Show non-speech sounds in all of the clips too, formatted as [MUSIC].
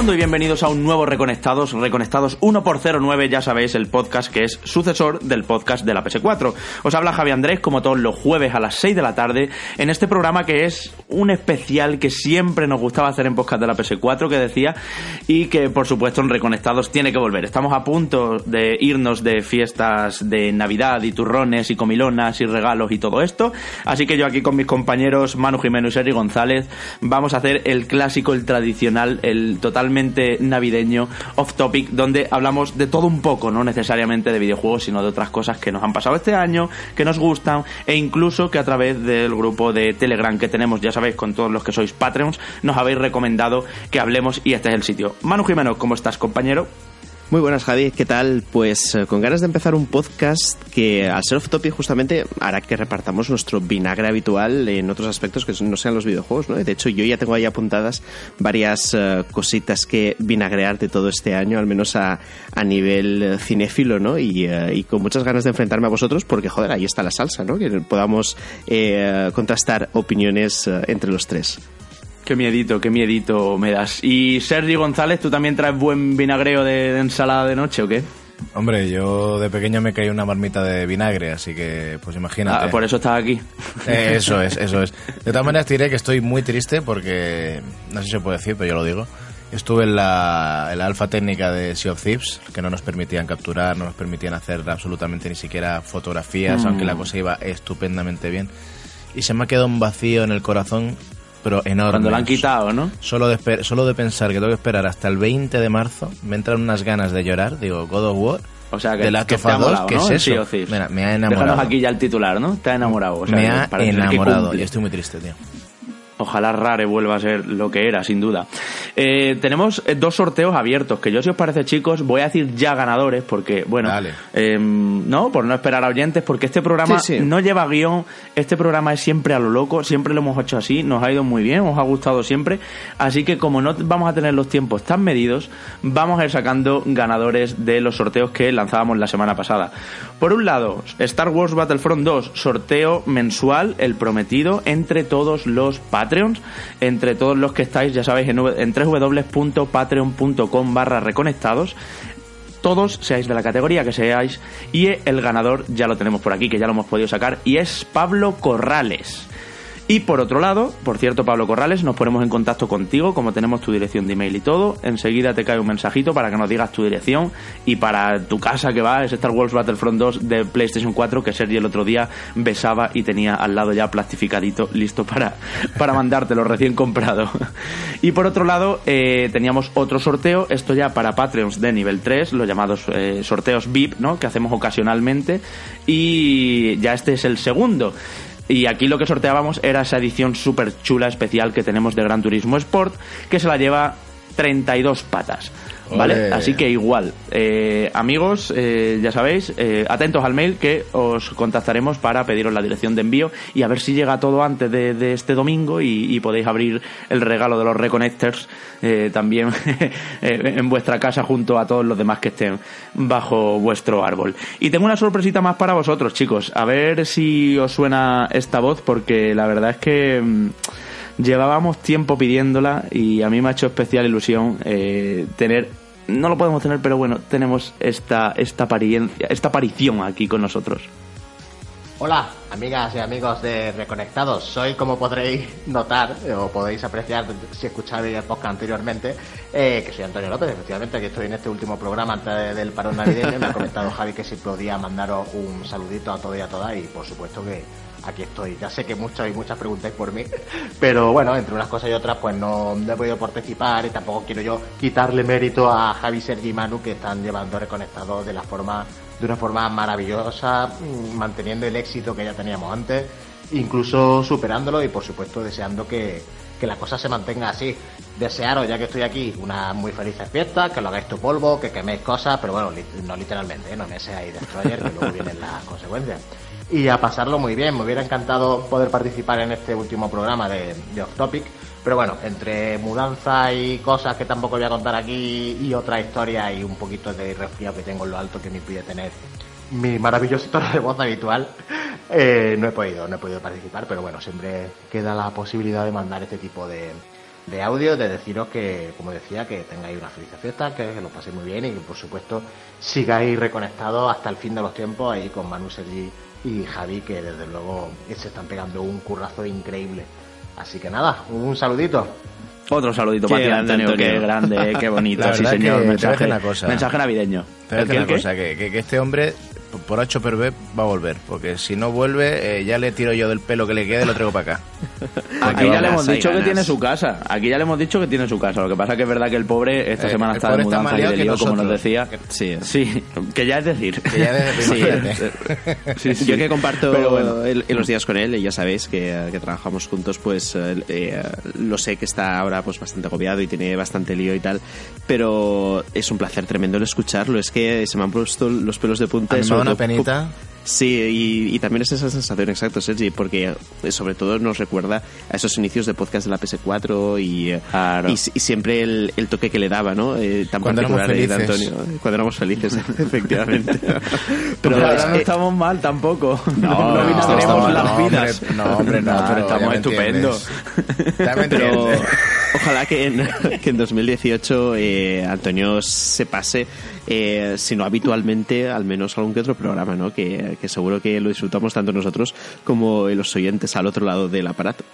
mundo y bienvenidos a un nuevo Reconectados, Reconectados 1x09, ya sabéis, el podcast que es sucesor del podcast de la PS4. Os habla Javi Andrés, como todos los jueves a las 6 de la tarde, en este programa que es un especial que siempre nos gustaba hacer en podcast de la PS4, que decía, y que por supuesto en Reconectados tiene que volver. Estamos a punto de irnos de fiestas de Navidad y turrones y comilonas y regalos y todo esto, así que yo aquí con mis compañeros Manu Jiménez y Sergi González vamos a hacer el clásico, el tradicional, el totalmente navideño off topic donde hablamos de todo un poco, no necesariamente de videojuegos, sino de otras cosas que nos han pasado este año, que nos gustan e incluso que a través del grupo de Telegram que tenemos, ya sabéis, con todos los que sois Patreons, nos habéis recomendado que hablemos y este es el sitio. Manu Jimeno, ¿cómo estás, compañero? Muy buenas, Javi. ¿Qué tal? Pues eh, con ganas de empezar un podcast que, al ser off-topic, justamente hará que repartamos nuestro vinagre habitual en otros aspectos que no sean los videojuegos, ¿no? De hecho, yo ya tengo ahí apuntadas varias eh, cositas que vinagrear de todo este año, al menos a, a nivel eh, cinéfilo, ¿no? Y, con muchas ganas de enfrentarme a vosotros porque, joder, ahí está la salsa, ¿no? Que podamos contrastar opiniones entre los tres. Qué miedito, qué miedito me das. Y Sergi González, ¿tú también traes buen vinagreo de, ensalada de noche o qué? Hombre, yo de pequeño me caí una marmita de vinagre, así que pues imagínate. Ah, por eso estás aquí. Eh, eso es, eso es. [LAUGHS] De todas maneras te diré que estoy muy triste porque, no sé si se puede decir, pero yo lo digo. Estuve en la, en la alfa técnica de Sea of Thieves, que no nos permitían capturar, no nos permitían hacer absolutamente ni siquiera fotografías, aunque la mm. cosa iba estupendamente bien. Y se me ha quedado un vacío en el corazón pero enorme. Cuando lo han quitado, ¿no? Solo de, solo de pensar que tengo que esperar hasta el 20 de marzo, me entran unas ganas de llorar. Digo, God of War. O sea, que, de la que te molado, ¿qué es eso? Mira, me ha enamorado. Déjanos aquí ya el titular, ¿no? Te ha enamorado. O sea, me ha enamorado y estoy muy triste, tío. Ojalá Rare vuelva a ser lo que era, sin duda. Eh, tenemos eh, dos sorteos abiertos, que yo si os parece chicos, voy a decir ya ganadores, porque, bueno, eh, no, por no esperar a oyentes, porque este programa no lleva guion, este programa es siempre a lo loco, siempre lo hemos hecho así, nos ha ido muy bien, os ha gustado siempre, así que como no vamos a tener los tiempos tan medidos, vamos a ir sacando ganadores de los sorteos que lanzábamos la semana pasada. Por un lado, Star Wars Battlefront 2, sorteo mensual, el prometido, entre todos los Patreons, entre todos los que estáis, ya sabéis, en, en www.patreon.com barra reconectados todos seáis de la categoría que seáis y el ganador ya lo tenemos por aquí que ya lo hemos podido sacar y es Pablo Corrales y por otro lado, por cierto, Pablo Corrales, nos ponemos en contacto contigo, como tenemos tu dirección de email y todo. Enseguida te cae un mensajito para que nos digas tu dirección y para tu casa que va, es Star Wars Battlefront 2 de PlayStation 4 que Sergio el otro día besaba y tenía al lado ya plastificadito, listo para, para mandártelo recién comprado. y por otro lado, eh, teníamos otro sorteo, esto ya para Patreons de nivel 3, los llamados eh, sorteos VIP, ¿no? Que hacemos ocasionalmente. Y ya este es el segundo. Y aquí lo que sorteábamos era esa edición súper chula especial que tenemos de Gran Turismo Sport, que se la lleva 32 patas. ¿Vale? Así que igual, eh, amigos, eh, ya sabéis, eh, atentos al mail que os contactaremos para pediros la dirección de envío y a ver si llega todo antes de, este domingo y, podéis abrir el regalo de los Reconnectors también [LAUGHS] en vuestra casa junto a todos los demás que estén bajo vuestro árbol. Y tengo una sorpresita más para vosotros, chicos. A ver si os suena esta voz porque la verdad es que... Mm, llevábamos tiempo pidiéndola y a mí me ha hecho especial ilusión tener no lo podemos tener, pero bueno, tenemos esta, esta, apariencia, esta aparición aquí con nosotros. Hola, amigas y amigos de Reconectados. Soy, como podréis notar, o podéis apreciar si escucháis el podcast anteriormente, eh, que soy Antonio López, efectivamente, que estoy en este último programa antes del parón navideño. Me ha comentado Javi que si podía mandaros un saludito a todos y a todas, y por supuesto que aquí estoy. Ya sé que muchos y muchas preguntáis por mí, pero bueno, entre unas cosas y otras, pues no, he podido participar y tampoco quiero yo quitarle mérito a Javi, Sergi y Manu que están llevando reconectados de la forma de una forma maravillosa, mm, manteniendo el éxito que ya teníamos antes, incluso superándolo y por supuesto deseando que, que la cosa se mantenga así. Desearos, ya que estoy aquí, una muy feliz fiesta, que lo hagáis tu polvo, que queméis cosas, pero bueno, no literalmente, ¿eh? no me seáis destroyer, que luego vienen las consecuencias y a pasarlo muy bien. Me hubiera encantado poder participar en este último programa de, Off Topic. Pero bueno, entre mudanza y cosas que tampoco voy a contar aquí y otra historia y un poquito de resfriado que tengo en lo alto que me impide tener mi maravilloso tono de voz habitual, eh, no he podido, no he podido participar, pero bueno, siempre queda la posibilidad de mandar este tipo de, de audio, de deciros que, como decía, que tengáis una feliz fiesta, que, lo paséis muy bien y que, por supuesto, sigáis reconectados hasta el fin de los tiempos ahí con Manu Sergi y Javi, que desde luego se están pegando un currazo increíble. Así que nada, un saludito. Otro saludito para ti, Antonio, qué grande, qué bonito, [LAUGHS] sí señor. Mensaje, mensaje navideño. Te cosa, que, que, este hombre por H per B va a volver, porque si no vuelve, eh, ya le tiro yo del pelo que le quede y lo traigo para acá. [LAUGHS] Aquí ya le hemos dicho que tiene su casa. Aquí ya le hemos dicho que tiene su casa. Lo que pasa que es verdad que el pobre esta eh, semana está de mudanza y de lío, como nos decía. Sí, sí, que ya es decir. Que ya [LAUGHS] es decir. sí, sí, Yo que comparto los días con él, y ya sabéis que, que trabajamos juntos, pues eh, lo sé que está ahora pues bastante agobiado y tiene bastante lío y tal, pero es un placer tremendo el escucharlo. Es que se me han puesto los pelos de punta. Una penita. Sí, y, también es esa sensación, exacto, Sergi, porque eh, sobre todo nos recuerda a esos inicios de podcast de la PS4 y, eh, y, siempre el, toque que le daba, ¿no? Eh, tan cuando éramos felices. Antonio, cuando éramos felices, [LAUGHS] efectivamente. [LAUGHS] pero ahora no estamos mal tampoco. [LAUGHS] No, no, no tenemos las vidas. no, hombre, no, pero estamos estupendos. pero ojalá que en, [LAUGHS] que en 2018 Antonio se pase eh, sino habitualmente al menos algún que otro programa, ¿no? Que, que seguro que lo disfrutamos tanto nosotros como los oyentes al otro lado del aparato.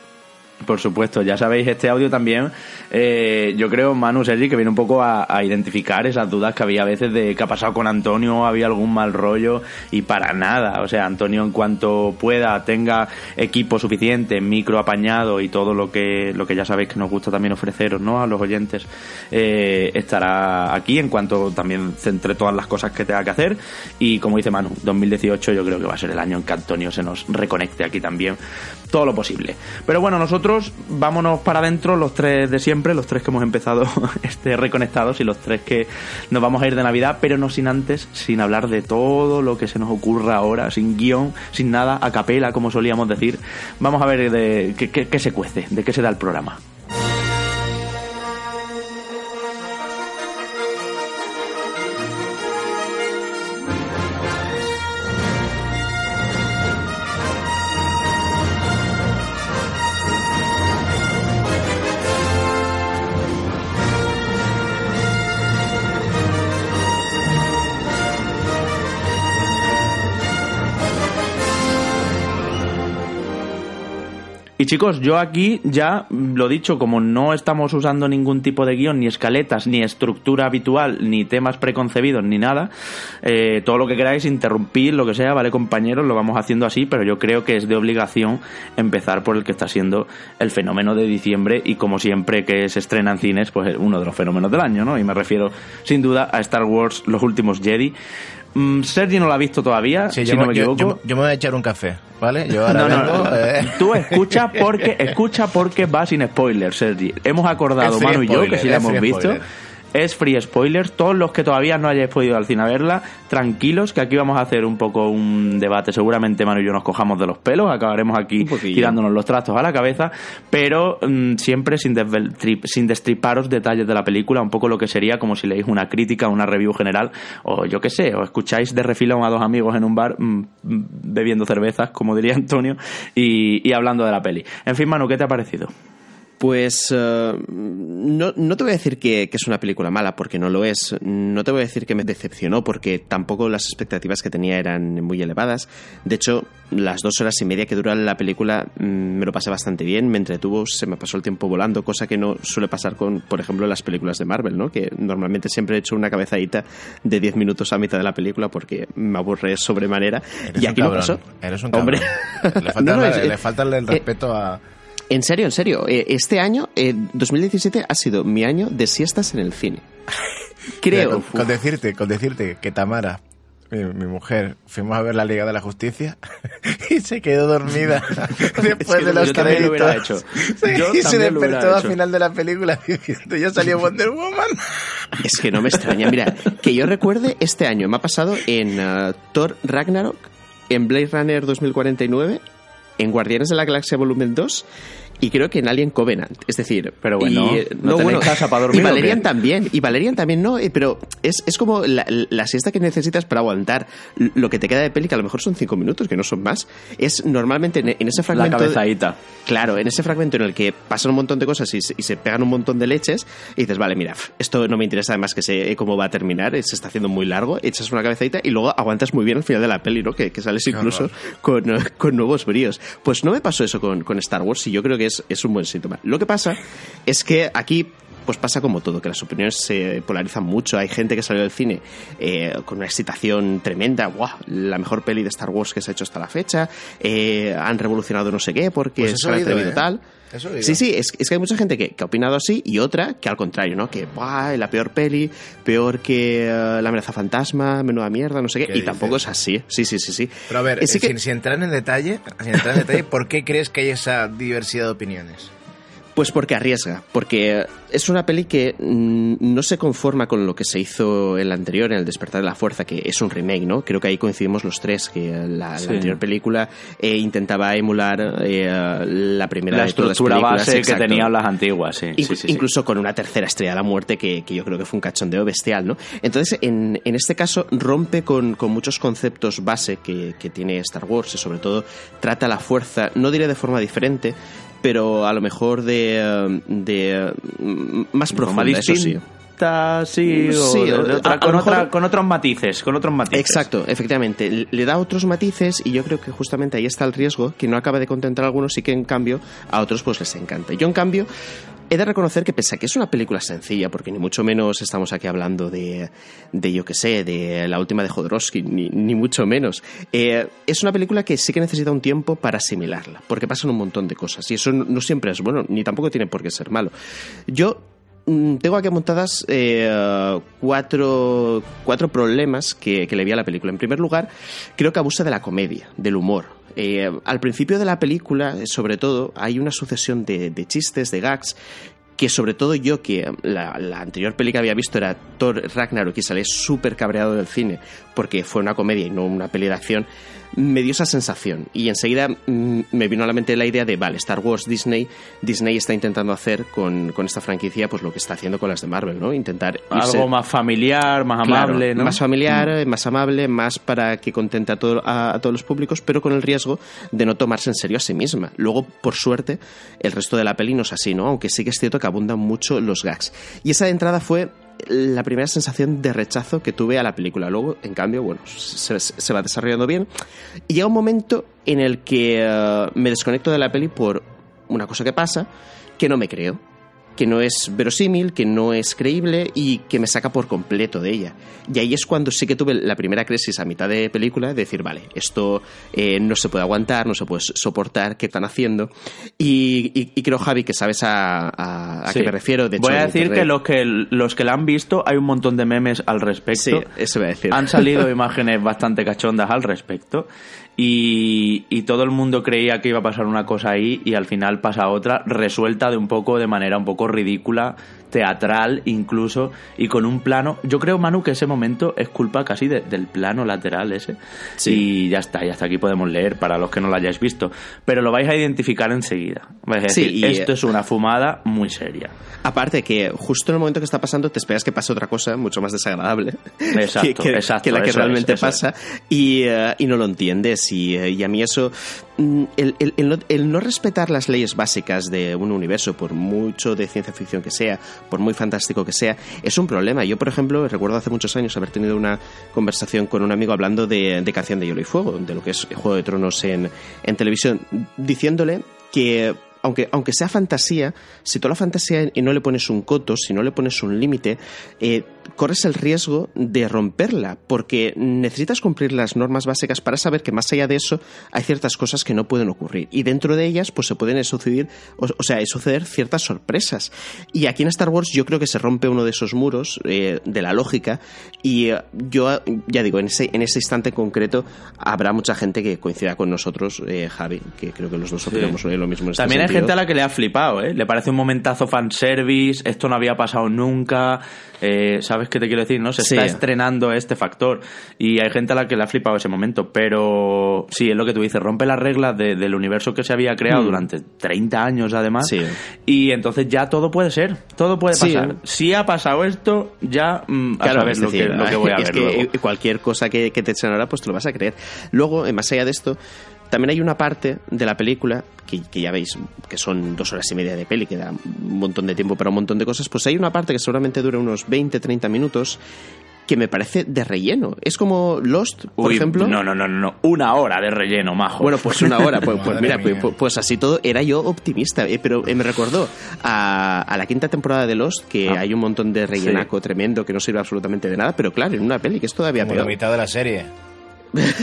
Por supuesto, ya sabéis, este audio también, eh, yo creo, Manu Sergi, que viene un poco a, identificar esas dudas que había a veces de qué ha pasado con Antonio, había algún mal rollo, y para nada. O sea, Antonio, en cuanto pueda, tenga equipo suficiente, micro apañado y todo lo que, lo que ya sabéis que nos gusta también ofreceros, ¿no? A los oyentes, eh, estará aquí en cuanto también centre todas las cosas que tenga que hacer. Y como dice Manu, 2018 yo creo que va a ser el año en que Antonio se nos reconecte aquí también todo lo posible. Pero bueno, nosotros vámonos para adentro, los tres de siempre, los tres que hemos empezado [LAUGHS] este reconectados y los tres que nos vamos a ir de Navidad, pero no sin antes, sin hablar de todo lo que se nos ocurra ahora, sin guion, sin nada, a capela, como solíamos decir. Vamos a ver de qué se cuece, de qué se da el programa. Y chicos, yo aquí ya lo dicho, como no estamos usando ningún tipo de guion, ni escaletas, ni estructura habitual, ni temas preconcebidos, ni nada, eh, todo lo que queráis, interrumpir, lo que sea, vale compañeros, lo vamos haciendo así, pero yo creo que es de obligación empezar por el que está siendo el fenómeno de diciembre y como siempre que se estrena en cines, pues uno de los fenómenos del año, ¿no? Y me refiero sin duda a Star Wars Los Últimos Jedi. Mm, Sergi no lo ha visto todavía, si no me equivoco. Yo, me voy a echar un café, ¿vale? Yo ahora no, eh. Tú escucha porque, escucha porque va sin spoilers, Sergi. Hemos acordado, Manu y yo, que sí la hemos visto. Es free spoilers. Todos los que todavía no hayáis podido al cine a verla, tranquilos, que aquí vamos a hacer un poco un debate. Seguramente Manu y yo nos cojamos de los pelos, acabaremos aquí tirándonos los trastos a la cabeza, pero mm, siempre sin, sin destriparos detalles de la película, un poco lo que sería como si leéis una crítica, una review general, o yo qué sé, o escucháis de refilón a dos amigos en un bar mm, bebiendo cervezas, como diría [LAUGHS] Antonio, y, y hablando de la peli. En fin, Manu, ¿qué te ha parecido? Pues eh, no, no, te voy a decir que, es una película mala, porque no lo es. No te voy a decir que me decepcionó, porque tampoco las expectativas que tenía eran muy elevadas. De hecho, las dos horas y media que dura la película mm, me lo pasé bastante bien, me entretuvo, se me pasó el tiempo volando, cosa que no suele pasar con, por ejemplo, las películas de Marvel, ¿no? Que normalmente siempre he hecho una cabezadita de 10 minutos a mitad de la película porque me aburré sobremanera. y aquí no pasó. Eres un Hombre. Le falta, [LAUGHS] le falta el eh, respeto a en serio, en serio. Eh, este año, 2017, ha sido mi año de siestas en el cine. [LAUGHS] Creo. Con, decirte, con decirte que Tamara, mi, mujer, fuimos a ver la Liga de la Justicia [LAUGHS] y se quedó dormida [LAUGHS] después de los créditos. y se despertó al final de la película diciendo, ya salió Wonder Woman. Es que no me extraña. Mira, que yo recuerde, este año me ha pasado en uh, Thor Ragnarok, en Blade Runner 2049 en Guardianes de la Galaxia Volumen 2 y creo que en Alien Covenant. Es decir, pero bueno, y, no, bueno, casa para dormir. Y Valerian también, y Valerian también no, eh, pero es, es como la, la, siesta que necesitas para aguantar lo que te queda de peli, que a lo mejor son cinco minutos, que no son más. Es normalmente en, ese fragmento. La cabezadita. claro, en ese fragmento en el que pasan un montón de cosas y, se pegan un montón de leches, y dices, vale, mira, esto no me interesa además que sé cómo va a terminar, se está haciendo muy largo, echas una cabezadita y luego aguantas muy bien al final de la peli, ¿no? Que, que sales incluso con, con, nuevos bríos. Pues no me pasó eso con, con Star Wars y yo creo que es, es un buen síntoma. Lo que pasa es que aquí pues pasa como todo, que las opiniones se polarizan mucho. Hay gente que salió del cine eh, con una excitación tremenda, ¡Wow! la mejor peli de Star Wars que se ha hecho hasta la fecha, eh, han revolucionado no sé qué porque pues se han atrevido ¿eh? tal. Sí, sí, es, que hay mucha gente que, ha opinado así y otra que al contrario, ¿no? Que, ¡buah! La peor peli, peor que La amenaza fantasma, menuda mierda, no sé qué. Y tampoco es así. Sí, sí, sí, sí. Pero a ver, sin, entrar en detalle, sin entrar en detalle, ¿por qué crees que hay esa diversidad de opiniones? Pues porque arriesga, porque es una peli que mm, no se conforma con lo que se hizo en la anterior, en El despertar de la fuerza, que es un remake, ¿no? Creo que ahí coincidimos los tres, que la, anterior película eh, intentaba emular eh, la primera la de estructura base que tenían las antiguas, sí. incluso con una tercera estrella de la muerte que, yo creo que fue un cachondeo bestial, ¿no? Entonces, en, este caso, rompe con, muchos conceptos base que, que tiene Star Wars y sobre todo trata la fuerza, no diré de forma diferente, pero a lo mejor de, de más profunda, eso sí. Sí, con, con, otros matices, con otros matices. Exacto, efectivamente. Le da otros matices y yo creo que justamente ahí está el riesgo, que no acaba de contentar a algunos y que en cambio a otros pues les encanta. Yo en cambio He de reconocer que pese a que es una película sencilla, porque ni mucho menos estamos aquí hablando de, de yo que sé, de la última de Jodorowsky, ni, ni mucho menos, eh, es una película que sí que necesita un tiempo para asimilarla, porque pasan un montón de cosas, y eso no siempre es bueno, ni tampoco tiene por qué ser malo. Yo tengo aquí apuntadas eh, cuatro, cuatro problemas que, que, le vi a la película. En primer lugar, creo que abusa de la comedia, del humor. Eh, al principio de la película, sobre todo, hay una sucesión de, de chistes, de gags, que sobre todo yo, que la, la, anterior peli que había visto era Thor Ragnarok y salí súper cabreado del cine porque fue una comedia y no una peli de acción, me dio esa sensación. Y enseguida mm, me vino a la mente la idea de, vale, Star Wars, Disney, Disney está intentando hacer con, con esta franquicia pues lo que está haciendo con las de Marvel, ¿no? Intentar... Algo más familiar, más amable, ¿no? Más familiar, mm. más amable, más para que contente a, todo, a, todos los públicos, pero con el riesgo de no tomarse en serio a sí misma. Luego, por suerte, el resto de la peli no es así, ¿no? Aunque sí que es cierto que abundan mucho los gags. Y esa de entrada fue la primera sensación de rechazo que tuve a la película. Luego, en cambio, bueno, se, va desarrollando bien. Y llega un momento en el que eh, me desconecto de la peli por una cosa que pasa que no me creo que no es verosímil, que no es creíble y que me saca por completo de ella. Y ahí es cuando sí que tuve la primera crisis a mitad de película de decir, vale, esto eh, no se puede aguantar, no se puede soportar, ¿qué están haciendo? Y, creo, Javi, que sabes a, a, qué me refiero. De voy a decir que los, que los que la han visto, hay un montón de memes al respecto. Sí, eso voy a decir. Han salido [LAUGHS] imágenes bastante cachondas al respecto. Y, y, todo el mundo creía que iba a pasar una cosa ahí y al final pasa otra, resuelta de un poco, de manera un poco ridícula, teatral incluso, y con un plano. Yo creo, Manu, que ese momento es culpa casi del plano lateral ese. Sí. Y ya está, y hasta aquí podemos leer para los que no lo hayáis visto. Pero lo vais a identificar enseguida. Vais a decir, esto es una fumada muy seria. Aparte que justo en el momento que está pasando te esperas que pase otra cosa mucho más desagradable [LAUGHS] [LAUGHS] exacto, que, exacto, la que realmente pasa y, eh, y, no lo entiendes y, eh, y a mí eso mm, el, no, respetar las leyes básicas de un universo por mucho de ciencia ficción que sea por muy fantástico que sea es un problema. Yo por ejemplo recuerdo hace muchos años haber tenido una conversación con un amigo hablando de, de Canción de Hielo y Fuego de lo que es Juego de Tronos en, en televisión diciéndole que aunque, aunque sea fantasía, si tú la fantasía y no le pones un coto, si no le pones un límite, eh, corres el riesgo de romperla, porque necesitas cumplir las normas básicas para saber que más allá de eso hay ciertas cosas que no pueden ocurrir. Y dentro de ellas, pues se pueden suceder, o, sea, suceder ciertas sorpresas. Y aquí en Star Wars yo creo que se rompe uno de esos muros eh, de la lógica. Y eh, yo, ya digo, en ese, en ese instante concreto habrá mucha gente que coincida con nosotros, Javi, que creo que los dos opinamos lo mismo. En este También gente a la que le ha flipado, ¿eh? Le parece un momentazo fanservice, esto no había pasado nunca, eh, ¿sabes qué te quiero decir? no Se está estrenando este factor y hay gente a la que le ha flipado ese momento, pero sí, es lo que tú dices, rompe las reglas del universo que se había creado mm. durante 30 años además y entonces ya todo puede ser, todo puede pasar. Si ha pasado esto, ya mm, a saber lo, que, voy a [LAUGHS] ver. que cualquier cosa que, te echen ahora, pues te lo vas a creer. Luego, más allá de esto, también hay una parte de la película, que, ya veis que son dos horas y media de peli, que da un montón de tiempo para un montón de cosas, pues hay una parte que seguramente dura unos 20, 30 minutos que me parece de relleno. Es como Lost, por ejemplo. No, no, no, no, una hora de relleno, majo. Bueno, pues una hora. Pues, pues mira, pues, pues, así todo era yo optimista. Eh, pero eh, me recordó a, la quinta temporada de Lost que ah. hay un montón de rellenaco tremendo que no sirve absolutamente de nada, pero claro, en una peli que es todavía como peor. la mitad de la serie.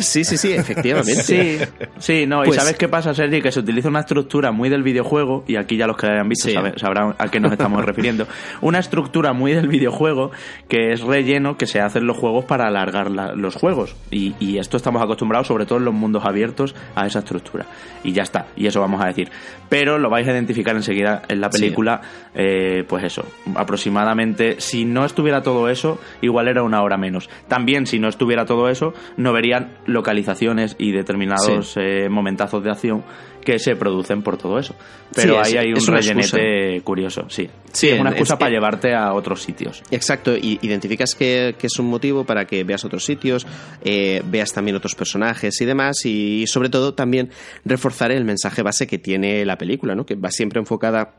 Sí, sí, sí, efectivamente. Sí, sí no, y pues ¿sabes qué pasa, Sergi? Que se utiliza una estructura muy del videojuego, y aquí ya los que hayan visto sabrán a qué nos estamos [LAUGHS] refiriendo. Una estructura muy del videojuego que es relleno que se hace en los juegos para alargar los juegos. Y, y, esto estamos acostumbrados, sobre todo en los mundos abiertos, a esa estructura. Y ya está, y eso vamos a decir. Pero lo vais a identificar enseguida en la película, eh, pues eso, aproximadamente, si no estuviera todo eso, igual era una hora menos. También, si no estuviera todo eso, no verían localizaciones y determinados eh, momentazos de acción que se producen por todo eso. Pero ahí hay un rellenete curioso, sí. Sí, es una excusa para llevarte a otros sitios. Exacto, y identificas que, es un motivo para que veas otros sitios, eh, veas también otros personajes y demás, y sobre todo también reforzar el mensaje base que tiene la película, ¿no? que va siempre enfocada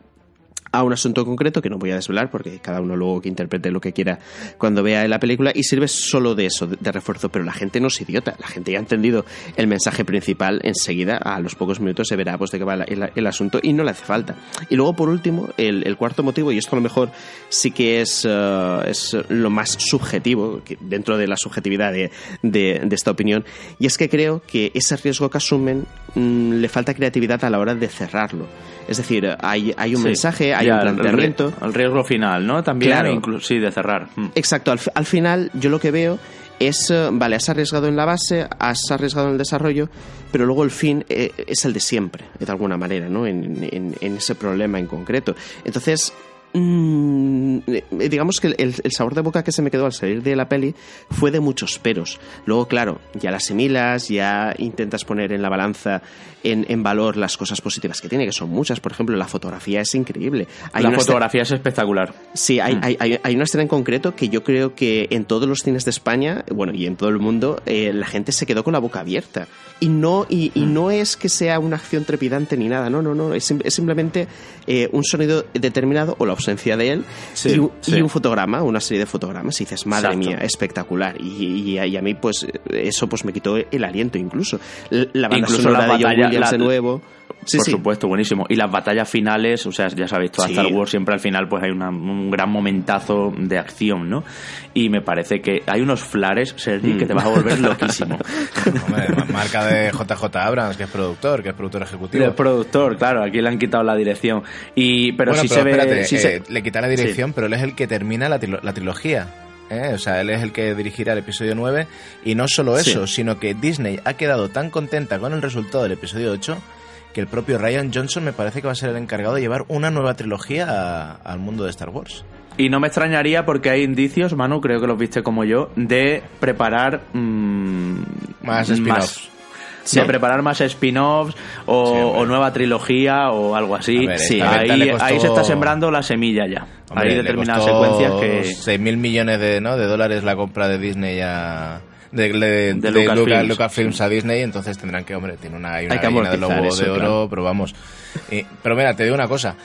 a un asunto concreto que no voy a desvelar porque cada uno luego que interprete lo que quiera cuando vea la película y sirve solo de eso, de, refuerzo, pero la gente no es idiota, la gente ya ha entendido el mensaje principal enseguida, a los pocos minutos se verá pues de qué va el, asunto y no le hace falta. Y luego por último, el, cuarto motivo, y esto a lo mejor sí que es, eh, es lo más subjetivo dentro de la subjetividad de, de, esta opinión, y es que creo que ese riesgo que asumen mm, le falta creatividad a la hora de cerrarlo. Es decir, hay, hay un mensaje, hay un planteamiento. El, riesgo final, ¿no? También, claro. sí, de cerrar. Mm. Exacto, al, final yo lo que veo es, eh, vale, has arriesgado en la base, has arriesgado en el desarrollo, pero luego el fin eh, es el de siempre, de alguna manera, ¿no? En, en, ese problema en concreto. Entonces, Mm, eh, digamos que el, sabor de boca que se me quedó al salir de la peli fue de muchos peros. Luego, claro, ya las asimilas, ya intentas poner en la balanza, en, valor las cosas positivas que tiene, que son muchas. Por ejemplo, la fotografía es increíble. la fotografía es espectacular. Sí, mm. hay, hay, una escena en concreto que yo creo que en todos los cines de España, bueno, y en todo el mundo, eh, la gente se quedó con la boca abierta. Y no, y, mm. no es que sea una acción trepidante ni nada, no, no, no, es, simplemente eh, un sonido determinado o la ausencia de él y, un fotograma, una serie de fotogramas. Y dices, madre mía, espectacular. Y, a mí, pues, eso pues me quitó el aliento incluso. La banda incluso la batalla, de John nuevo. Por supuesto, buenísimo. Y las batallas finales, o sea, ya sabéis, toda Star Wars siempre al final pues hay un gran momentazo de acción, ¿no? Y me parece que hay unos flares, Sergi, que te vas a volver [LAUGHS] loquísimo. marca de JJ Abrams, que es productor, que es productor ejecutivo. El productor, claro, aquí le han quitado la dirección. Y, pero si se ve... Eh, le quita la dirección, pero él es el que termina la, trilogía. ¿eh? O sea, él es el que dirigirá el episodio 9. Y no solo eso, sino que Disney ha quedado tan contenta con el resultado del episodio 8 que el propio Ryan Johnson me parece que va a ser el encargado de llevar una nueva trilogía al mundo de Star Wars. Y no me extrañaría porque hay indicios, Manu, creo que los viste como yo, de preparar mm, más spin-offs de preparar más spin-offs o, nueva trilogía o algo así. ahí, se está sembrando la semilla ya. hay determinadas secuencias que... 6.000 mil millones de, ¿no? de dólares la compra de Disney a... De, de, Lucasfilms. a Disney, entonces tendrán que, hombre, tiene una, hay una de lobo de oro, pero vamos. pero mira, te digo una cosa.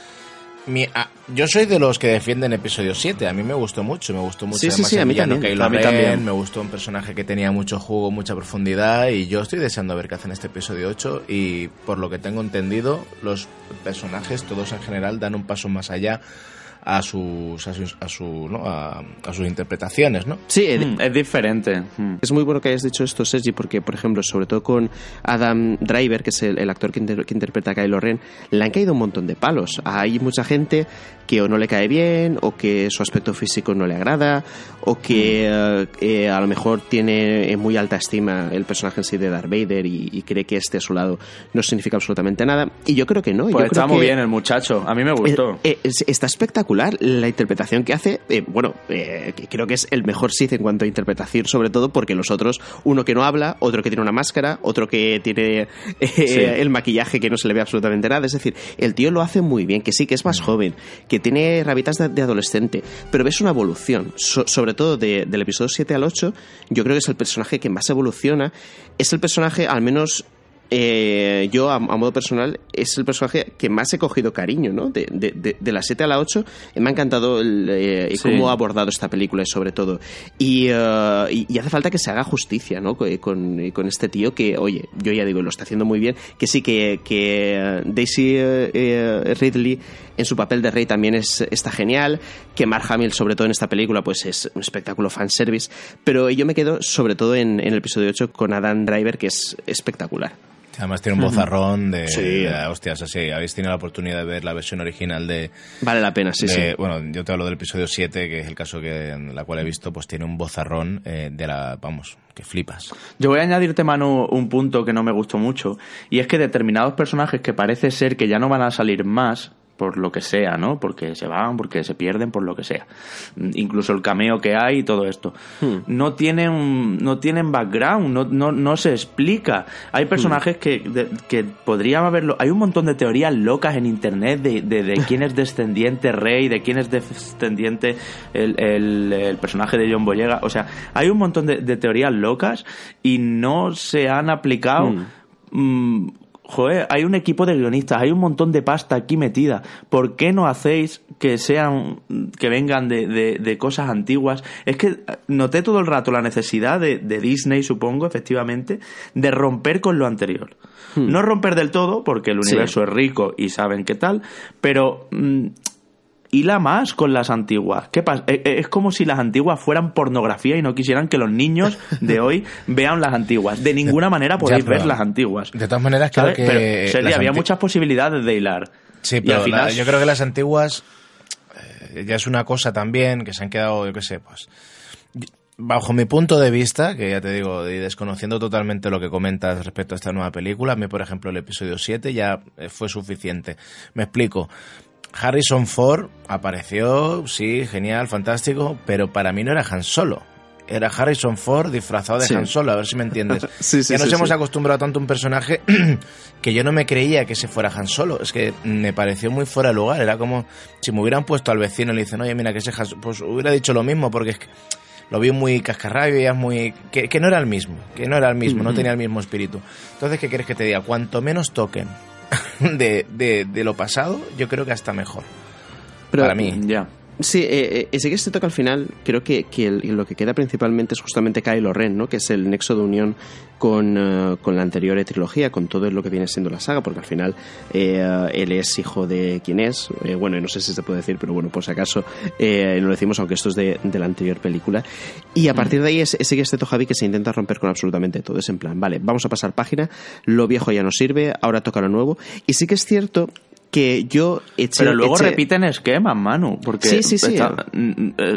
Ah, yo soy de los que defienden episodio 7. A mí me gustó mucho. Me gustó mucho. Sí, sí, sí, a mí también. a mí también. Me gustó un personaje que tenía mucho jugo, mucha profundidad. Y yo estoy deseando ver qué hacen este episodio 8. Y por lo que tengo entendido, los personajes, todos en general, dan un paso más allá a sus a sus, a, su, ¿no? a, sus interpretaciones, ¿no? Sí, mm, es diferente. Mm. Es muy bueno que hayas dicho esto, Sergi, porque, por ejemplo, sobre todo con Adam Driver, que es el, actor que, que, interpreta a Kylo Ren, le han caído un montón de palos. Hay mucha gente que o no le cae bien, o que su aspecto físico no le agrada, o que eh, eh, a lo mejor tiene en muy alta estima el personaje en sí de Darth Vader y, cree que este a su lado no significa absolutamente nada. Y yo creo que no. Pues está muy bien el muchacho, a mí me gustó. Eh, está espectacular la interpretación que hace. bueno, creo que es el mejor Sith en cuanto a interpretación, sobre todo porque los otros, uno que no habla, otro que tiene una máscara, otro que tiene [LAUGHS] el maquillaje que no se le ve absolutamente nada. Es decir, el tío lo hace muy bien, que sí que es más mm. joven, que tiene rabitas de, adolescente, pero ves una evolución, sobre todo del episodio 7 al 8, yo creo que es el personaje que más evoluciona, es el personaje, al menos eh, yo, a, modo personal, es el personaje que más he cogido cariño, ¿no? De, de, la 7 a la 8, me ha encantado eh, cómo ha abordado esta película, sobre todo. Eh, y, hace falta que se haga justicia, ¿no? Con, este tío que, oye, yo ya digo, lo está haciendo muy bien. Que sí, que, que Daisy Ridley en su papel de rey también es, está genial. Que Mark Hamill, sobre todo en esta película, pues es un espectáculo fanservice. Pero yo me quedo, sobre todo en, en el episodio 8, con Adam Driver, que es espectacular. Además tiene un bozarrón de, sí. hostias, así, habéis tenido la oportunidad de ver la versión original de... Vale la pena, sí, sí. Bueno, yo te hablo del episodio 7, que es el caso que en la cual he visto, pues tiene un bozarrón eh, de la, vamos, que flipas. Yo voy a añadirte, Manu, un punto que no me gustó mucho, y es que determinados personajes que parece ser que ya no van a salir más, por lo que sea, ¿no? Porque se van, porque se pierden, por lo que sea. Incluso el cameo que hay y todo esto. Hmm. No tienen no tienen background, no, no, no se explica. Hay hmm. personajes que, que podrían haberlo... Hay un montón de teorías locas en internet de, de, [LAUGHS] quién es descendiente Rey, de quién es descendiente el, el, personaje de John Boyega. O sea, hay un montón de, teorías locas y no se han aplicado... Hmm. Joder, hay un equipo de guionistas, hay un montón de pasta aquí metida. ¿Por qué no hacéis que sean, que vengan de, de, cosas antiguas? Es que noté todo el rato la necesidad de, de Disney, supongo, efectivamente, de romper con lo anterior. Hmm. No romper del todo, porque el universo es rico y saben qué tal, pero mm, la más con las antiguas. ¿Qué pasa? Eh, eh, es como si las antiguas fueran pornografía y no quisieran que los niños de [LAUGHS] hoy vean las antiguas. De ninguna manera podéis ver las antiguas. De todas maneras, creo que. Pero, había muchas posibilidades de hilar. Sí, pero yo creo que las antiguas eh, ya es una cosa también que se han quedado, yo qué sé, pues. Bajo mi punto de vista, que ya te digo, y desconociendo totalmente lo que comentas respecto a esta nueva película, a mí, por ejemplo, el episodio 7 ya fue suficiente. Me explico Harrison Ford apareció, sí, genial, fantástico, pero para mí no era Han Solo. Era Harrison Ford disfrazado de Han Solo, a ver si me entiendes. [LAUGHS] ya nos hemos acostumbrado tanto a un personaje [CLEARS THROAT] que yo no me creía que se fuera Han Solo. Es que me pareció muy fuera de lugar. Era como si me hubieran puesto al vecino y le dicen, oye, mira, que ese Han Solo. Pues hubiera dicho lo mismo, porque es que lo vi muy cascarrabio y es muy. Que, no era el mismo, que no era el mismo, no tenía el mismo espíritu. Entonces, ¿qué quieres que te diga? Cuanto menos toquen [LAUGHS] de, de, de, lo pasado, yo creo que hasta mejor. para mí. Ya. Sí, eh, eh, sí que se toca al final, creo que, que lo que queda principalmente es justamente Kylo Ren, ¿no? que es el nexo de unión con, eh, con, la anterior trilogía, con todo lo que viene siendo la saga, porque al final eh, él es hijo de quién es, eh, bueno, no sé si se puede decir, pero bueno, por si acaso no lo decimos, aunque esto es de, de la anterior película. Y a partir de ahí es, ese este Javi que se intenta romper con absolutamente todo, es en plan, vale, vamos a pasar página, lo viejo ya no sirve, ahora toca lo nuevo, y sí que es cierto que yo eché, Pero luego repiten esquemas, Manu, porque sí, sí, sí.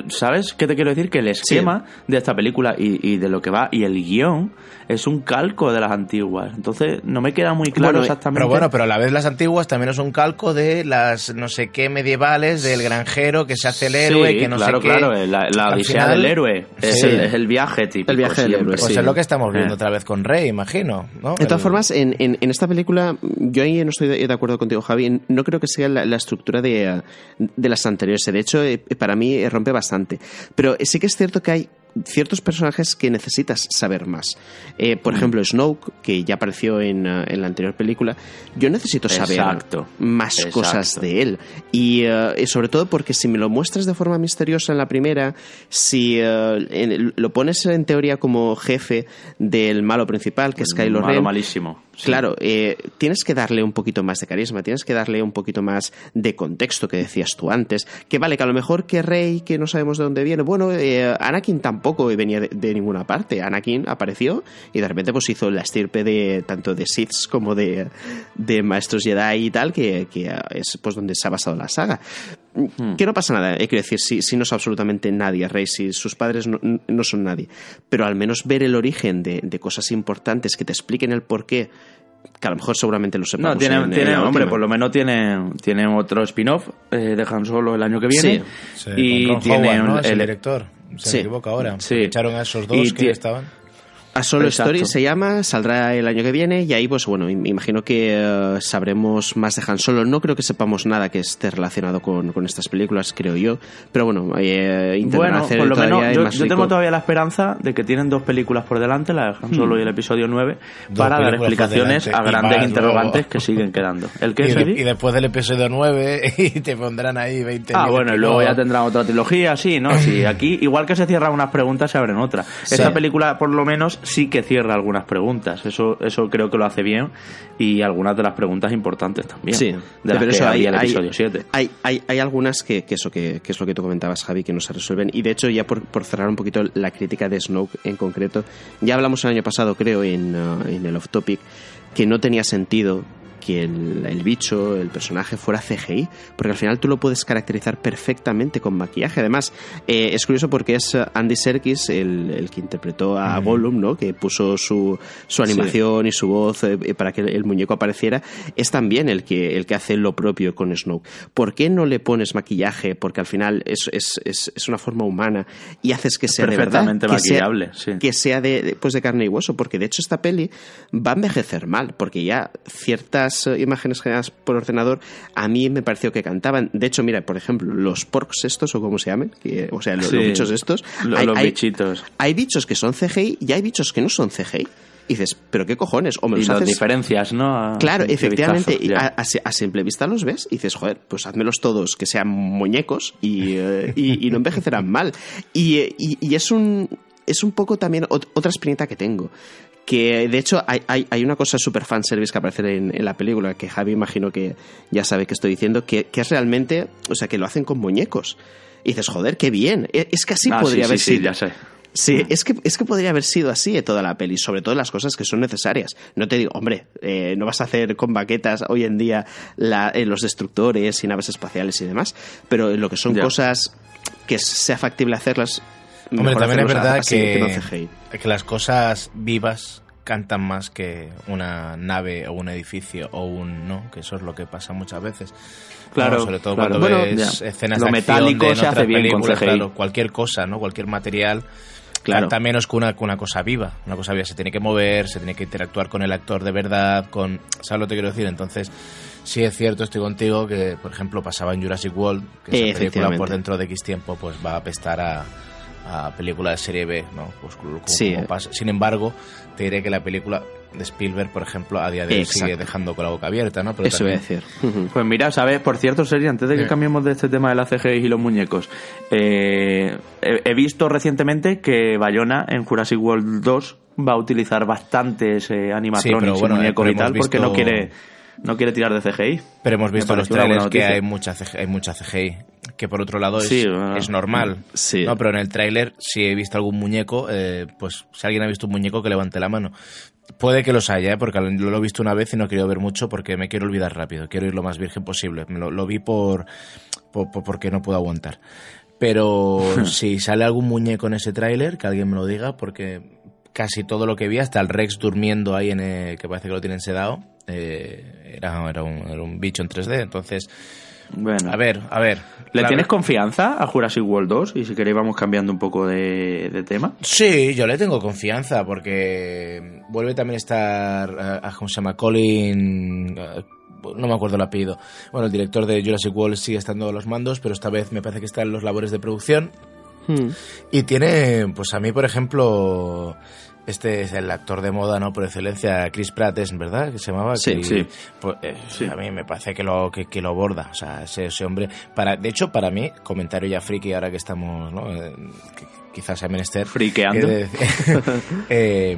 ¿sabes qué te quiero decir? Que el esquema de esta película y, y, de lo que va y el guion es un calco de las antiguas. Entonces no me queda muy claro exactamente. Pero bueno, pero a la vez las antiguas también es un calco de las no sé qué medievales, del granjero que se hace el héroe, que no claro, sé qué. Claro, la, la odisea del héroe. Es, el, viaje típico. El viaje del héroe. Pues es lo que estamos viendo eh. otra vez con Rey, imagino. De todas formas, en, en, esta película, yo ahí no estoy de acuerdo contigo, Javi. No creo que sea la, estructura de, de las anteriores. De hecho, eh, para mí rompe bastante. Pero sí que es cierto que hay ciertos personajes que necesitas saber más. Eh, por mm. ejemplo, Snoke, que ya apareció en, en, la anterior película, yo necesito saber más cosas de él. Y uh, sobre todo porque si me lo muestras de forma misteriosa en la primera, si uh, lo pones en teoría como jefe del malo principal, que es Kylo malo malísimo. Claro, eh, tienes que darle un poquito más de carisma, tienes que darle un poquito más de contexto que decías tú antes. Que vale, que a lo mejor que Rey, que no sabemos de dónde viene. Bueno, eh, Anakin tampoco venía de, ninguna parte. Anakin apareció y de repente pues hizo la estirpe de tanto de Siths como de, de maestros Jedi y tal, que, es pues donde se ha basado la saga. Hmm. Que no pasa nada, hay que decir, si, si no es absolutamente nadie, Rey, si sus padres no, no, son nadie. Pero al menos ver el origen de, de cosas importantes que te expliquen el porqué que a lo mejor seguramente lo sepamos. No, tiene, tiene hombre, por lo menos tiene, tiene otro spin-off eh, de Han Solo el año que viene. Sí, y tiene el, director. Se equivoca ahora. Sí. Echaron a esos dos que estaban. A Solo Story se llama, saldrá el año que viene y ahí pues bueno, imagino que eh, sabremos más de Han Solo. No creo que sepamos nada que esté relacionado con, con estas películas, creo yo. Pero bueno, eh, bueno, hacer por lo menos yo, tengo todavía la esperanza de que tienen dos películas por delante, la de Han Solo y el hmm. episodio 9, para dar explicaciones a grandes interrogantes que siguen quedando. ¿El qué, y, y, después del episodio 9 [LAUGHS] y te pondrán ahí 20 Ah, bueno, y luego ya tendrán otra trilogía, sí, ¿no? Sí, aquí igual que se cierran unas preguntas, se abren otras. [LAUGHS] Esta película por lo menos sí que cierra algunas preguntas. Eso, eso creo que lo hace bien y algunas de las preguntas importantes también. Sí, de pero eso hay, el episodio 7. Hay, hay, hay, algunas que, que eso que, que, es lo que tú comentabas, Javi, que no se resuelven. Y de hecho, ya por, por cerrar un poquito la crítica de Snoke en concreto, ya hablamos el año pasado, creo, en, uh, en el off topic, que no tenía sentido que el, bicho, el personaje fuera CGI, porque al final tú lo puedes caracterizar perfectamente con maquillaje. Además, eh, es curioso porque es Andy Serkis el, que interpretó a Gollum, ¿no? que puso su, su animación y su voz eh, para que el muñeco apareciera, es también el que, el que hace lo propio con Snoke. ¿Por qué no le pones maquillaje? Porque al final es, es, es, una forma humana y haces que sea de verdad. maquillable, que sea, que sea de, pues de carne y hueso, porque de hecho esta peli va a envejecer mal, porque ya ciertas eh, imágenes generadas por ordenador, a mí me pareció que cantaban. De hecho, mira, por ejemplo, los porks estos, o como se llamen, o sea, los, bichos estos. hay, los bichitos. Hay, bichos que son CGI y hay bichos que no son CGI. Y dices, ¿pero qué cojones? O me y las diferencias, ¿no? claro, efectivamente. a, simple vista los ves y dices, joder, pues házmelos todos que sean muñecos y, eh, y, no envejecerán mal. Y, y, es un. Es un poco también otra experiencia que tengo que de hecho hay, hay, una cosa super fanservice que aparece en, en, la película que Javi imagino que ya sabe que estoy diciendo que, que, es realmente, o sea, que lo hacen con muñecos. Y dices, joder, qué bien. E, es que así ah, podría haber sido. Sí, ya sé. Sí, es que, es que podría haber sido así de toda la peli, sobre todo las cosas que son necesarias. No te digo, hombre, eh, no vas a hacer con baquetas hoy en día la, eh, los destructores y naves espaciales y demás, pero lo que son cosas que sea factible hacerlas, Hombre, también es verdad que, que, las cosas vivas cantan más que una nave o un edificio o un no, que eso es lo que pasa muchas veces. Claro, sobre todo cuando ves escenas de metálico se hace bien con claro, cualquier cosa, ¿no? Cualquier material Claro. Canta menos que una, que una cosa viva. Una cosa viva se tiene que mover, se tiene que interactuar con el actor de verdad, con... ¿Sabes lo que quiero decir? Entonces, sí es cierto, estoy contigo, que por ejemplo pasaba en Jurassic World, que esa película por dentro de X tiempo pues va a apestar a, a película de serie B, ¿no? Pues sí. Sin embargo, te diré que la película de Spielberg, por ejemplo, a día de hoy sigue dejando con la boca abierta, ¿no? Pero Eso voy a decir. Pues mira, ¿sabes? Por cierto, Sergi, antes de que cambiemos de este tema de la CGI y los muñecos, eh, he, visto recientemente que Bayona en Jurassic World 2 va a utilizar bastantes eh, animatronics y muñecos y tal, porque no quiere no quiere tirar de CGI. Pero hemos visto los trailers que hay mucha, CGI, hay mucha CGI, que por otro lado es, es normal. Sí. No, pero en el tráiler, si he visto algún muñeco, eh, pues si alguien ha visto un muñeco, que levante la mano. Puede que los haya, ¿eh? porque lo he visto una vez y no quiero ver mucho porque me quiero olvidar rápido. Quiero ir lo más virgen posible. Lo, lo vi por, por, porque no puedo aguantar. Pero [LAUGHS] si sale algún muñeco en ese tráiler, que alguien me lo diga, porque casi todo lo que vi, hasta el Rex durmiendo ahí, en que parece que lo tienen sedado, eh, era, era, un, era, un, bicho en 3D. Entonces, bueno, a ver, a ver. ¿Le tienes confianza a Jurassic World 2? Y si queréis vamos cambiando un poco de, tema. Sí, yo le tengo confianza porque vuelve también a estar, a, eh, ¿cómo se llama? Colin... Eh, no me acuerdo el apellido. Bueno, el director de Jurassic World sigue estando a los mandos, pero esta vez me parece que está en los labores de producción. Hmm. Y tiene, pues a mí, por ejemplo, este es el actor de moda, ¿no? Por excelencia, Chris Pratt, ¿es verdad? Que se llamaba. Sí, pues, eh, sí. A mí me parece que lo, que, lo borda. O sea, ese, hombre. Para, de hecho, para mí, comentario ya friki ahora que estamos, ¿no? Eh, quizás sea menester. Friqueando. [LAUGHS] Eh,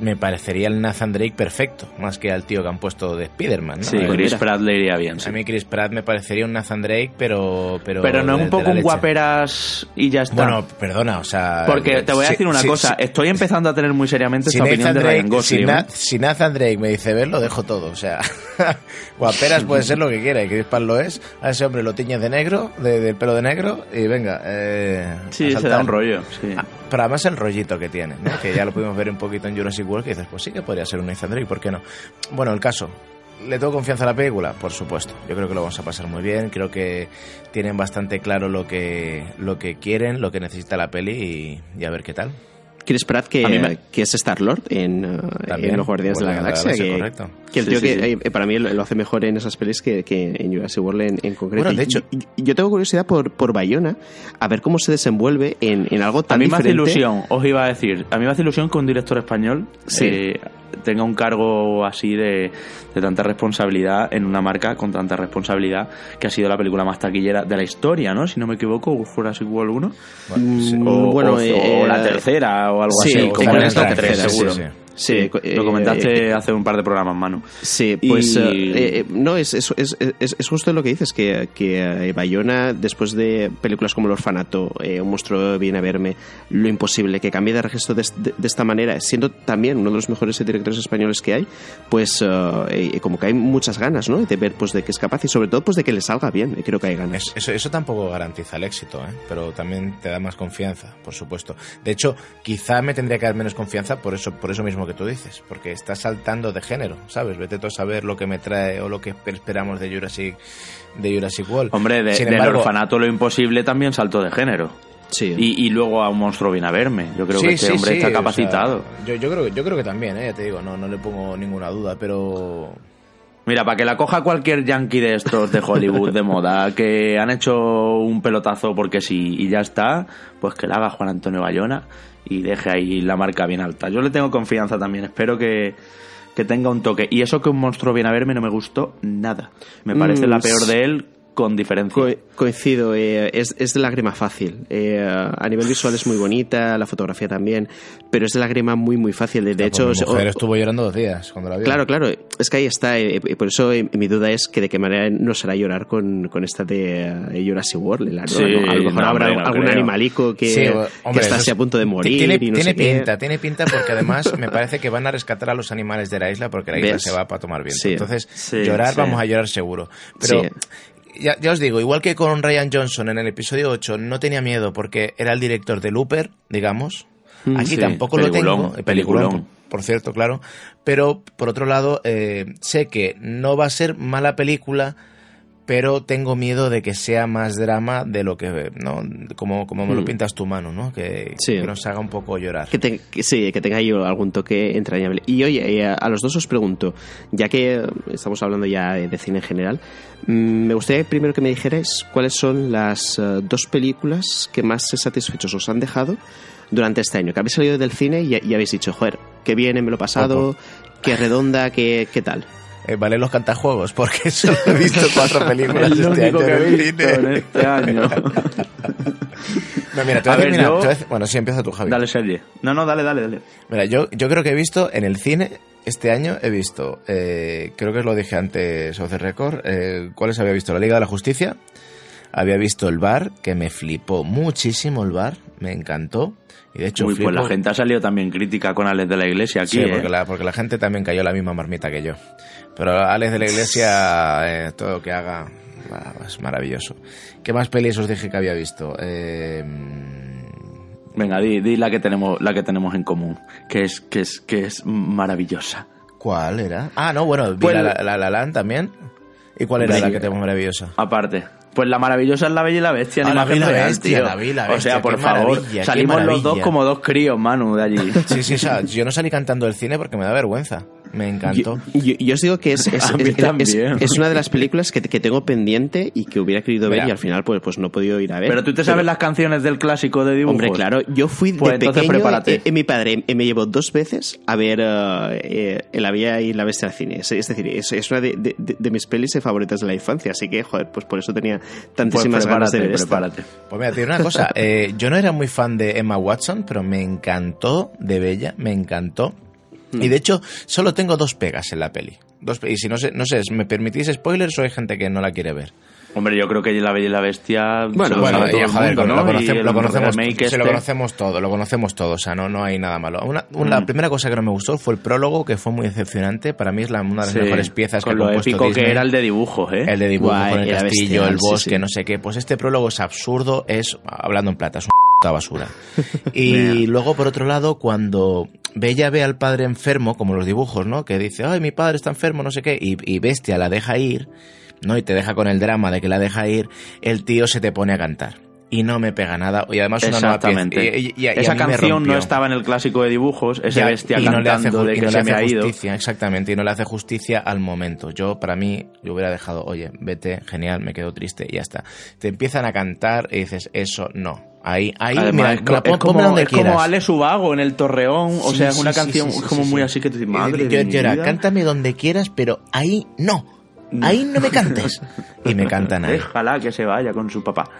me parecería el Nathan Drake perfecto, más que al tío que han puesto de Spider-Man. ¿no? Sí, Chris Pratt le iría bien. A mí Chris Pratt me parecería un Nathan Drake, pero... Pero, pero no es un poco un guaperas y ya está. Bueno, perdona, o sea... Porque te voy a decir una cosa, estoy empezando a tener muy seriamente esta opinión de Ryan Gosling. ¿eh? Si, Nathan Drake me dice verlo, dejo todo, o sea... [LAUGHS] guaperas puede ser lo que quiera, y Chris Pratt lo es. A ese hombre lo tiñes de negro, de, del pelo de negro, y venga... Eh, sí, se da un rollo, sí. Ah, pero además el rollito que tiene, que ya lo pudimos ver un poquito en Jurassic World, que dices, pues sí que podría ser un Nathan Drake, ¿por qué no? Bueno, el caso, ¿Le tengo confianza a la película? Por supuesto. Yo creo que lo vamos a pasar muy bien. Creo que tienen bastante claro lo que, lo que quieren, lo que necesita la peli y a ver qué tal. Chris Pratt, que, que es Star-Lord en, en, Los Guardianes de la Galaxia. que, correcto. que el tío que eh, para mí lo, hace mejor en esas pelis que, que en Jurassic World en, concreto. Bueno, de hecho, yo tengo curiosidad por, por Bayona, a ver cómo se desenvuelve en, en algo tan A mí me hace ilusión, os iba a decir, a mí me hace ilusión que un director español eh, tenga un cargo así de, de, tanta responsabilidad en una marca con tanta responsabilidad que ha sido la película más taquillera de la historia, ¿no? Si no me equivoco, Jurassic World 1. Bueno, o, bueno, o, eh, o la tercera o algo sí, así. como en esta tercera, seguro. Sí, sí. Sí, lo comentaste eh, hace un par de programas, Manu. Sí, pues y... eh, no, es, es, es, es, justo lo que dices, que, que Bayona, después de películas como El Orfanato, eh, Un monstruo viene a verme, Lo Imposible, que cambie de registro de, de, de, esta manera, siendo también uno de los mejores directores españoles que hay, pues como que hay muchas ganas, ¿no? De ver pues de que es capaz y sobre todo pues de que le salga bien, creo que hay ganas. Eso, eso tampoco garantiza el éxito, ¿eh? pero también te da más confianza, por supuesto. De hecho, quizá me tendría que dar menos confianza por eso, por eso mismo que tú dices, porque está saltando de género, ¿sabes? Vete tú a saber lo que me trae o lo que esperamos de Jurassic, de Jurassic World. Hombre, de, Sin embargo, del orfanato lo imposible también saltó de género. Sí. Y, y, luego a un monstruo viene a verme. Yo creo sí, que este sí, hombre sí, está capacitado. O sea, yo, yo, creo, yo creo que también, ¿eh? te digo, no, no le pongo ninguna duda, pero... Mira, para que la coja cualquier yankee de estos de Hollywood de moda, que han hecho un pelotazo porque sí y ya está, pues que la haga Juan Antonio Bayona y deje ahí la marca bien alta. Yo le tengo confianza también, espero que, que tenga un toque. Y eso que un monstruo viene a verme no me gustó nada. Me parece mm, la peor de él con diferencia. Co coincido, eh, es, es, de lágrima fácil. Eh, a nivel visual es muy bonita, la fotografía también, pero es de lágrima muy, muy fácil. De, de no, hecho, mi mujer estuvo llorando dos días cuando la vio. Claro, claro, es que ahí está. Eh, por eso eh, mi duda es que de qué manera no será llorar con, con esta de Jurassic World. La, sí, ¿no? A lo mejor no, habrá hombre, no algún creo. animalico que, Sí, hombre, que está así a punto de morir. Tiene, y no tiene sé qué. pinta, tiene pinta porque además [LAUGHS] me parece que van a rescatar a los animales de la isla porque la isla ¿Ves? se va para tomar viento. Sí. Entonces, Sí, llorar sí. vamos a llorar seguro. Pero Sí. Ya, ya os digo, igual que con Ryan Johnson en el episodio 8 no tenía miedo porque era el director de Looper, digamos. Mm, Aquí sí, tampoco peliculón, lo tengo. peliculón. por, por cierto, claro. Pero por otro lado, eh, sé que no va a ser mala película, pero tengo miedo de que sea más drama de lo que, ¿no? Como, como me lo Mm. pintas tu mano, ¿no? Que, Sí. que nos haga un poco llorar. Que, te- que sí, que tenga ahí algún toque entrañable. Y oye, eh, a los dos os pregunto, ya que estamos hablando ya de cine en general, mm, me gustaría primero que me dijerais cuáles son las eh, dos películas que más satisfechos os han dejado durante este año. Que habéis salido del cine y, y habéis dicho, joder, qué bien me lo he pasado, qué redonda, qué, qué tal. Eh, vale los cantajuegos, porque [LAUGHS] solo he visto [LAUGHS] cuatro películas Es este año que en he visto este año. [LAUGHS] No, mira, te voy A a, ver, decir, mira, yo- te voy a decir- bueno, sí, empieza tú, Javi. Dale serie. No, no, dale, dale, dale. Mira, yo, yo creo que he visto en el cine, este año he visto, eh, creo que os lo dije antes, of the record, eh, ¿cuáles había visto? La Liga de la Justicia, había visto El Bar, que me flipó muchísimo El Bar, me encantó. Y de hecho, Uy, pues la gente ha salido también crítica con Alex de la Iglesia aquí. Sí, ¿eh? porque, la, porque la gente también cayó la misma marmita que yo. Pero Alex de la Iglesia, eh, todo lo que haga es maravilloso. ¿Qué más pelis os dije que había visto? Eh, Venga, di, di la que tenemos, la que tenemos en común, que es, que es, que es maravillosa. ¿Cuál era? Ah, no, bueno, vi Pues- la, la, la también. ¿Y cuál era la que tenemos maravillosa? Aparte. Pues la maravillosa es la bella y la bestia. Ah, La y la real, Bestia, tío. La y la O sea, Bestia, por favor, salimos los dos como dos críos, Manu, de allí. [LAUGHS] Sí, sí, o sea, yo no salí cantando del cine porque me da vergüenza. Me encantó. Yo, yo- yo os digo que es, [LAUGHS] es, una de las películas que, que tengo pendiente y que hubiera querido ver Mira. y al final pues, pues no he podido ir a ver. Pero tú te sabes las canciones del clásico de dibujos. Hombre, claro, yo fui Pues de entonces pequeño. prepárate. eh, eh, mi padre eh, me llevó dos veces a ver eh, eh, El La Vía y la Bestia al cine. Es, es decir, es, es una de, de- de- de mis pelis favoritas de la infancia. Así que, joder, pues por eso tenía Pues tantísimas ganas de prepárate, ver esta. prepárate. Pues mira, te digo una cosa. [LAUGHS] eh, yo no era muy fan de Emma Watson, pero me encantó de Bella, me encantó. Y de hecho, solo tengo dos pegas en la peli. Dos, y si no sé, no sé, ¿me permitís spoilers o hay gente que no la quiere ver? Hombre, yo creo que La Bella y la Bestia. Bueno, bueno joder, lo, conocemos, lo conocemos, se lo este. conocemos todo, lo conocemos todo, o sea, no, no hay nada malo. Una, La mm. primera cosa que no me gustó fue el prólogo, que fue muy decepcionante. Para mí es la, una de las mejores piezas con que lo épico que era el de dibujos, ¿eh? El de dibujos con el castillo, el bosque, no sé qué. Pues este prólogo es absurdo, es, hablando en plata, es una [LAUGHS] basura. [LAUGHS] y luego, por otro lado, cuando Bella ve al padre enfermo, como los dibujos, ¿no? Que dice, ay, mi padre está enfermo, no sé qué, y, y Bestia la deja ir ¿no? Y te deja con el drama de que la deja ir, el tío se te pone a cantar. Y no me pega nada. Y además una Exactamente. Y, Esa canción no estaba en el clásico de dibujos, ese bestia cantando de que se me ha ido. Exactamente, y no le hace justicia al momento. Yo, para mí, yo hubiera dejado, oye, vete, genial, me quedo triste y ya está. Te empiezan a cantar y dices, eso no. Ahí, ahí, mira, es, como, donde es como Ale Subago en el Torreón, o sea, es una canción como muy así que te dices, madre yo, cántame donde quieras, pero ahí no ahí no me cantes. [LAUGHS] Y me cantan ahí. Déjala que se vaya con su papá.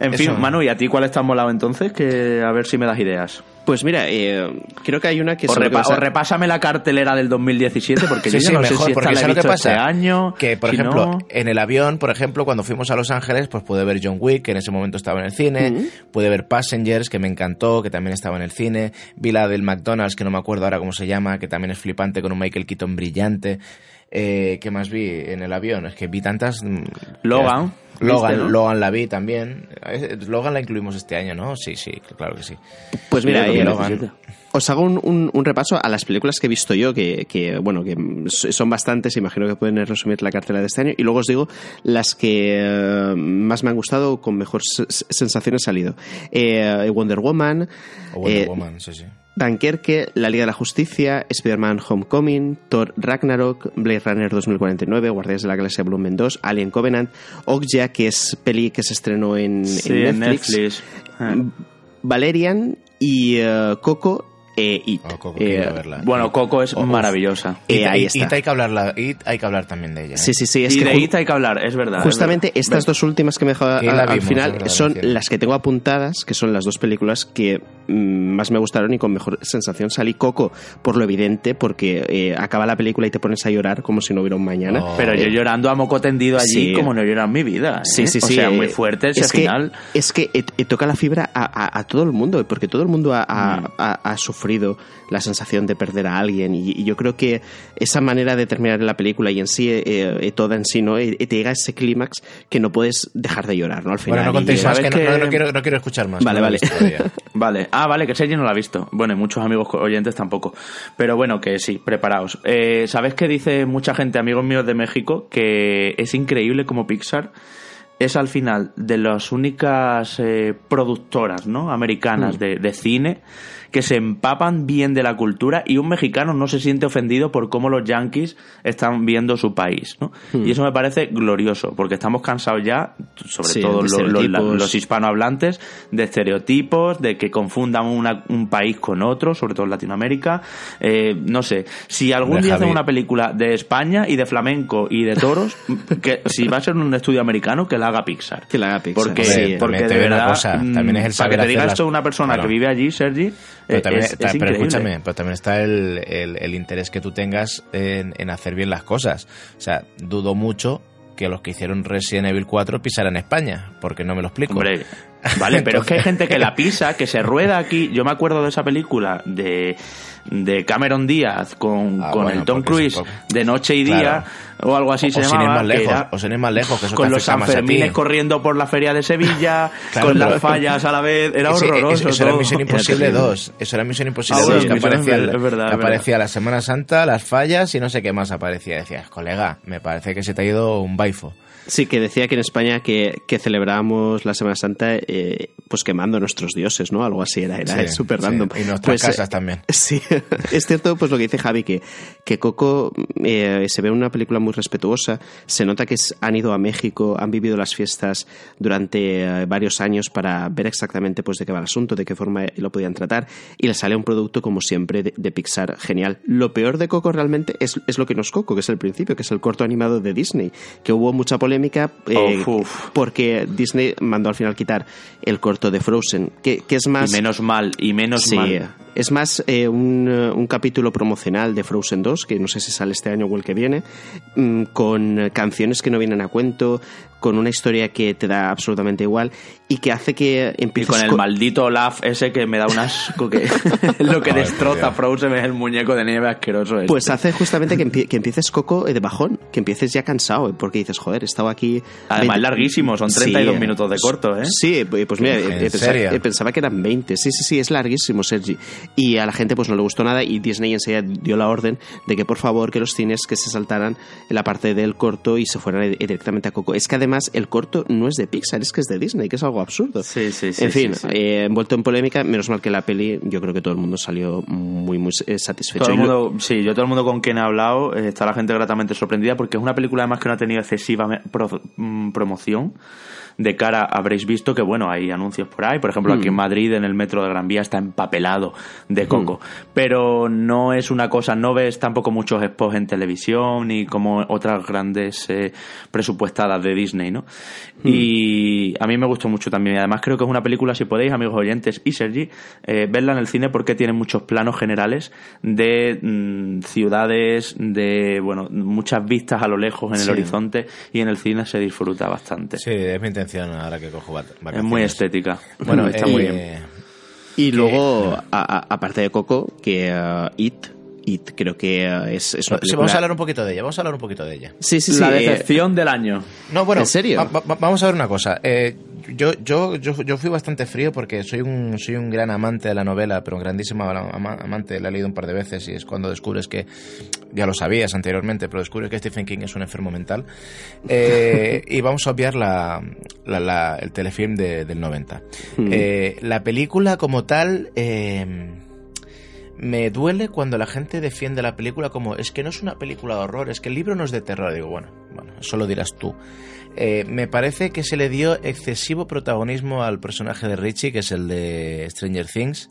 En fin, Manu, ¿y a ti cuál está molado entonces? Que a ver si me das ideas. Pues mira, eh, creo que hay una que... O, repásame la cartelera del 2017, porque [LAUGHS] yo no sé si esta la he visto pasa? este año. Que, por ejemplo, en el avión, por ejemplo, cuando fuimos a Los Ángeles, pues pude ver John Wick, que en ese momento estaba en el cine. Pude ver Passengers, que me encantó, que también estaba en el cine. Vi la del McDonald's, que no me acuerdo ahora cómo se llama, que también es flipante, con un Michael Keaton brillante. Eh, ¿Qué más vi en el avión? Es que vi tantas... Mm, Logan. Logan, Logan la vi también. Logan la incluimos este año, ¿no? Sí, sí, claro que sí. Pues mira, eh, os hago un, repaso a las películas que he visto yo, que, bueno, que son bastantes, imagino que pueden resumir la cartela de este año, y luego os digo las que eh, más me han gustado, con mejor sensaciones salido. Wonder Woman. Wonder Woman, sí, sí. Dunkerque, La Liga de la Justicia, Spider-Man Homecoming, Thor Ragnarok, Blade Runner 2049, Guardias de la Galaxia Volumen 2, Alien Covenant, Okja, que es peli que se estrenó en, Netflix, ah. Valerian y uh, Coco eh, It. Oh, eh, bueno, Coco es maravillosa. Eh, ahí está. It hay que, hablar hay que hablar también de ella. Sí, sí, sí. Es y que de It hay que hablar, es verdad. Justamente estas dos últimas que me he dejado al final son las que tengo apuntadas, que son las dos películas que mm, más me gustaron y con mejor sensación. Salí Coco por lo evidente, porque acaba la película y te pones a llorar como si no hubiera un mañana. Oh. Pero yo llorando a moco tendido allí como no llora en mi vida. Sí, sí, sí. O sea, muy fuerte es final. Que, es que toca la fibra a, todo el mundo, porque todo el mundo ha, mm. ha sufrido la sensación de perder a alguien. Y, yo creo que esa manera de terminar la película y en sí, eh, eh, toda en sí, ¿no? Eh, te llega a ese clímax que no puedes dejar de llorar, ¿no? Al final. Bueno, no contéis más, que, No, quiero, no, quiero, escuchar más. Vale, vale. [LAUGHS] vale. Ah, vale, que Sergi no lo ha visto. Bueno, y muchos amigos oyentes tampoco. Pero bueno, que sí, preparaos. ¿Sabes qué dice mucha gente, amigos míos de México, que es increíble como Pixar es al final de las únicas productoras ¿no? americanas mm. de, de, cine que se empapan bien de la cultura y un mexicano no se siente ofendido por cómo los yankees están viendo su país. ¿no? Hmm. Y eso me parece glorioso, porque estamos cansados ya, sobre todo los, hispanohablantes, de estereotipos, de que confundan un país con otro, sobre todo en Latinoamérica. Eh, no sé, si algún día hacen una película de España y de flamenco y de toros, [LAUGHS] que si va a ser un estudio americano, que la haga Pixar. Que la haga Pixar. Porque, porque de verdad, también es el para que te diga esto una persona que vive allí, Sergi, pero, también, escúchame, pero también está el, el, interés que tú tengas en, en, hacer bien las cosas. O sea, dudo mucho que los que hicieron Resident Evil 4 pisaran España, porque no me lo explico. Hombre, [LAUGHS] vale, pero es que hay gente que la pisa, que se rueda aquí. Yo me acuerdo de esa película de de Cameron Díaz con, ah, con el Tom Cruise de noche y día o algo así se llamaba. Más lejos, o sin más lejos, que con los Sanfermines corriendo por la feria de Sevilla, [LAUGHS] con las fallas a la vez, era horroroso. Eso, era Misión Imposible 2, eso era Misión Imposible 2, que aparecía, aparecía la Semana Santa, las fallas y no sé qué más aparecía. Decías, colega, me parece que se te ha ido un baifo. Sí, que decía que en España que, que celebrábamos la Semana Santa eh, pues quemando nuestros dioses, ¿no? Algo así, era, era súper random. Y nuestras pues, casas también. [LAUGHS] Sí, es cierto pues lo que dice Javi, que, que Coco eh, se ve una película muy respetuosa, se nota que han ido a México, han vivido las fiestas durante eh, varios años para ver exactamente pues de qué va el asunto, de qué forma lo podían tratar, y le sale un producto como siempre de, Pixar genial. Lo peor de Coco realmente es, es lo que nos Coco, que es el principio, que es el corto animado de Disney, que hubo mucha polémica eh, porque Disney mandó al final quitar el corto de Frozen, que, es más... Y menos mal, y menos mal. Es más eh, un, un, capítulo promocional de Frozen 2, que no sé si sale este año o el que viene, mm, con canciones que no vienen a cuento, con una historia que te da absolutamente igual y que hace que empieces... Y con el maldito Olaf ese que me da un asco que [LAUGHS] [LAUGHS] lo que destroza Frozen es el muñeco de nieve asqueroso este. Pues hace justamente que, que, empieces Coco de bajón, que empieces ya cansado, porque dices, joder, he estado aquí... Además larguísimo, son 32 minutos de corto, ¿eh? Sí, pues mira, pensaba, pensaba, que eran 20. Sí, sí, sí, es larguísimo, Sergi. Y a la gente pues no le gustó nada y Disney enseguida dio la orden de que por favor que los cines que se saltaran en la parte del corto y se fueran directamente a Coco. Es que además el corto no es de Pixar, es que es de Disney, que es algo absurdo. Sí, sí, sí. En fin, eh, envuelto en polémica, menos mal que la peli, yo creo que todo el mundo salió muy, muy eh, satisfecho. Todo el mundo, sí, yo todo el mundo con quien he hablado eh, está la gente gratamente sorprendida porque es una película además que no ha tenido excesiva mm, promoción de cara habréis visto que, bueno, hay anuncios por ahí. Por ejemplo, aquí en mm. Madrid, en el metro de Gran Vía, está empapelado de mm. Coco. Pero no es una cosa, no ves tampoco muchos spots en televisión ni como otras grandes eh, presupuestadas de Disney, ¿no? Mm. Y a mí me gustó mucho también. Y además creo que es una película, si podéis, amigos oyentes y Sergi, eh, verla en el cine porque tiene muchos planos generales de ciudades, de, bueno, muchas vistas a lo lejos en el horizonte y en el cine se disfruta bastante. Sí, es mi ahora que cojo Es muy estética. [LAUGHS] Bueno, está muy bien. Eh, y luego, aparte de Coco, que uh, It, It creo que uh, es, es una película... vamos a hablar un poquito de ella, vamos a hablar un poquito de ella. Sí, sí, sí. La decepción del año. No, bueno, ¿En serio? vamos a ver una cosa. Eh, yo, yo, yo, yo fui bastante frío porque soy un, soy un gran amante de la novela, pero un grandísimo amante, la he leído un par de veces y es cuando descubres que, ya lo sabías anteriormente, pero descubres que Stephen King es un enfermo mental. Eh, y vamos a obviar la, la, el telefilm del 90. Hmm. Eh, la película como tal... Me duele cuando la gente defiende la película como es que no es una película de horror, es que el libro no es de terror. Digo, bueno, bueno, eso lo dirás tú. Eh, me parece que se le dio excesivo protagonismo al personaje de Richie, que es el de Stranger Things,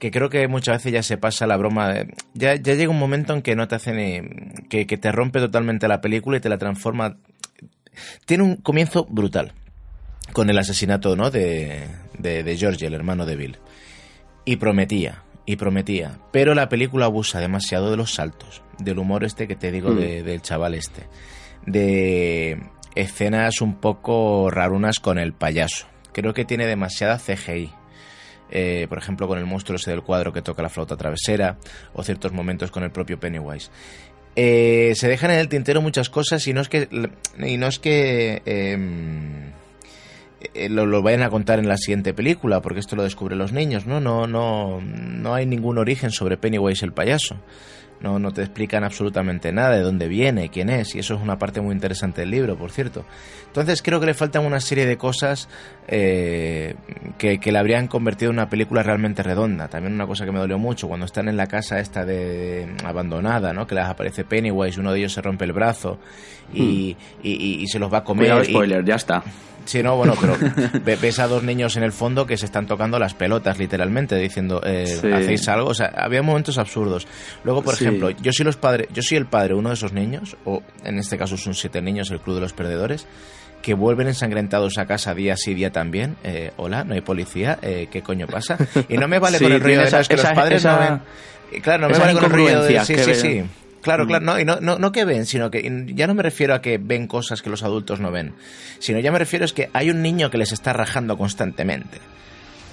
que creo que muchas veces ya se pasa la broma. ya, ya, llega un momento en que no te hace ni. Que, te rompe totalmente la película y te la transforma. Tiene un comienzo brutal con el asesinato ¿no? de, de, George, el hermano de Bill. Y prometía, y prometía. Pero la película abusa demasiado de los saltos, del humor este que te digo mm. del chaval este. De escenas un poco rarunas con el payaso. Creo que tiene demasiada CGI. Eh, por ejemplo, con el monstruo ese del cuadro que toca la flauta travesera, o ciertos momentos con el propio Pennywise. Eh, se dejan en el tintero muchas cosas y no es que, y no es que em, eh, lo, lo, vayan a contar en la siguiente película, porque esto lo descubren los niños, ¿no? No, no, no hay ningún origen sobre Pennywise el payaso no, no te explican absolutamente nada de dónde viene, quién es, y eso es una parte muy interesante del libro, por cierto. Entonces creo que le faltan una serie de cosas eh, que, que le habrían convertido en una película realmente redonda. También una cosa que me dolió mucho, cuando están en la casa esta de abandonada, ¿no? que les aparece Pennywise, uno de ellos se rompe el brazo y, hmm. y, se los va a comer. spoiler, ya está. Sí, no, bueno, pero ves a dos niños en el fondo que se están tocando las pelotas, literalmente, diciendo, eh, ¿hacéis algo? O sea, había momentos absurdos. Luego, por ejemplo, yo soy los padres, yo soy el padre uno de esos niños, o en este caso son siete niños, el Club de los Perdedores, que vuelven ensangrentados a casa día sí día también. Eh, hola, no hay policía, eh, ¿qué coño pasa? Y no me vale [LAUGHS] con el ruido de que los padres no ven... Claro, no me vale con el ruido de... Sí, sí, sí. Claro, claro, no, y no, no, no, que ven, sino que ya no me refiero a que ven cosas que los adultos no ven, sino ya me refiero es que hay un niño que les está rajando constantemente.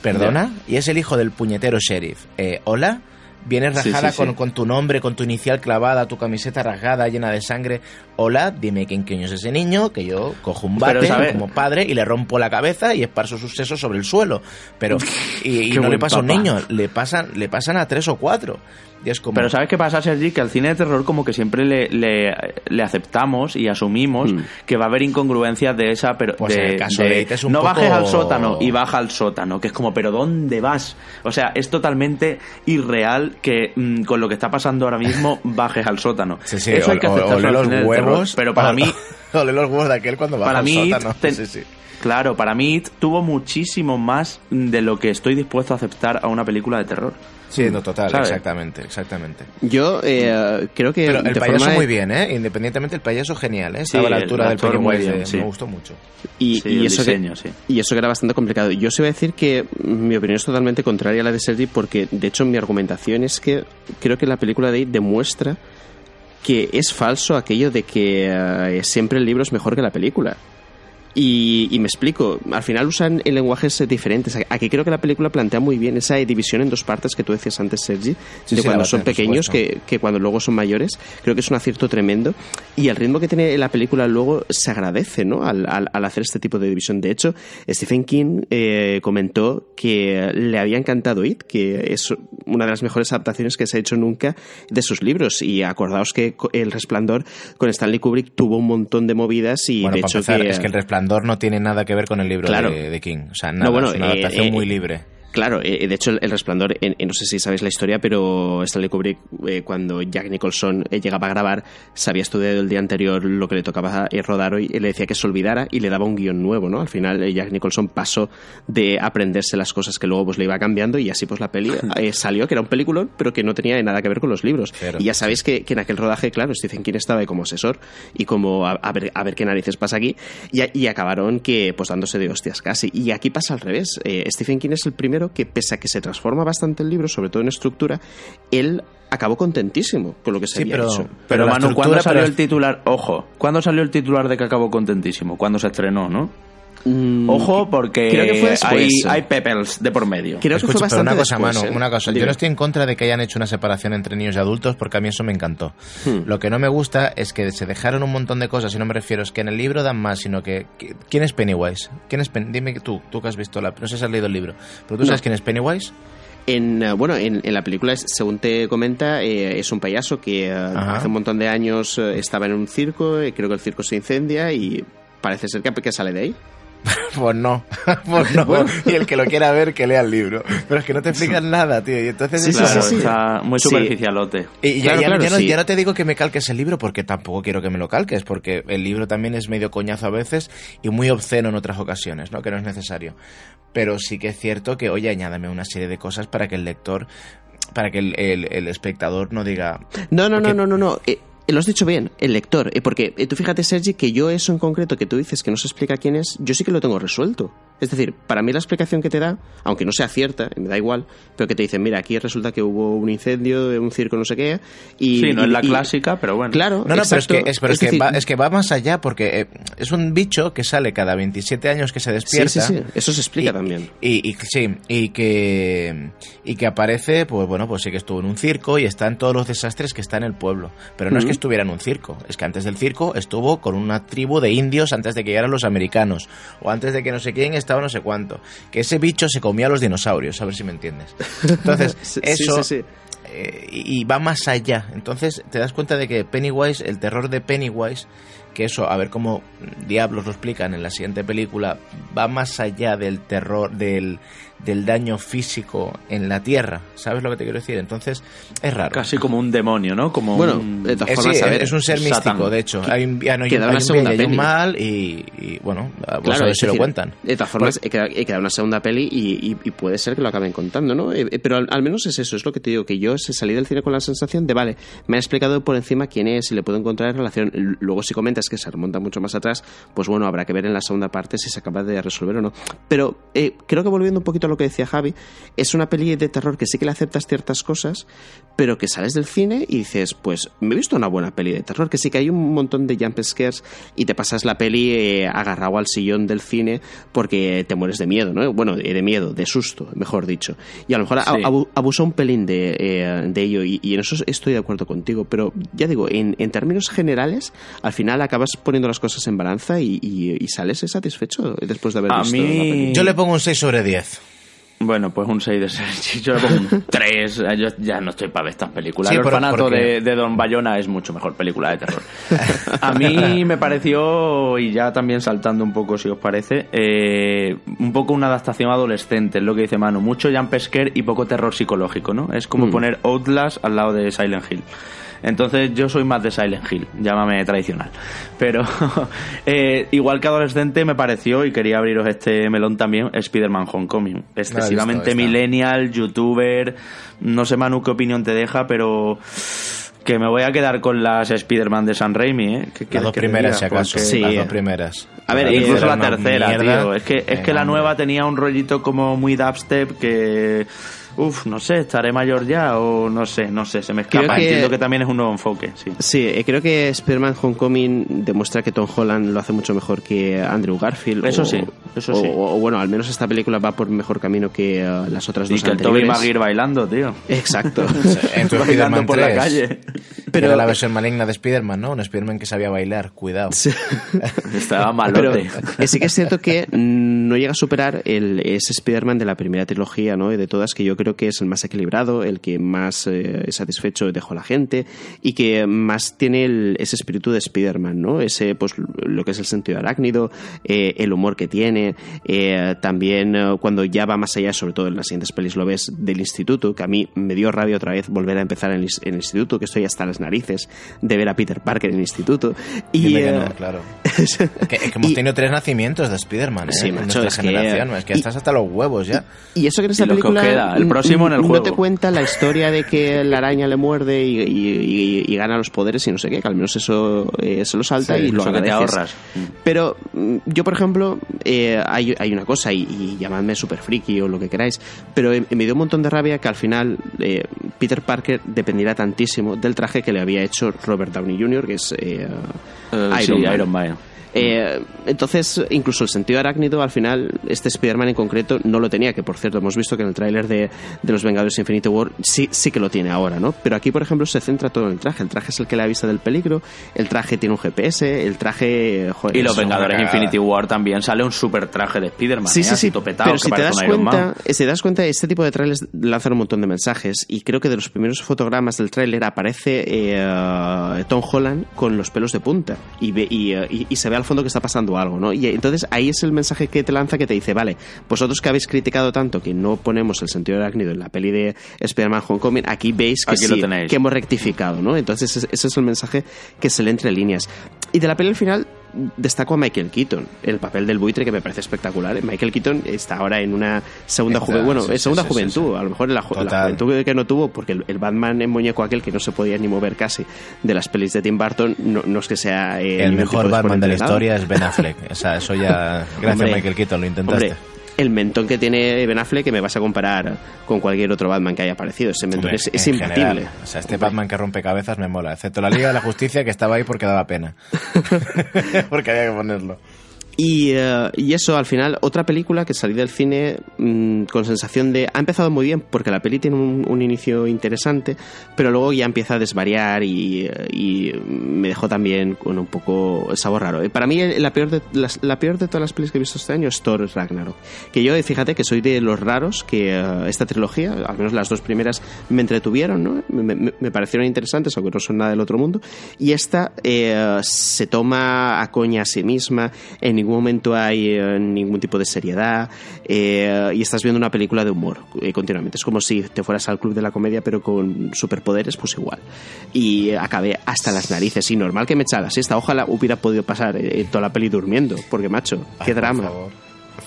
¿Perdona? Y es el hijo del puñetero sheriff. Eh, ¿Hola? Vienes rajada Con, con, tu nombre, con tu inicial clavada, tu camiseta rasgada, llena de sangre. Hola, dime quién coño es ese niño, que yo cojo un bate como padre y le rompo la cabeza y esparzo sus sesos sobre el suelo. Pero, [LAUGHS] y, no le pasa a un niño, le pasan, le pasan a tres o cuatro. Pero ¿sabes qué pasa, Sergi? Que al cine de terror como que siempre le, le, aceptamos y asumimos mm. que va a haber incongruencias de esa... Pero pues de, caso no bajes al sótano y baja al sótano, que es como, ¿pero dónde vas? O sea, es totalmente irreal que mm, con lo que está pasando ahora mismo [LAUGHS] bajes al sótano. Sí, sí, Eso hay que aceptarlo los huevos. pero para mí... [LAUGHS] Ole los huevos de aquel cuando baja para al mí, sótano. Sí, sí. Claro, para mí tuvo muchísimo más de lo que estoy dispuesto a aceptar a una película de terror. Sí, no, total, exactamente, exactamente. Yo eh, creo que... Pero el payaso muy bien, ¿eh? Independientemente, el payaso genial, ¿eh? Estaba a la altura del Pennywise, me gustó mucho. Y, eso que, y eso que era bastante complicado. Yo se voy a decir que mi opinión es totalmente contraria a la de Sergi porque, de hecho, mi argumentación es que creo que la película de ahí demuestra que es falso aquello de que eh, siempre el libro es mejor que la película. Y, me explico, al final usan lenguajes diferentes. Aquí creo que la película plantea muy bien esa división en dos partes que tú decías antes, Sergi, de cuando son pequeños que, que, cuando luego son mayores. Creo que es un acierto tremendo. Y el ritmo que tiene la película luego se agradece ¿no? al, al, hacer este tipo de división. De hecho, Stephen King eh, comentó que le había encantado It, que es una de las mejores adaptaciones que se ha hecho nunca de sus libros. Y acordaos que El Resplandor con Stanley Kubrick tuvo un montón de movidas y de hecho es que El Resplandor no tiene nada que ver con el libro de, King. O sea, nada, es una adaptación eh, muy eh, libre. Claro, eh, de hecho El Resplandor, no sé si sabéis la historia, pero Stanley Kubrick eh, cuando Jack Nicholson eh, llegaba a grabar, sabía estudiado el día anterior lo que le tocaba rodar hoy y le decía que se olvidara y le daba un guion nuevo, ¿no? Al final Jack Nicholson pasó de aprenderse las cosas que luego pues le iba cambiando y así pues la peli [LAUGHS] salió, que era un película, pero que no tenía nada que ver con los libros. y ya sabéis que, en aquel rodaje, claro, Stephen King estaba como asesor y como a, ver, a ver qué narices pasa aquí y, y, acabaron que pues dándose de hostias casi. Y aquí pasa al revés. Stephen King es el primero que pese a que se transforma bastante el libro, sobre todo en estructura, él acabó contentísimo con lo que se había pero, hecho. Pero, Manu, ¿cuándo salió el titular? Ojo, ¿cuándo salió el titular de que acabó contentísimo? Cuando se estrenó, ¿no? Mm, Ojo, porque creo que fue hay, hay peppers de por medio. Creo que fue bastante una cosa, después, ¿eh? una cosa. Yo no estoy en contra de que hayan hecho una separación entre niños y adultos, porque a mí eso me encantó. Hmm. Lo que no me gusta es que se dejaron un montón de cosas, y no me refiero es que en el libro dan más, sino que... ¿Quién es Pennywise? ¿Quién es Dime tú, tú que has visto la... No sé si has leído el libro, pero tú sabes quién es Pennywise. En, eh, bueno, en, la película, según te comenta, eh, es un payaso que hace un montón de años estaba en un circo, y creo que el circo se incendia y parece ser que, que sale de ahí. [LAUGHS] pues no, [LAUGHS] pues no. Y el que lo quiera ver, que lea el libro. Pero es que no te explican nada, tío. Y entonces sí, está muy superficialote. Y ya, no, te digo que me calques el libro porque tampoco quiero que me lo calques, porque el libro también es medio coñazo a veces y muy obsceno en otras ocasiones, ¿no? Que no es necesario. Pero sí que es cierto que, oye, añádame una serie de cosas para que el lector para que el, espectador no diga... No, no, no, no, no, no. Eh, eh, lo has dicho bien, el lector. Eh, porque tú fíjate, Sergi, que yo eso en concreto que tú dices que no se explica quién es, yo sí que lo tengo resuelto. Es decir, para mí la explicación que te da, aunque no sea cierta, me da igual, pero que te dicen, mira, aquí resulta que hubo un incendio, un circo, no sé qué, y... Sí, no es la clásica, pero bueno. Claro, No, no, pero, es que, es, que, va, más allá, porque eh, es un bicho que sale cada 27 años que se despierta. Sí, sí, sí, eso se explica también. Y, sí, y que, y que aparece, pues bueno, pues sí que estuvo en un circo y está en todos los desastres que está en el pueblo. Pero no es que estuviera en un circo, es que antes del circo estuvo con una tribu de indios antes de que llegaran los americanos, o antes de que no sé quién estaba no sé cuánto. Que ese bicho se comía a los dinosaurios, a ver si me entiendes. Entonces, [LAUGHS] eso... Eh, y va más allá. Entonces te das cuenta de que Pennywise, el terror de Pennywise, que eso, a ver cómo diablos lo explican en la siguiente película, va más allá del terror, del, del daño físico en la Tierra. ¿Sabes lo que te quiero decir? Entonces, es raro. Casi como un demonio, ¿no? Como bueno, de todas formas, es, un ser místico, de hecho. Hay un, hay, hay un mal y, bueno, pues a ver si lo cuentan. De todas formas, he quedado, una segunda peli y, puede ser que lo acaben contando, ¿no? Eh, eh, pero al, menos es eso, es lo que te digo, que yo salí del cine con la sensación de, vale, me ha explicado por encima quién es y le puedo encontrar en relación. Luego, si comentas que se remonta mucho más atrás, pues bueno, habrá que ver en la segunda parte si se acaba de resolver o no. Pero eh, creo que volviendo un poquito a lo que decía Javi, es una peli de terror que sí que le aceptas ciertas cosas, pero que sales del cine y dices, pues me he visto una buena peli de terror, que sí que hay un montón de jump scares y te pasas la peli eh, agarrado al sillón del cine porque te mueres de miedo, ¿no? Bueno, de miedo, de susto, mejor dicho. Y a lo mejor abusa un pelín de, eh, ello y, en eso estoy de acuerdo contigo, pero ya digo, en, términos generales, al final acabas poniendo las cosas en balanza y, sales satisfecho después de haber a visto mí... la peli. Yo le pongo un 6 sobre 10. Bueno, pues un 6 de 6. [LAUGHS] Yo le pongo un [LAUGHS] 3. Yo ya no estoy para ver estas películas. el orfanato de, Don Bayona es mucho mejor película de terror. [LAUGHS] A mí me pareció, y ya también saltando un poco si os parece, eh, un poco una adaptación adolescente, es lo que dice Manu. Mucho Jan Pesker y poco terror psicológico, ¿no? Es como mm. poner Outlast al lado de Silent Hill. Entonces yo soy más de Silent Hill, llámame tradicional. Pero [LAUGHS] eh, igual que adolescente me pareció, y quería abriros este melón también, Spider-Man Homecoming. Excesivamente millennial, youtuber, no sé Manu qué opinión te deja, pero que me voy a quedar con las Spider-Man de San Raimi, ¿eh? las dos primeras, si acaso. Sí. Las dos primeras. A ver, incluso la tercera, tío. Es que, es que la nueva tenía un rollito como muy dubstep que Uf, no sé, estaré mayor ya o no sé, no sé, se me escapa. Entiendo que también es un nuevo enfoque, sí. Sí, eh, creo que Spider-Man Homecoming demuestra que Tom Holland lo hace mucho mejor que Andrew Garfield. Eso sí, eso sí. O, bueno, al menos esta película va por mejor camino que uh, las otras dos y que el Tobey Maguire bailando, tío. Exacto. [LAUGHS] bailando por la calle. Pero, Era la versión maligna de Spider-Man, ¿no? Un Spider-Man que sabía bailar, cuidado. [LAUGHS] Estaba malote. Pero, sí que es cierto que no llega a superar el, ese Spider-Man de la primera trilogía, ¿no? Y de todas que yo creo que es el más equilibrado, el que más eh, satisfecho dejó a la gente y que más tiene ese espíritu de Spider-Man, ¿no? Ese, pues, lo que es el sentido arácnido, eh, el humor que tiene, eh, también cuando ya va más allá, sobre todo en las siguientes pelis lo ves, del instituto, que a mí me dio rabia otra vez volver a empezar en el, instituto, que estoy hasta las narices de ver a Peter Parker en el instituto. Y, claro. [LAUGHS] es que, hemos tenido tres nacimientos de Spider-Man, ¿eh? en nuestra generación, que, es que estás hasta los huevos ya. Y, eso que en esta película... el próximo en el no te cuenta la historia de que la araña le muerde y, gana los poderes y no sé qué, que al menos eso eh, se lo salta y lo agradeces. ahorras. Pero mm, yo, por ejemplo, eh, hay, una cosa, y, llamadme super friki o lo que queráis, pero me dio un montón de rabia que al final eh, Peter Parker dependiera tantísimo del traje que le había hecho Robert Downey Jr., que es Iron Man. Eh, entonces, incluso el sentido arácnido, al final, este Spider-Man en concreto no lo tenía, que por cierto, hemos visto que en el tráiler de, Los Vengadores Infinity War sí, sí que lo tiene ahora, ¿no? Pero aquí, por ejemplo, se centra todo en el traje. El traje es el que le avisa del peligro, el traje tiene un GPS, el traje... y Los Vengadores Infinity War también sale un super traje de Spider-Man. Sí, ¿eh? sí, sí. pero si te, das cuenta, si te das cuenta, este tipo de trailers lanzan un montón de mensajes y creo que de los primeros fotogramas del tráiler aparece eh, Tom Holland con los pelos de punta y, y, y se ve al fondo que está pasando algo, ¿no? Y entonces ahí es el mensaje que te lanza que te dice, vale, vosotros que habéis criticado tanto que no ponemos el sentido arácnido en la peli de Spider-Man Homecoming, aquí veis que sí, que hemos rectificado, ¿no? Entonces ese es el mensaje que se le entre líneas. Y de la peli al final destaco a Michael Keaton, el papel del buitre que me parece espectacular. Michael Keaton está ahora en una segunda juventud, bueno, es segunda juventud, a lo mejor en la, juventud que no tuvo, porque el, Batman en muñeco aquel que no se podía ni mover casi de las pelis de Tim Burton, no, es que sea... Eh, el mejor Batman de la historia es Ben Affleck, o sea, eso ya, [LAUGHS] gracias Michael Keaton lo intentaste el mentón que tiene Ben Affleck que me vas a comparar con cualquier otro Batman que haya aparecido. Ese mentón es, es imbatible. o sea, este Batman que rompe cabezas me mola, excepto la Liga de la Justicia que estaba ahí porque daba pena. [LAUGHS] [LAUGHS] porque había que ponerlo. Eh, y, eso, al final, otra película que salí del cine mm, con sensación de. Ha empezado muy bien porque la peli tiene un, inicio interesante, pero luego ya empieza a desvariar y, me dejó también con un poco sabor raro. Eh, para mí, la peor, de, la, peor de todas las pelis que he visto este año es Thor Ragnarok. Que yo, fíjate que soy de los raros que eh, esta trilogía, al menos las dos primeras, me entretuvieron, ¿no? me, parecieron interesantes, aunque no son nada del otro mundo. Y esta se toma a coña a sí misma en ningún momento hay eh, ningún tipo de seriedad eh, y estás viendo una película de humor eh, continuamente. Es como si te fueras al club de la comedia pero con superpoderes, pues igual. Y acabé hasta las narices. Y normal que me echara esta Ojalá hubiera podido pasar toda la peli durmiendo, porque macho, qué drama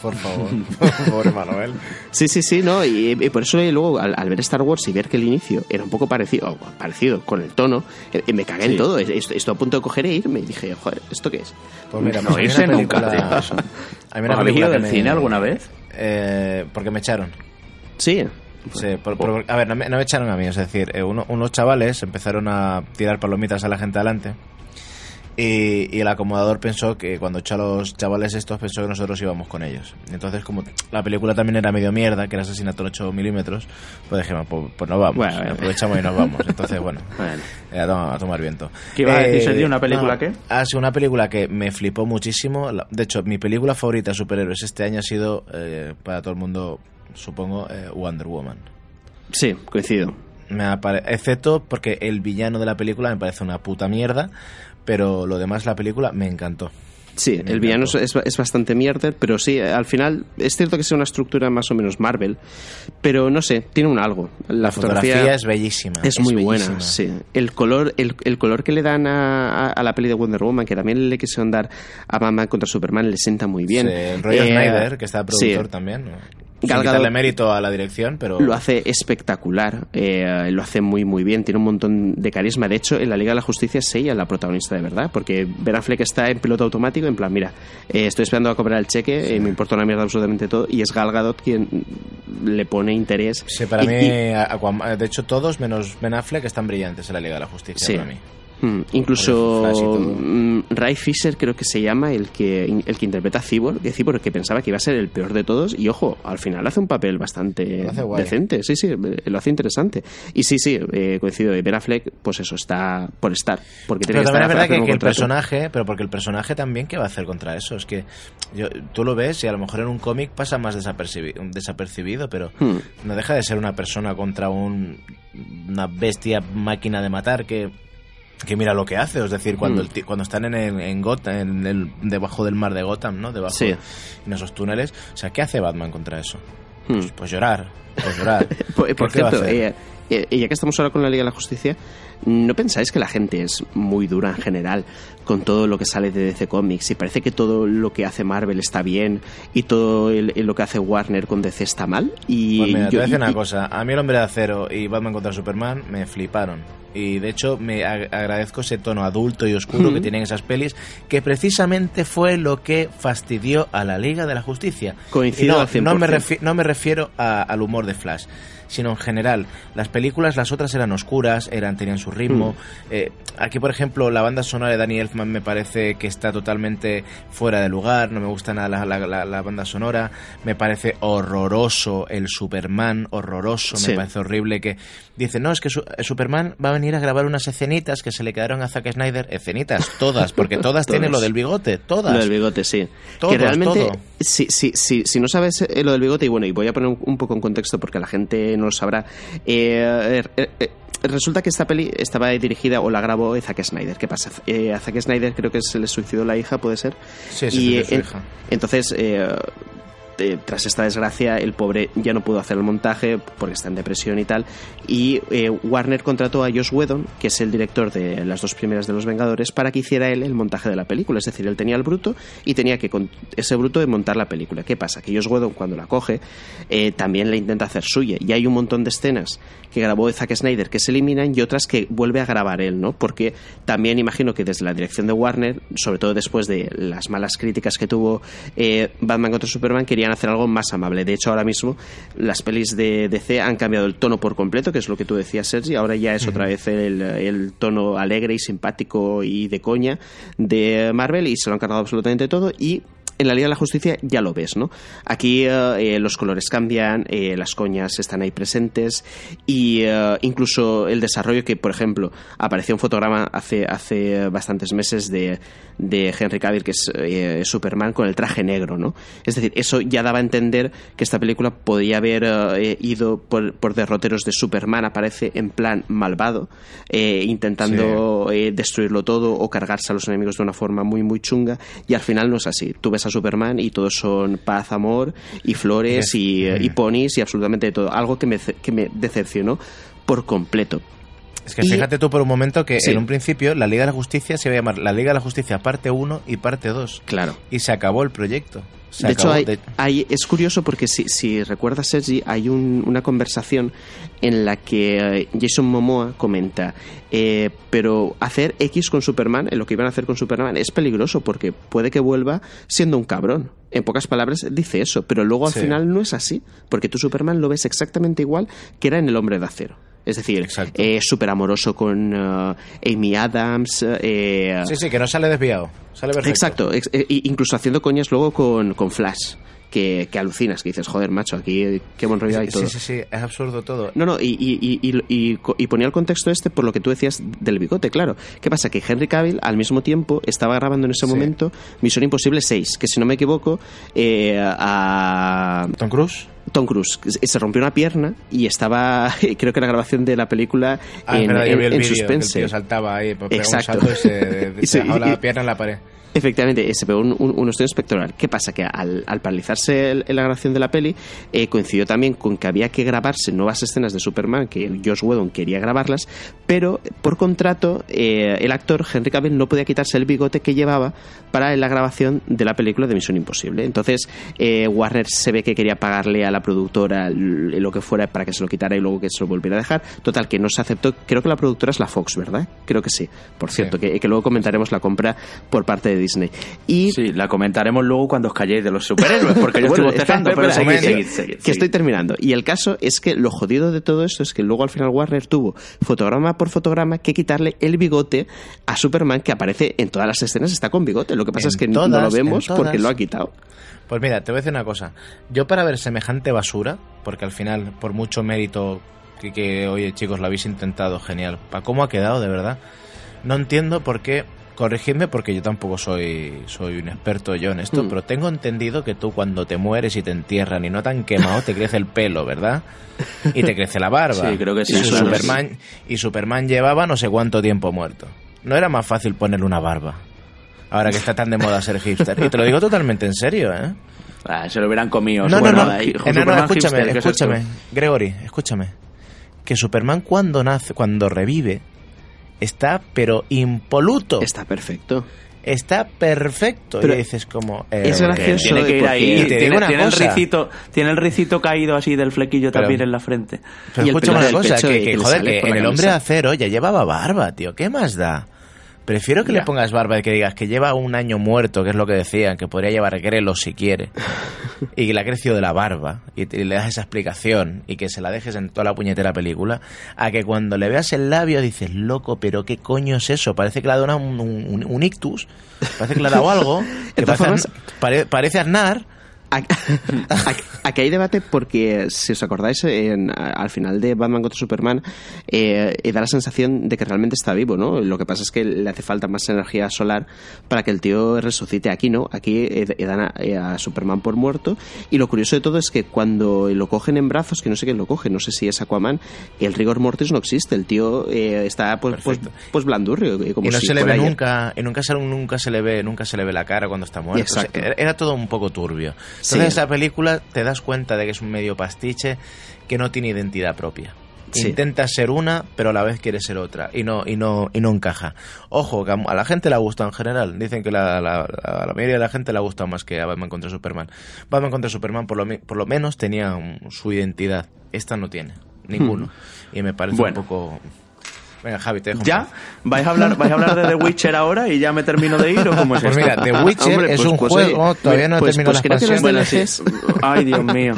por favor. [LAUGHS] Pobre Manuel. Sí, sí, sí, ¿no? Y, por eso luego al, ver Star Wars y ver que el inicio era un poco parecido, parecido con el tono, eh, me cagué en todo. Estoy, a punto de coger e irme y dije, joder, ¿esto qué es? Pues mira, no irse nunca. ¿Habéis ido del cine alguna vez? Eh, porque me echaron. Sí. Sí, a ver, no me, echaron a mí, es decir, eh, unos chavales empezaron a tirar palomitas a la gente adelante y, el acomodador pensó que cuando echó a los chavales estos, pensó que nosotros íbamos con ellos. Entonces, como la película también era medio mierda, que era asesinato en 8 milímetros, pues dijimos, pues, pues nos vamos, aprovechamos y nos vamos. Entonces, bueno, [LAUGHS] eh, a, tomar, viento. ¿Qué iba a decir, eh, ¿Una película qué? Ha sido una película que me flipó muchísimo. De hecho, mi película favorita de superhéroes este año ha sido, eh, para todo el mundo, supongo, Wonder Woman. Sí, coincido. Me excepto porque el villano de la película me parece una puta mierda pero lo demás la película me encantó. Sí, el villano es, es, bastante mierder, pero sí, al final es cierto que es una estructura más o menos Marvel, pero no sé, tiene un algo. La, fotografía, es bellísima. Es, muy buena, sí. El color, el, el, color que le dan a, a, la peli de Wonder Woman, que también le quisieron dar a Batman contra Superman, le sienta muy bien. Sí, rollo eh, Snyder, que está productor también. Gadot mérito a la dirección, pero... Lo hace espectacular, eh, lo hace muy muy bien, tiene un montón de carisma. De hecho, en la Liga de la Justicia es ella la protagonista de verdad, porque Ben Affleck está en piloto automático, en plan, mira, eh, estoy esperando a cobrar el cheque, eh, me importa una mierda absolutamente todo, y es Gal Gadot quien le pone interés. Sí, para mí, de hecho todos, menos Ben Affleck, están brillantes en la Liga de la Justicia para mí. Mm, incluso mm, Ray Fisher creo que se llama el que el que interpreta a Cyborg, que que pensaba que iba a ser el peor de todos y ojo, al final hace un papel bastante decente, sí, sí, lo hace interesante. Y sí, sí, eh, coincido, Ben Affleck, pues eso, está por estar, porque tiene pero que estar es verdad que, el personaje, pero porque el personaje también, ¿qué va a hacer contra eso? Es que yo, tú lo ves y a lo mejor en un cómic pasa más desapercibido, desapercibido pero hmm. no deja de ser una persona contra un, una bestia máquina de matar que que mira lo que hace, es decir, cuando, mm. cuando están en, en Gotham, en el, debajo del mar de Gotham, ¿no? Debajo en esos túneles, o sea, ¿qué hace Batman contra eso? Mm. Pues, pues, llorar, pues llorar. [LAUGHS] por, cierto, eh, eh, ya que estamos ahora con la Liga de la Justicia, ¿no pensáis que la gente es muy dura en general con todo lo que sale de DC Comics y parece que todo lo que hace Marvel está bien y todo lo que hace Warner con DC está mal? Y pues mira, te voy a decir una cosa, a mí el Hombre de Acero y Batman contra Superman me fliparon y de hecho me agradezco ese tono adulto y oscuro que tienen esas pelis, que precisamente fue lo que fastidió a la Liga de la Justicia. Coincido no, me, no me refiero al humor de Flash sino en general. Las películas, las otras eran oscuras, eran tenían su ritmo. Mm. Eh, aquí, por ejemplo, la banda sonora de Danny Elfman me parece que está totalmente fuera de lugar, no me gusta nada la, banda sonora, me parece horroroso el Superman, horroroso, me parece horrible que dice, no, es que Superman va a venir a grabar unas escenitas que se le quedaron a Zack Snyder, escenitas, todas, porque [LAUGHS] todas tienen lo del bigote, todas. Lo del bigote, sí. que realmente, Si, si, si, si, no sabes eh, lo del bigote, y bueno, y voy a poner un poco en contexto porque la gente no lo sabrá. Eh, eh, eh, resulta que esta peli estaba dirigida o la grabó Zack Snyder. ¿Qué pasa? a Zack Snyder creo que se le suicidó la hija, ¿puede ser? Sí, sí, su hija. Entonces, eh, tras esta desgracia, el pobre ya no pudo hacer el montaje porque está en depresión y tal. Y eh, Warner contrató a Josh Whedon, que es el director de las dos primeras de Los Vengadores, para que hiciera él el montaje de la película. Es decir, él tenía el bruto y tenía que con ese bruto de montar la película. ¿Qué pasa? Que Josh Whedon, cuando la coge, eh, también la intenta hacer suya. Y hay un montón de escenas que grabó Zack Snyder que se eliminan y otras que vuelve a grabar él, ¿no? Porque también imagino que desde la dirección de Warner, sobre todo después de las malas críticas que tuvo Batman contra Superman, querían hacer algo más amable. De hecho, ahora mismo las pelis de DC han cambiado el tono por completo, que es lo que tú decías, Sergi. Ahora ya es otra vez el, el tono alegre y simpático y de coña de Marvel y se lo han cargado absolutamente todo. Y en la Liga de la Justicia ya lo ves, ¿no? Aquí eh, los colores cambian, eh, las coñas están ahí presentes y eh, incluso el desarrollo que, por ejemplo, apareció un fotograma hace, hace bastantes meses de, de Henry Cavill, que es Superman, con el traje negro, ¿no? Es decir, eso ya daba a entender que esta película podía haber ido por, por, derroteros de Superman, aparece en plan malvado, intentando destruirlo todo o cargarse a los enemigos de una forma muy, muy chunga y al final no es así. Tú ves a Superman y todos son paz, amor y flores y, y, ponis y absolutamente todo. Algo que me, que me decepcionó por completo. Es que fíjate tú por un momento que en un principio la Liga de la Justicia se iba a llamar la Liga de la Justicia parte 1 y parte 2. Claro. Y se acabó el proyecto. De hecho, hay, es curioso porque si, si recuerdas, Sergi, hay una conversación en la que eh, Jason Momoa comenta, eh, pero hacer X con Superman, en lo que iban a hacer con Superman, es peligroso porque puede que vuelva siendo un cabrón. En pocas palabras dice eso, pero luego al final no es así, porque tú Superman lo ves exactamente igual que era en El Hombre de Acero. Es decir, eh, súper amoroso con Amy Adams. sí, sí, que no sale desviado. Sale perfecto. Exacto, incluso haciendo coñas luego con, con Flash que, alucinas, que dices, joder, macho, aquí qué buen rollo hay todo. Sí, sí, sí, es absurdo todo. No, no, y, y, y, ponía el contexto este por lo que tú decías del bigote, claro. ¿Qué pasa? Que Henry Cavill al mismo tiempo estaba grabando en ese momento Misión Imposible 6, que si no me equivoco, eh, a... Tom Cruise. Tom Cruise se rompió una pierna y estaba, [LAUGHS] creo que la grabación de la película ah, en, en, suspense. saltaba ahí, Exacto. [LAUGHS] y se, la pierna en la pared. Efectivamente, se pegó un, un, estudio inspectoral. ¿Qué pasa? Que al, paralizarse la grabación de la peli, eh, coincidió también con que había que grabarse nuevas escenas de Superman, que Josh Whedon quería grabarlas, pero por contrato eh, el actor Henry Cavill no podía quitarse el bigote que llevaba para la grabación de la película de Misión Imposible. Entonces eh, Warner se ve que quería pagarle a la productora lo que fuera para que se lo quitara y luego que se lo volviera a dejar. Total, que no se aceptó. Creo que la productora es la Fox, ¿verdad? Creo que sí. Por cierto, Que, que luego comentaremos la compra por parte de Disney. Y sí, la comentaremos luego cuando os calléis de los superhéroes, porque yo [LAUGHS] estoy bostezando, pero que estoy terminando. Y el caso es que lo jodido de todo esto es que luego al final Warner tuvo fotograma por fotograma que quitarle el bigote a Superman que aparece en todas las escenas, está con bigote. Lo que pasa es que no lo vemos porque lo ha quitado. Pues mira, te voy a decir una cosa. Yo para ver semejante basura, porque al final, por mucho mérito que, que oye chicos, lo habéis intentado, genial. ¿Para cómo ha quedado, de verdad? No entiendo por qué corregidme porque yo tampoco soy, soy un experto yo en esto, mm. pero tengo entendido que tú cuando te mueres y te entierran y no te han quemado, te crece el pelo, ¿verdad? Y te crece la barba. Sí, creo que sí. Y Superman, y Superman llevaba no sé cuánto tiempo muerto. No era más fácil ponerle una barba. Ahora que está tan de moda ser hipster. Y te lo digo totalmente en serio, ¿eh? Ah, se lo hubieran comido. No, no, no. escúchame, escúchame. Gregory, escúchame. Que Superman cuando nace, cuando revive, está pero impoluto. Está perfecto. Está perfecto. Pero y dices como... Eh, es gracioso. Tiene que ir ahí. Tiene, el ricito, tiene el ricito caído así del flequillo también en la frente. Pero escúchame una cosa, que, joder, que en el hombre de acero ya llevaba barba, tío. ¿Qué más da? Prefiero que le pongas barba y que digas que lleva un año muerto, que es lo que decían, que podría llevar grelo si quiere, [LAUGHS] y que le ha crecido de la barba, y, le das esa explicación, y que se la dejes en toda la puñetera película, a que cuando le veas el labio dices, loco, pero ¿qué coño es eso? Parece que le ha dado un, ictus, parece que le ha dado algo, [LAUGHS] que parece, parece Aznar, Aquí hay debate porque, si os acordáis, al final de Batman contra Superman, eh, da la sensación de que realmente está vivo, ¿no? Lo que pasa es que le hace falta más energía solar para que el tío resucite. Aquí no, aquí eh, dan eh, a, Superman por muerto. Y lo curioso de todo es que cuando lo cogen en brazos, que no sé quién lo coge, no sé si es Aquaman, el rigor mortis no existe. El tío está pues, pues, pues, blandurrio. Como y no se le ve nunca, y nunca nunca se le ve, nunca se le ve la cara cuando está muerto. era todo un poco turbio. Entonces esa película te das cuenta de que es un medio pastiche que no tiene identidad propia. Intenta ser una, pero a la vez quiere ser otra y no y no y no encaja. Ojo, que a la gente le gusta en general. Dicen que la, la, la mayoría de la gente le ha gustado más que a Batman contra Superman. Batman contra Superman por lo, por lo menos tenía su identidad. Esta no tiene ninguno hmm. y me parece un poco Venga, Javi, te dejo. ¿Ya? ¿Vais a, hablar, ¿Vais a hablar de The Witcher ahora y ya me termino de ir o cómo es Pues mira, The [LAUGHS] Witcher es pues, un pues, juego, todavía no he pues, terminado las expansiones. [LAUGHS] Ay, Dios mío.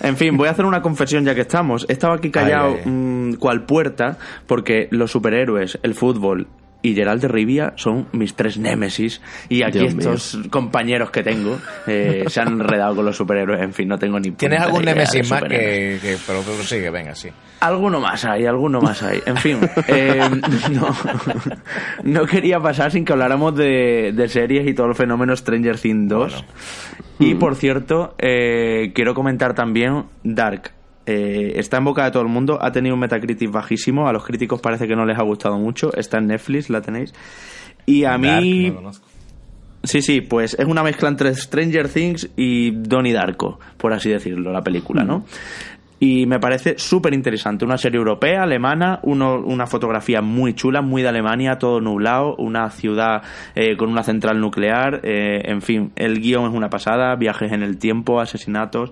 En fin, voy a hacer una confesión ya que estamos. He estado aquí callado mm, cual puerta porque los superhéroes, el fútbol y Gerald de Rivia son mis tres némesis. Y aquí estos compañeros que tengo eh, se han enredado con los superhéroes en fin no tengo ni tienes algún némesis más que, que pero, sigue venga sí. Alguno más hay alguno más hay. En fin eh, [LAUGHS] no, no quería pasar sin que habláramos de, de series y todo el fenómeno Stranger Things 2 y por cierto eh, quiero comentar también Dark eh, está en boca de todo el mundo, ha tenido un Metacritic bajísimo, a los críticos parece que no les ha gustado mucho, está en Netflix, la tenéis. Y a mí... Sí, sí, pues es una mezcla entre Stranger Things y Donnie Darko, por así decirlo, la película, ¿no? Mm. Y me parece súper interesante. Una serie europea, alemana, una fotografía muy chula, muy de Alemania, todo nublado, una ciudad eh, con una central nuclear, eh, en fin, el guion es una pasada, viajes en el tiempo, asesinatos.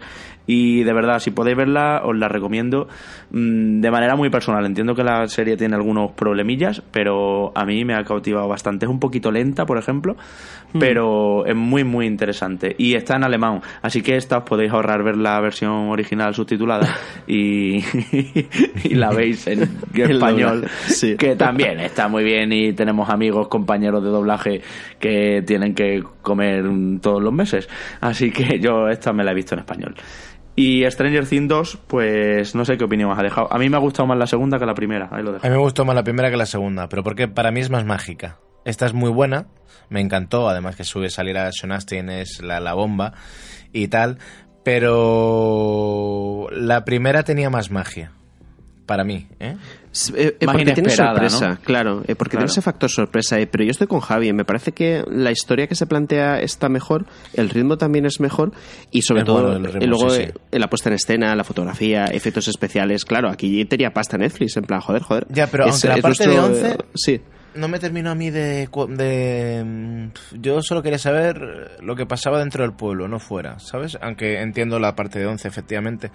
Y de verdad, si podéis verla, os la recomiendo mm, de manera muy personal. Entiendo que la serie tiene algunos problemillas, pero a mí me ha cautivado bastante. Es un poquito lenta, por ejemplo, hmm. pero es muy, muy interesante. Y está en alemán, así que esta os podéis ahorrar ver la versión original subtitulada [LAUGHS] y, [LAUGHS] y la veis en [LAUGHS] español, que también está muy bien. Y tenemos amigos, compañeros de doblaje que tienen que comer todos los meses. Así que yo esta me la he visto en español. Y Stranger Things 2, pues no sé qué opinión has dejado. A mí me ha gustado más la segunda que la primera. A mí me gustó más la primera que la segunda, pero porque para mí es más mágica. Esta es muy buena, me encantó, además que sube salir a Sean Astin es la, la bomba y tal, pero la primera tenía más magia para mí. ¿eh? Eh, eh, porque tiene sorpresa, claro, porque tiene ese factor sorpresa. pero yo estoy con Javi, me parece que la historia que se plantea está mejor, el ritmo también es mejor y sobre todo luego la puesta en escena, la fotografía, efectos especiales. Claro, aquí tenía pasta Netflix, en plan, joder, joder. Ya, pero aunque la parte de 11 sí. no me terminó a mí de, de... Mm, yo solo quería saber lo que pasaba dentro del pueblo, no fuera, ¿sabes? Aunque entiendo la parte de 11, efectivamente.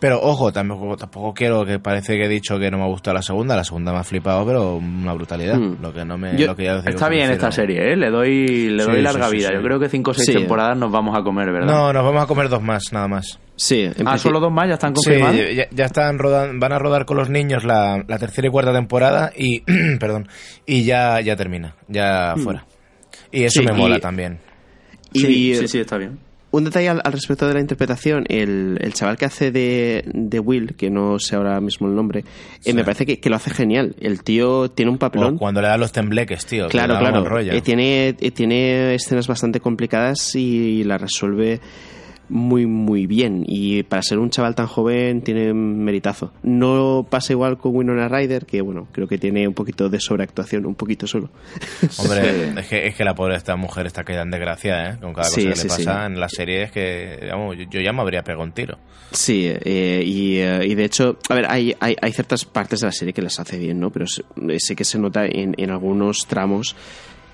Pero ojo, tampoco, tampoco quiero que parece que he dicho que no me ha gustado la segunda. La segunda me ha flipado, pero una brutalidad. Hmm. Lo que no me. lo que ya está bien esta serie, ¿eh? Le doy, le doy larga vida. Yo creo que cinco o seis temporadas nos vamos a comer, ¿verdad? No, nos vamos a comer dos más, nada más. Sí, ah, solo dos más ya están confirmados. Sí, ya, están rodando, van a rodar con los niños la, tercera y cuarta temporada y, [CLEARS THROAT] perdón, y ya, ya termina, ya hmm. fuera. Y eso me mola también. sí, sí, está bien un detalle al, respecto de la interpretación, el, el chaval que hace de, de, Will, que no sé ahora mismo el nombre, eh, me parece que, que, lo hace genial. El tío tiene un papelón. cuando le da los tembleques, tío. Claro, claro. Eh, tiene, eh, tiene escenas bastante complicadas y la resuelve muy, muy bien. Y para ser un chaval tan joven tiene meritazo. No pasa igual con Winona Ryder, que bueno, creo que tiene un poquito de sobreactuación, un poquito solo. [LAUGHS] Hombre, es, que, es que la pobre esta mujer está quedando en desgracia, ¿eh? Con cada cosa que le pasa en la serie es que, digamos, yo, ya me habría pegado un tiro. Sí, eh, y, eh, y, de hecho, a ver, hay, hay, hay, ciertas partes de la serie que las hace bien, ¿no? Pero sé que se nota en, en algunos tramos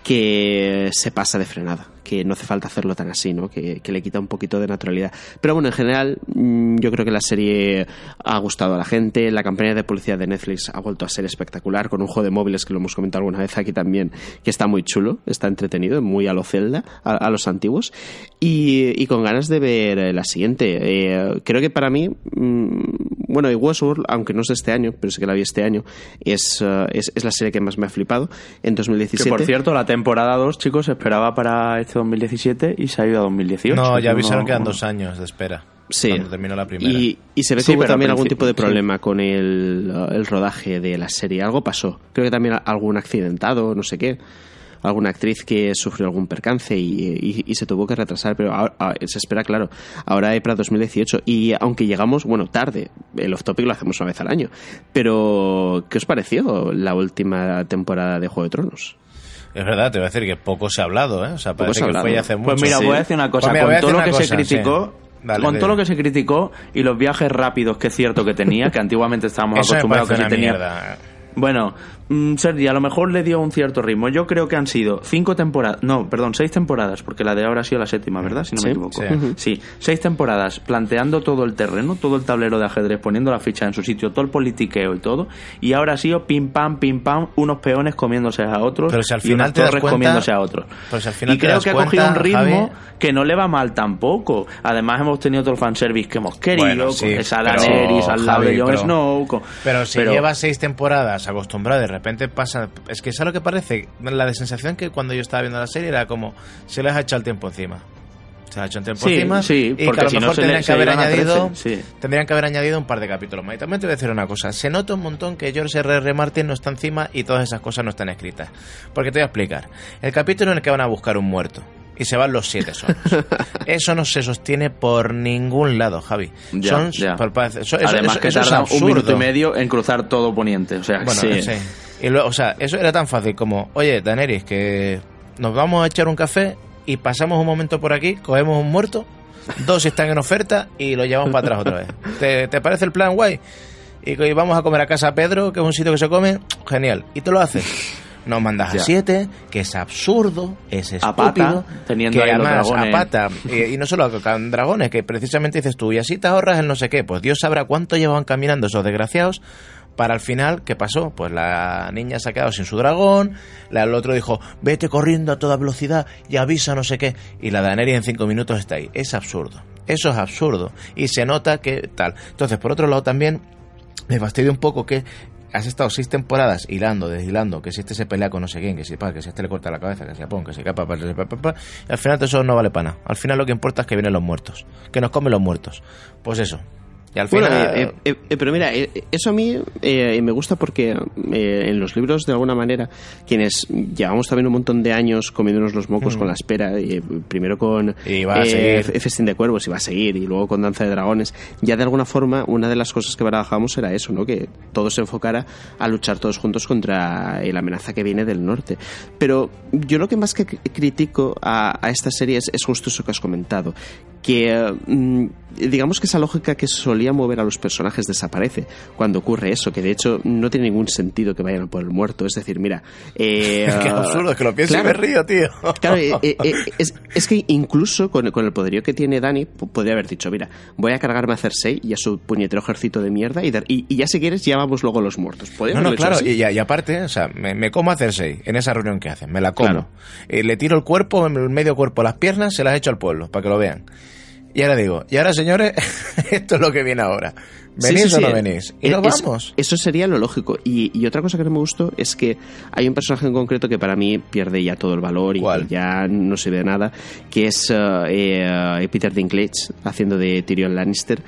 que se pasa de frenada que no hace falta hacerlo tan así, ¿no? Que, le quita un poquito de naturalidad. Pero bueno, en general, mm, yo creo que la serie ha gustado a la gente. La campaña de publicidad de Netflix ha vuelto a ser espectacular, con un juego de móviles que lo hemos comentado alguna vez aquí también, que está muy chulo, está entretenido, muy a lo Zelda, a, los antiguos. Y, con ganas de ver eh, la siguiente. Eh, creo que para mí, mm, bueno, y Westworld, aunque no es de este año, pero sé que la vi este año, es, es, es, la serie que más me ha flipado en 2017. Que por cierto, la temporada 2, chicos, esperaba para este 2017 y se ha ido a 2018. No, ya avisaron que quedan dos años de espera. Sí. Cuando terminó la primera. Y, se ve que hubo también algún tipo de problema con el, el, rodaje de la serie. Algo pasó. Creo que también algún accidentado, no sé qué. Alguna actriz que sufrió algún percance y, y, se tuvo que retrasar, pero ahora, se espera, claro, ahora hay para 2018. Y aunque llegamos, bueno, tarde, el off topic lo hacemos una vez al año. Pero, ¿qué os pareció la última temporada de Juego de Tronos? Es verdad, te voy a decir que poco se ha hablado, ¿eh? O sea, parece que fue hace mucho. Pues mira, voy a decir una cosa. Pues con todo lo que se criticó, con todo lo que se criticó y los viajes rápidos que es cierto que tenía, que antiguamente estábamos acostumbrados que se tenía. Bueno, Mm, Sergi, a lo mejor le dio un cierto ritmo. Yo creo que han sido cinco temporadas, no, perdón, seis temporadas, porque la de ahora ha sido la séptima, ¿verdad? Si no me equivoco. Sí. seis temporadas, planteando todo el terreno, todo el tablero de ajedrez, poniendo la ficha en su sitio, todo el politiqueo y todo. Y ahora ha sido pim pam, pim pam, unos peones comiéndose a otros pero si al final y unas comiéndose a otros. Pero si al final y creo que ha cogido un ritmo que no le va mal tampoco. Además hemos tenido todo el fanservice que hemos querido, con esa Daenerys al lado de Jon Snow. pero si lleva seis temporadas acostumbrado de repente pasa. Es que es lo que parece. La de sensación que cuando yo estaba viendo la serie era como se les ha echado el tiempo encima. Se les ha echado el tiempo encima. Sí, y porque a lo si mejor no tendrían que haber añadido. Tendrían que haber añadido un par de capítulos más. Y también te voy a decir una cosa. Se nota un montón que George R. R. Martin no está encima y todas esas cosas no están escritas. Porque te voy a explicar. El capítulo en el que van a buscar un muerto y se van los siete solos. [LAUGHS] eso no se sostiene por ningún lado, Javi. Son, Además que tarda un minuto y medio en cruzar todo Poniente. O sea, sí. Y luego, o sea, eso era tan fácil como, oye, Daenerys, que nos vamos a echar un café y pasamos un momento por aquí, cogemos un muerto, dos están en oferta y lo llevamos para atrás otra vez. [LAUGHS] ¿Te, te parece el plan guay? Y vamos a comer a casa Pedro, que es un sitio que se come, genial. Y tú lo haces [LAUGHS] nos mandas a siete, que es absurdo, es estúpido, teniendo que además a pata, y, no solo con dragones, que precisamente dices tú, y así te ahorras el no sé qué, pues Dios sabrá cuánto llevaban caminando esos desgraciados para al final, ¿qué pasó? Pues la niña se ha quedado sin su dragón, el otro dijo, vete corriendo a toda velocidad y avisa no sé qué, y la Daenerys en cinco minutos está ahí. Es absurdo. Eso es absurdo. Y se nota que tal. Entonces, por otro lado también, me fastidia un poco que has estado seis temporadas hilando, deshilando, que si este se pelea con no sé quién, que si, pa, que si este le corta la cabeza, que si Japón, que si capa, pa, pa, y al final eso no vale para nada. Al final lo que importa es que vienen los muertos, que nos comen los muertos. Pues eso, Y al final... Eh, eh, eh, pero mira, eso a mí me gusta porque en los libros, de alguna manera, quienes llevamos también un montón de años comiéndonos los mocos con la espera, primero con Festín de Cuervos, y va a seguir, y luego con Danza de Dragones, ya de alguna forma, una de las cosas que barajábamos era eso, ¿no? Que todo se enfocara a luchar todos juntos contra la amenaza que viene del norte. Pero yo lo que más que critico a, a esta serie es, es justo eso que has comentado, que mm, digamos que esa lógica que solía mover a los personajes desaparece cuando ocurre eso, que de hecho no tiene ningún sentido que vayan por el muerto. Es decir, mira. Eh, [LAUGHS] Qué absurdo, que lo pienso y me río, tío. Claro, eh, [LAUGHS] eh, eh, es, es, que incluso con, con, el poderío que tiene Dani, podría haber dicho, mira, voy a cargarme a Cersei y a su puñetero ejército de mierda y, y, ya si quieres ya vamos luego los muertos. No, no, claro, y, y, aparte, o sea, me, como a Cersei en esa reunión que hacen, me la como. le tiro el cuerpo, el medio cuerpo, las piernas, se las echo al pueblo, para que lo vean. Y ahora digo, y ahora señores, [LAUGHS] esto es lo que viene ahora. ¿Venís o no venís? Y nos vamos. Eso sería lo lógico. Y, otra cosa que no me gustó es que hay un personaje en concreto que para mí pierde ya todo el valor y ya no se ve nada, que es eh, eh, Peter Dinklage haciendo de Tyrion Lannister.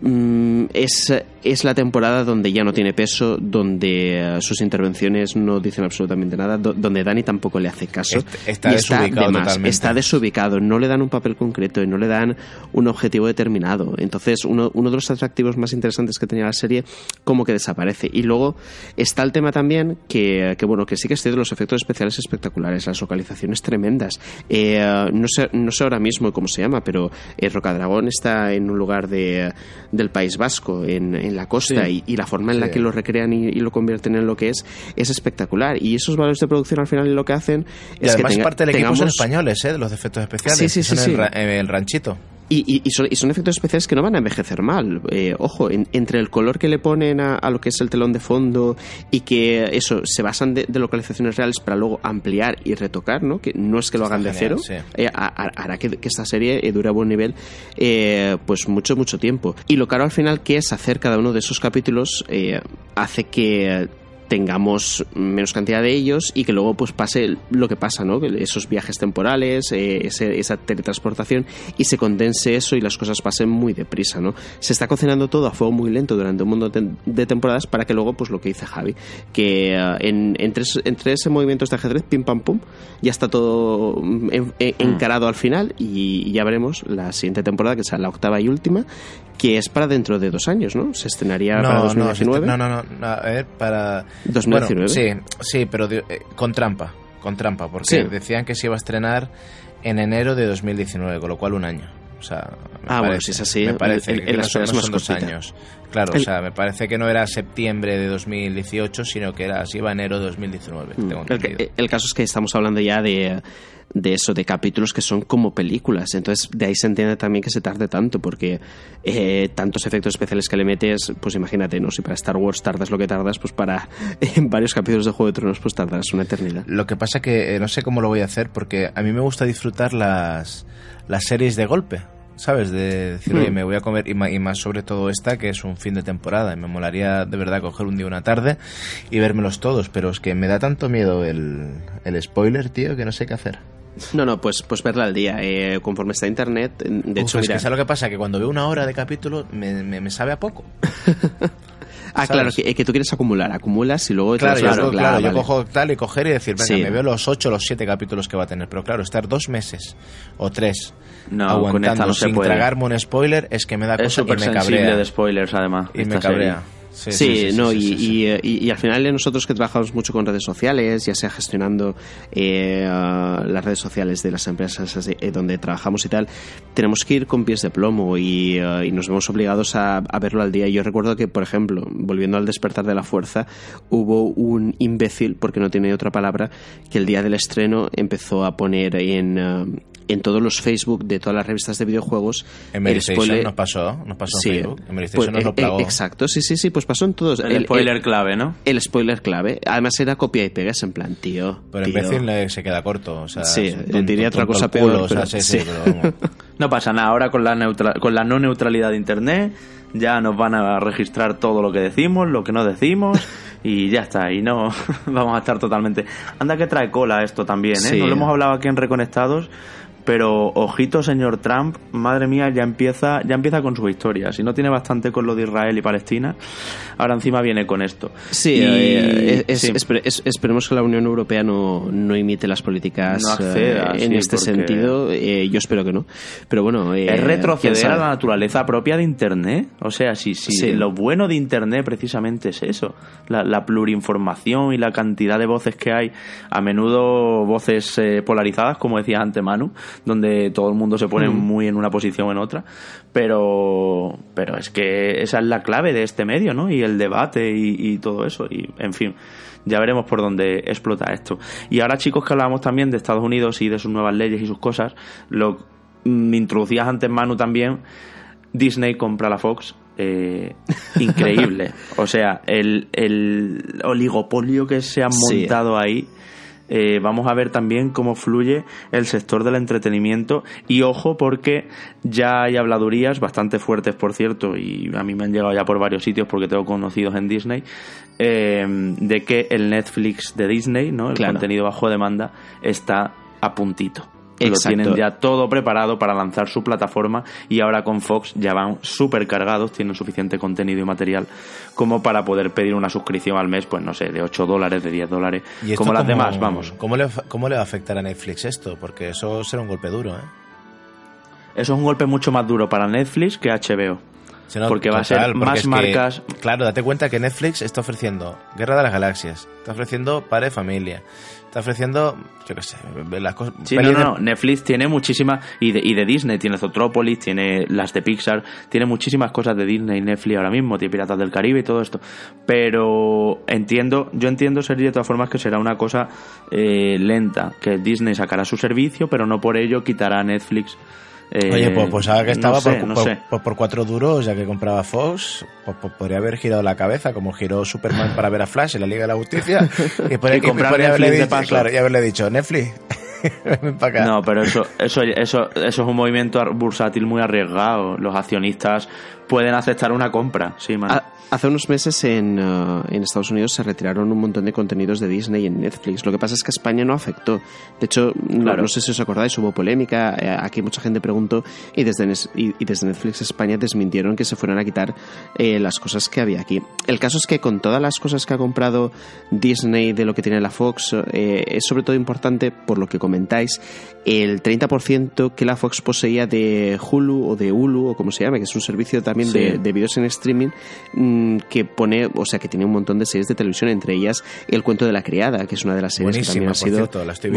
Mm, es, es la temporada donde ya no tiene peso, donde eh, sus intervenciones no dicen absolutamente nada, donde Dani tampoco le hace caso. Está, desubicado está desubicado, no le dan un papel concreto y no le dan un objetivo determinado. Entonces, uno, uno de los atractivos más interesantes que tenía la serie, como que desaparece. Y luego está el tema también que, que bueno, que sí que de los efectos especiales espectaculares, las localizaciones tremendas. Eh, no, sé, no sé ahora mismo cómo se llama, pero eh, Rocadragón está en un lugar de del País Vasco, en, en la costa, y, la forma en la que lo recrean y, lo convierten en lo que es, es espectacular. Y esos valores de producción al final lo que hacen es además que parte del equipo son españoles, ¿eh? de los efectos especiales. Sí, sí, sí. el ranchito. Y, y, son, efectos especiales que no van a envejecer mal. Eh, ojo, entre el color que le ponen a, lo que es el telón de fondo y que eso se basan de, localizaciones reales para luego ampliar y retocar, ¿no? Que no es que lo hagan de cero, eh, hará que, esta serie eh, dure a buen nivel pues mucho, mucho tiempo. Y lo caro al final que es hacer cada uno de esos capítulos hace que tengamos menos cantidad de ellos y que luego pues pase lo que pasa, ¿no? Esos viajes temporales, eh, esa teletransportación y se condense eso y las cosas pasen muy deprisa, ¿no? Se está cocinando todo a fuego muy lento durante un montón de temporadas para que luego pues lo que dice Javi, que eh, en, entre, entre, ese movimiento de ajedrez, pim pam pum, ya está todo mm, encarado al final y, ya veremos la siguiente temporada, que será la octava y última, que es para dentro de dos años, ¿no? Se estrenaría para 2019. No, no, no, a ver, para... 2019. sí, sí, pero eh, con trampa, con trampa, porque decían que se iba a estrenar en enero de 2019, con lo cual un año. O sea, me ah, bueno, si es así, me parece que no son, dos años. Claro, o sea, me parece que no era septiembre de 2018, sino que era, si iba enero de 2019. Mm. el, el, caso es que estamos hablando ya de de eso, de capítulos que son como películas. Entonces, de ahí se entiende también que se tarde tanto, porque eh, tantos efectos especiales que le metes, pues imagínate, ¿no? Si para Star Wars tardas lo que tardas, pues para [LAUGHS] en varios capítulos de Juego de Tronos, pues tardas una eternidad. Lo que pasa que eh, no sé cómo lo voy a hacer, porque a mí me gusta disfrutar las, las series de golpe. ¿sabes? De decir, oye, hmm. me voy a comer, y más, sobre todo esta, que es un fin de temporada, y me molaría de verdad coger un día una tarde y vérmelos todos, pero es que me da tanto miedo el, el spoiler, tío, que no sé qué hacer. No, no, pues, pues verla al día. Eh, conforme está internet, de hecho, es que ¿sabes lo que pasa? Que cuando veo una hora de capítulo me, me, sabe a poco. [LAUGHS] ah, claro, que, que, tú quieres acumular, acumulas y luego... Claro, claro, claro, yo cojo tal y coger y decir, venga, me veo los ocho, los siete capítulos que va a tener. Pero claro, estar dos meses o tres no, aguantando sin tragarme un spoiler es que me da cosa y me cabrea. de spoilers, además. Y me cabrea. Sí, no, y, y, al final nosotros que trabajamos mucho con redes sociales, ya sea gestionando eh, las redes sociales de las empresas eh, donde trabajamos y tal, tenemos que ir con pies de plomo y, eh, nos vemos obligados a, verlo al día. Yo recuerdo que, por ejemplo, volviendo al despertar de la fuerza, hubo un imbécil, porque no tiene otra palabra, que el día del estreno empezó a poner en, en todos los Facebook de todas las revistas de videojuegos. En el spoiler nos pasó, nos pasó en Facebook. En pues, nos lo eh, Exacto, sí, sí, sí, pues pasó en todos. El, spoiler clave, ¿no? El spoiler clave. Además era copia y pegas en plan, tío. Pero imbécil se queda corto. O sea, sí, diría otra cosa peor. [LAUGHS] no pasa nada, ahora con la, con la no neutralidad de Internet ya nos van a registrar todo lo que decimos, lo que no decimos. y ya está, y no [LAUGHS] vamos a estar totalmente. Anda que trae cola esto también, ¿eh? No lo hemos hablado aquí en Reconectados, Pero ojito, señor Trump, madre mía, ya empieza, ya empieza con su historia. Si no tiene bastante con lo de Israel y Palestina, ahora encima viene con esto. Sí, eh, esperemos que la Unión Europea no, no imite las políticas eh, en este sentido. Eh, yo espero que no. Pero bueno, es retroceder a la naturaleza propia de Internet. O sea, si, si lo bueno de Internet precisamente es eso, la, la plurinformación y la cantidad de voces que hay, a menudo voces polarizadas, como decía antes Manu donde todo el mundo se pone mm. muy en una posición o en otra, pero, pero es que esa es la clave de este medio, ¿no? Y el debate y, todo eso, y en fin ya veremos por dónde explota esto. Y ahora, chicos, que hablábamos también de Estados Unidos y de sus nuevas leyes y sus cosas, lo me introducías antes, Manu, también. Disney compra la Fox. Eh, increíble. [LAUGHS] o sea, el, el, oligopolio que se ha montado ahí eh, vamos a ver también cómo fluye el sector del entretenimiento. Y ojo porque ya hay habladurías bastante fuertes por cierto y a mí me han llegado ya por varios sitios porque tengo conocidos en Disney eh, de que el Netflix de Disney no el contenido bajo demanda está a puntito lo tienen ya todo preparado para lanzar su plataforma y ahora con Fox ya van súper cargados, tienen suficiente contenido y material como para poder pedir una suscripción al mes, pues no sé, de 8 dólares, de 10 dólares, como las demás, vamos. ¿cómo le, ¿Cómo le va a afectar a Netflix esto? Porque eso será un golpe duro, ¿eh? Eso es un golpe mucho más duro para Netflix que HBO. porque va a ser más marcas. claro, date cuenta que Netflix está ofreciendo Guerra de las Galaxias, está ofreciendo Padre Familia, está ofreciendo, yo qué sé, las cosas. Sí, no, no, Netflix tiene muchísimas, y de, y de Disney, tiene Zootropolis, tiene las de Pixar, tiene muchísimas cosas de Disney y Netflix ahora mismo, tiene Piratas del Caribe y todo esto. Pero entiendo, yo entiendo, Sergio, de todas formas, que será una cosa eh, lenta, que Disney sacará su servicio, pero no por ello quitará a Netflix Oye, pues, pues ahora que estaba por, por, cuatro duros, ya que compraba Fox, pues, pues, podría haber girado la cabeza, como giró Superman para ver a Flash en la Liga de la Justicia, [LAUGHS] y, podría, haberle dicho, claro, y haberle dicho, Netflix, [LAUGHS] No, pero eso, eso, eso, eso es un movimiento bursátil muy arriesgado. Los accionistas pueden aceptar una compra, sí, man. Hace unos meses en, uh, en, Estados Unidos se retiraron un montón de contenidos de Disney en Netflix. Lo que pasa es que España no afectó. De hecho, no, sé si os acordáis, hubo polémica. Eh, aquí mucha gente preguntó y desde, y, desde Netflix España desmintieron que se fueran a quitar eh, las cosas que había aquí. El caso es que con todas las cosas que ha comprado Disney de lo que tiene la Fox, eh, es sobre todo importante, por lo que comentáis, el 30% que la Fox poseía de Hulu o de Hulu o como se llame, que es un servicio también de, de vídeos en streaming Mm, que pone, o sea, que tiene un montón de series de televisión, entre ellas El cuento de la criada, que es una de las series que también ha sido...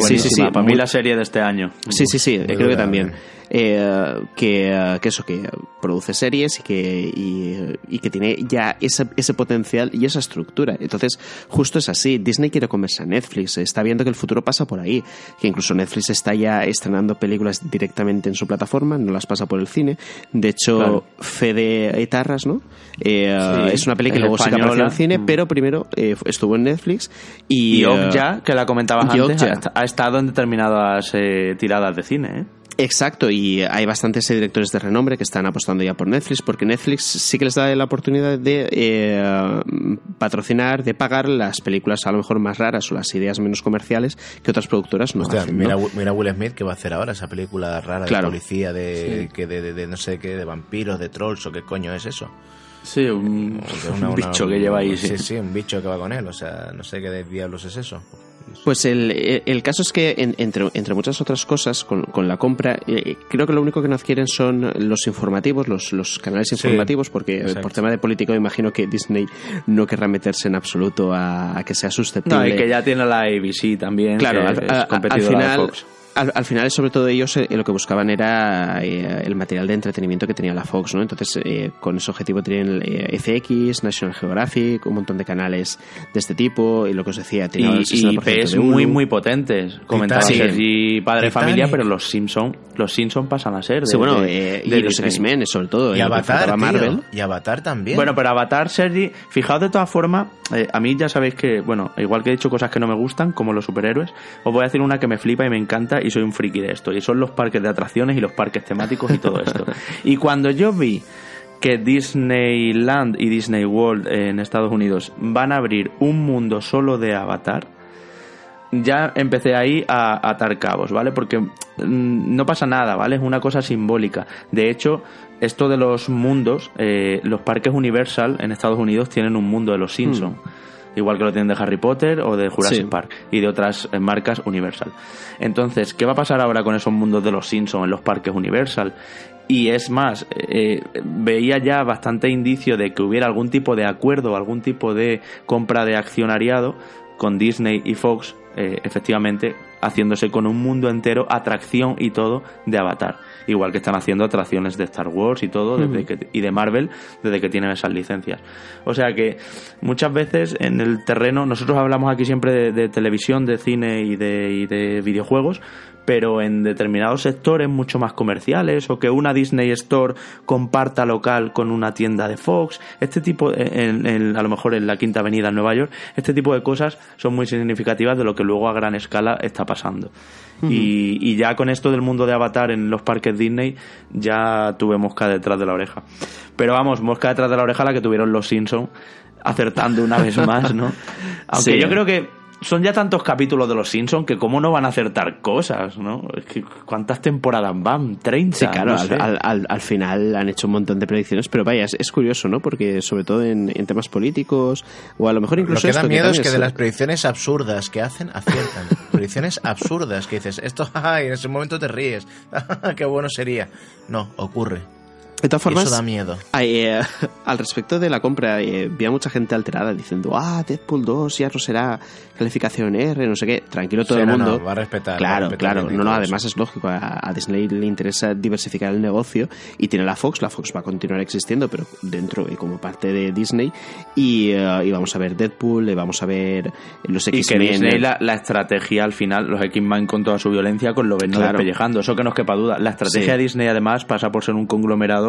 sí, sí, sí, para mí la serie de este año. Sí, sí, sí, creo que también. Eh, que, que, eso, que produce series y que, y, que tiene ya ese, ese, potencial y esa estructura. Entonces, justo es así. Disney quiere comerse a Netflix, está viendo que el futuro pasa por ahí, que incluso Netflix está ya estrenando películas directamente en su plataforma, no las pasa por el cine. De hecho, Fede Etarras, ¿no? Eh, es una película que luego se apareció en el cine, mm. pero primero eh, estuvo en Netflix y... Y ya, que la comentabas antes, ha, estado en determinadas tiradas de cine, ¿eh? Exacto, y hay bastantes directores de renombre que están apostando ya por Netflix, porque Netflix sí que les da la oportunidad de eh, patrocinar, de pagar las películas a lo mejor más raras o las ideas menos comerciales que otras productoras no hacen. Mira, mira, Will Smith que va a hacer ahora esa película rara de policía, de, que de, no sé qué, de vampiros, de trolls o qué coño es eso. Sí, un, bicho que lleva ahí. Sí. sí, un bicho que va con él, o sea, no sé qué diablos es eso. Pues el, el, caso es que, entre, entre, muchas otras cosas, con, con la compra, eh, creo que lo único que no adquieren son los informativos, los, los canales informativos, porque por tema de político imagino que Disney no querrá meterse en absoluto a, que sea susceptible. No, y que ya tiene la ABC también. Claro, al, final al, final, sobre todo ellos, eh, lo que buscaban era eh, el material de entretenimiento que tenía la Fox, ¿no? Entonces, eh, con ese objetivo tienen FX, National Geographic, un montón de canales de este tipo, y lo que os decía, tiene y, IPs muy, muy potentes. Comentaba Sergi Padre Familia, pero los Simpson, los Simpson pasan a ser. De, sí, bueno, de, y los X-Men, sobre todo. Y Avatar, Marvel. y Avatar también. Bueno, pero Avatar, Sergi, fijaos de todas formas, a mí ya sabéis que, bueno, igual que he dicho cosas que no me gustan, como los superhéroes, os voy a decir una que me flipa y me encanta y soy un friki de esto. Y son los parques de atracciones y los parques temáticos y todo esto. [LAUGHS] y cuando yo vi que Disneyland y Disney World en Estados Unidos van a abrir un mundo solo de Avatar, ya empecé ahí a, atar cabos, ¿vale? Porque mm, no pasa nada, ¿vale? Es una cosa simbólica. De hecho, esto de los mundos, eh, los parques Universal en Estados Unidos tienen un mundo de los Simpsons. Hmm. Igual que lo tienen de Harry Potter o de Jurassic Park y de otras eh, marcas Universal. Entonces, ¿qué va a pasar ahora con esos mundos de los Simpsons en los parques Universal? Y es más, eh, veía ya bastante indicio de que hubiera algún tipo de acuerdo, algún tipo de compra de accionariado con Disney y Fox, eh, efectivamente, haciéndose con un mundo entero, atracción y todo de Avatar. Igual que están haciendo atracciones de Star Wars y todo, y de Marvel, desde que tienen esas licencias. O sea que muchas veces en el terreno, nosotros hablamos aquí siempre de, televisión, de cine y de, y de videojuegos, pero en determinados sectores mucho más comerciales o que una Disney Store comparta local con una tienda de Fox, este tipo, en, a lo mejor en la Quinta Avenida en Nueva York, este tipo de cosas son muy significativas de lo que luego a gran escala está pasando. y, y, ya con esto del mundo de Avatar en los parques Disney, ya tuve mosca detrás de la oreja. Pero vamos, mosca detrás de la oreja la que tuvieron los Simpsons acertando una vez más, ¿no? [LAUGHS] Aunque yo creo que son ya tantos capítulos de los Simpsons que cómo no van a acertar cosas, ¿no? Es que ¿Cuántas temporadas van? 30. Sí, claro, al, final han hecho un montón de predicciones, pero vaya, es, curioso, ¿no? Porque sobre todo en, temas políticos, o a lo mejor incluso... Lo que da miedo es que de las predicciones absurdas que hacen, aciertan. [LAUGHS] predicciones absurdas que dices, esto, [LAUGHS] ay, en ese momento te ríes, [LAUGHS] qué bueno sería. No, ocurre. De todas formas, Eso da miedo. Eh, [LAUGHS] al respecto de la compra, eh, vi a mucha gente alterada diciendo, ah, Deadpool 2 ya no será calificación R, no sé qué. Tranquilo todo el mundo. va a respetar. Claro, claro. No, no, además es lógico. A, Disney le interesa diversificar el negocio y tiene la Fox. La Fox va a continuar existiendo, pero dentro y como parte de Disney. Y, eh, vamos a ver Deadpool, y vamos a ver los X-Men. Y que Disney, la, estrategia al final, los X-Men con toda su violencia, con lo ven no despellejando. Eso que nos quepa duda. La estrategia de Disney, además, pasa por ser un conglomerado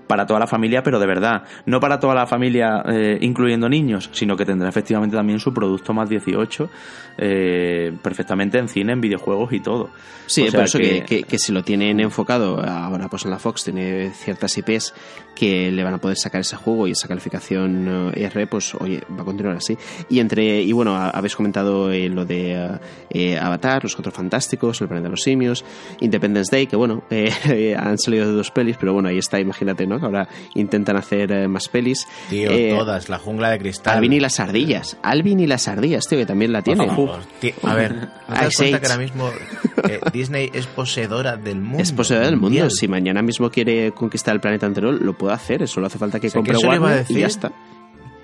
para toda la familia, pero de verdad, no para toda la familia eh, incluyendo niños, sino que tendrá efectivamente también su producto más 18 eh, perfectamente en cine, en videojuegos y todo. Sí, por eso que... Que, si lo tienen enfocado, ahora pues en la Fox tiene ciertas IPs que le van a poder sacar ese juego y esa calificación eh, R, pues oye, va a continuar así. Y entre y bueno, habéis comentado lo de Avatar, Los Cuatro Fantásticos, El Planeta de los Simios, Independence Day, que bueno, [LAUGHS] han salido de dos pelis, pero bueno, ahí está, imagínate, ¿no? Ahora intentan hacer eh, más pelis. Tío, eh, todas, la jungla de cristal. Alvin y las ardillas. Alvin y las ardillas, tío, que también la tiene. a ver, ¿no te das cuenta que ahora mismo eh, Disney es poseedora del mundo? Es poseedora del mundo. Si mañana mismo quiere conquistar el planeta entero, lo puede hacer. Solo hace falta que compre Warner y ya está.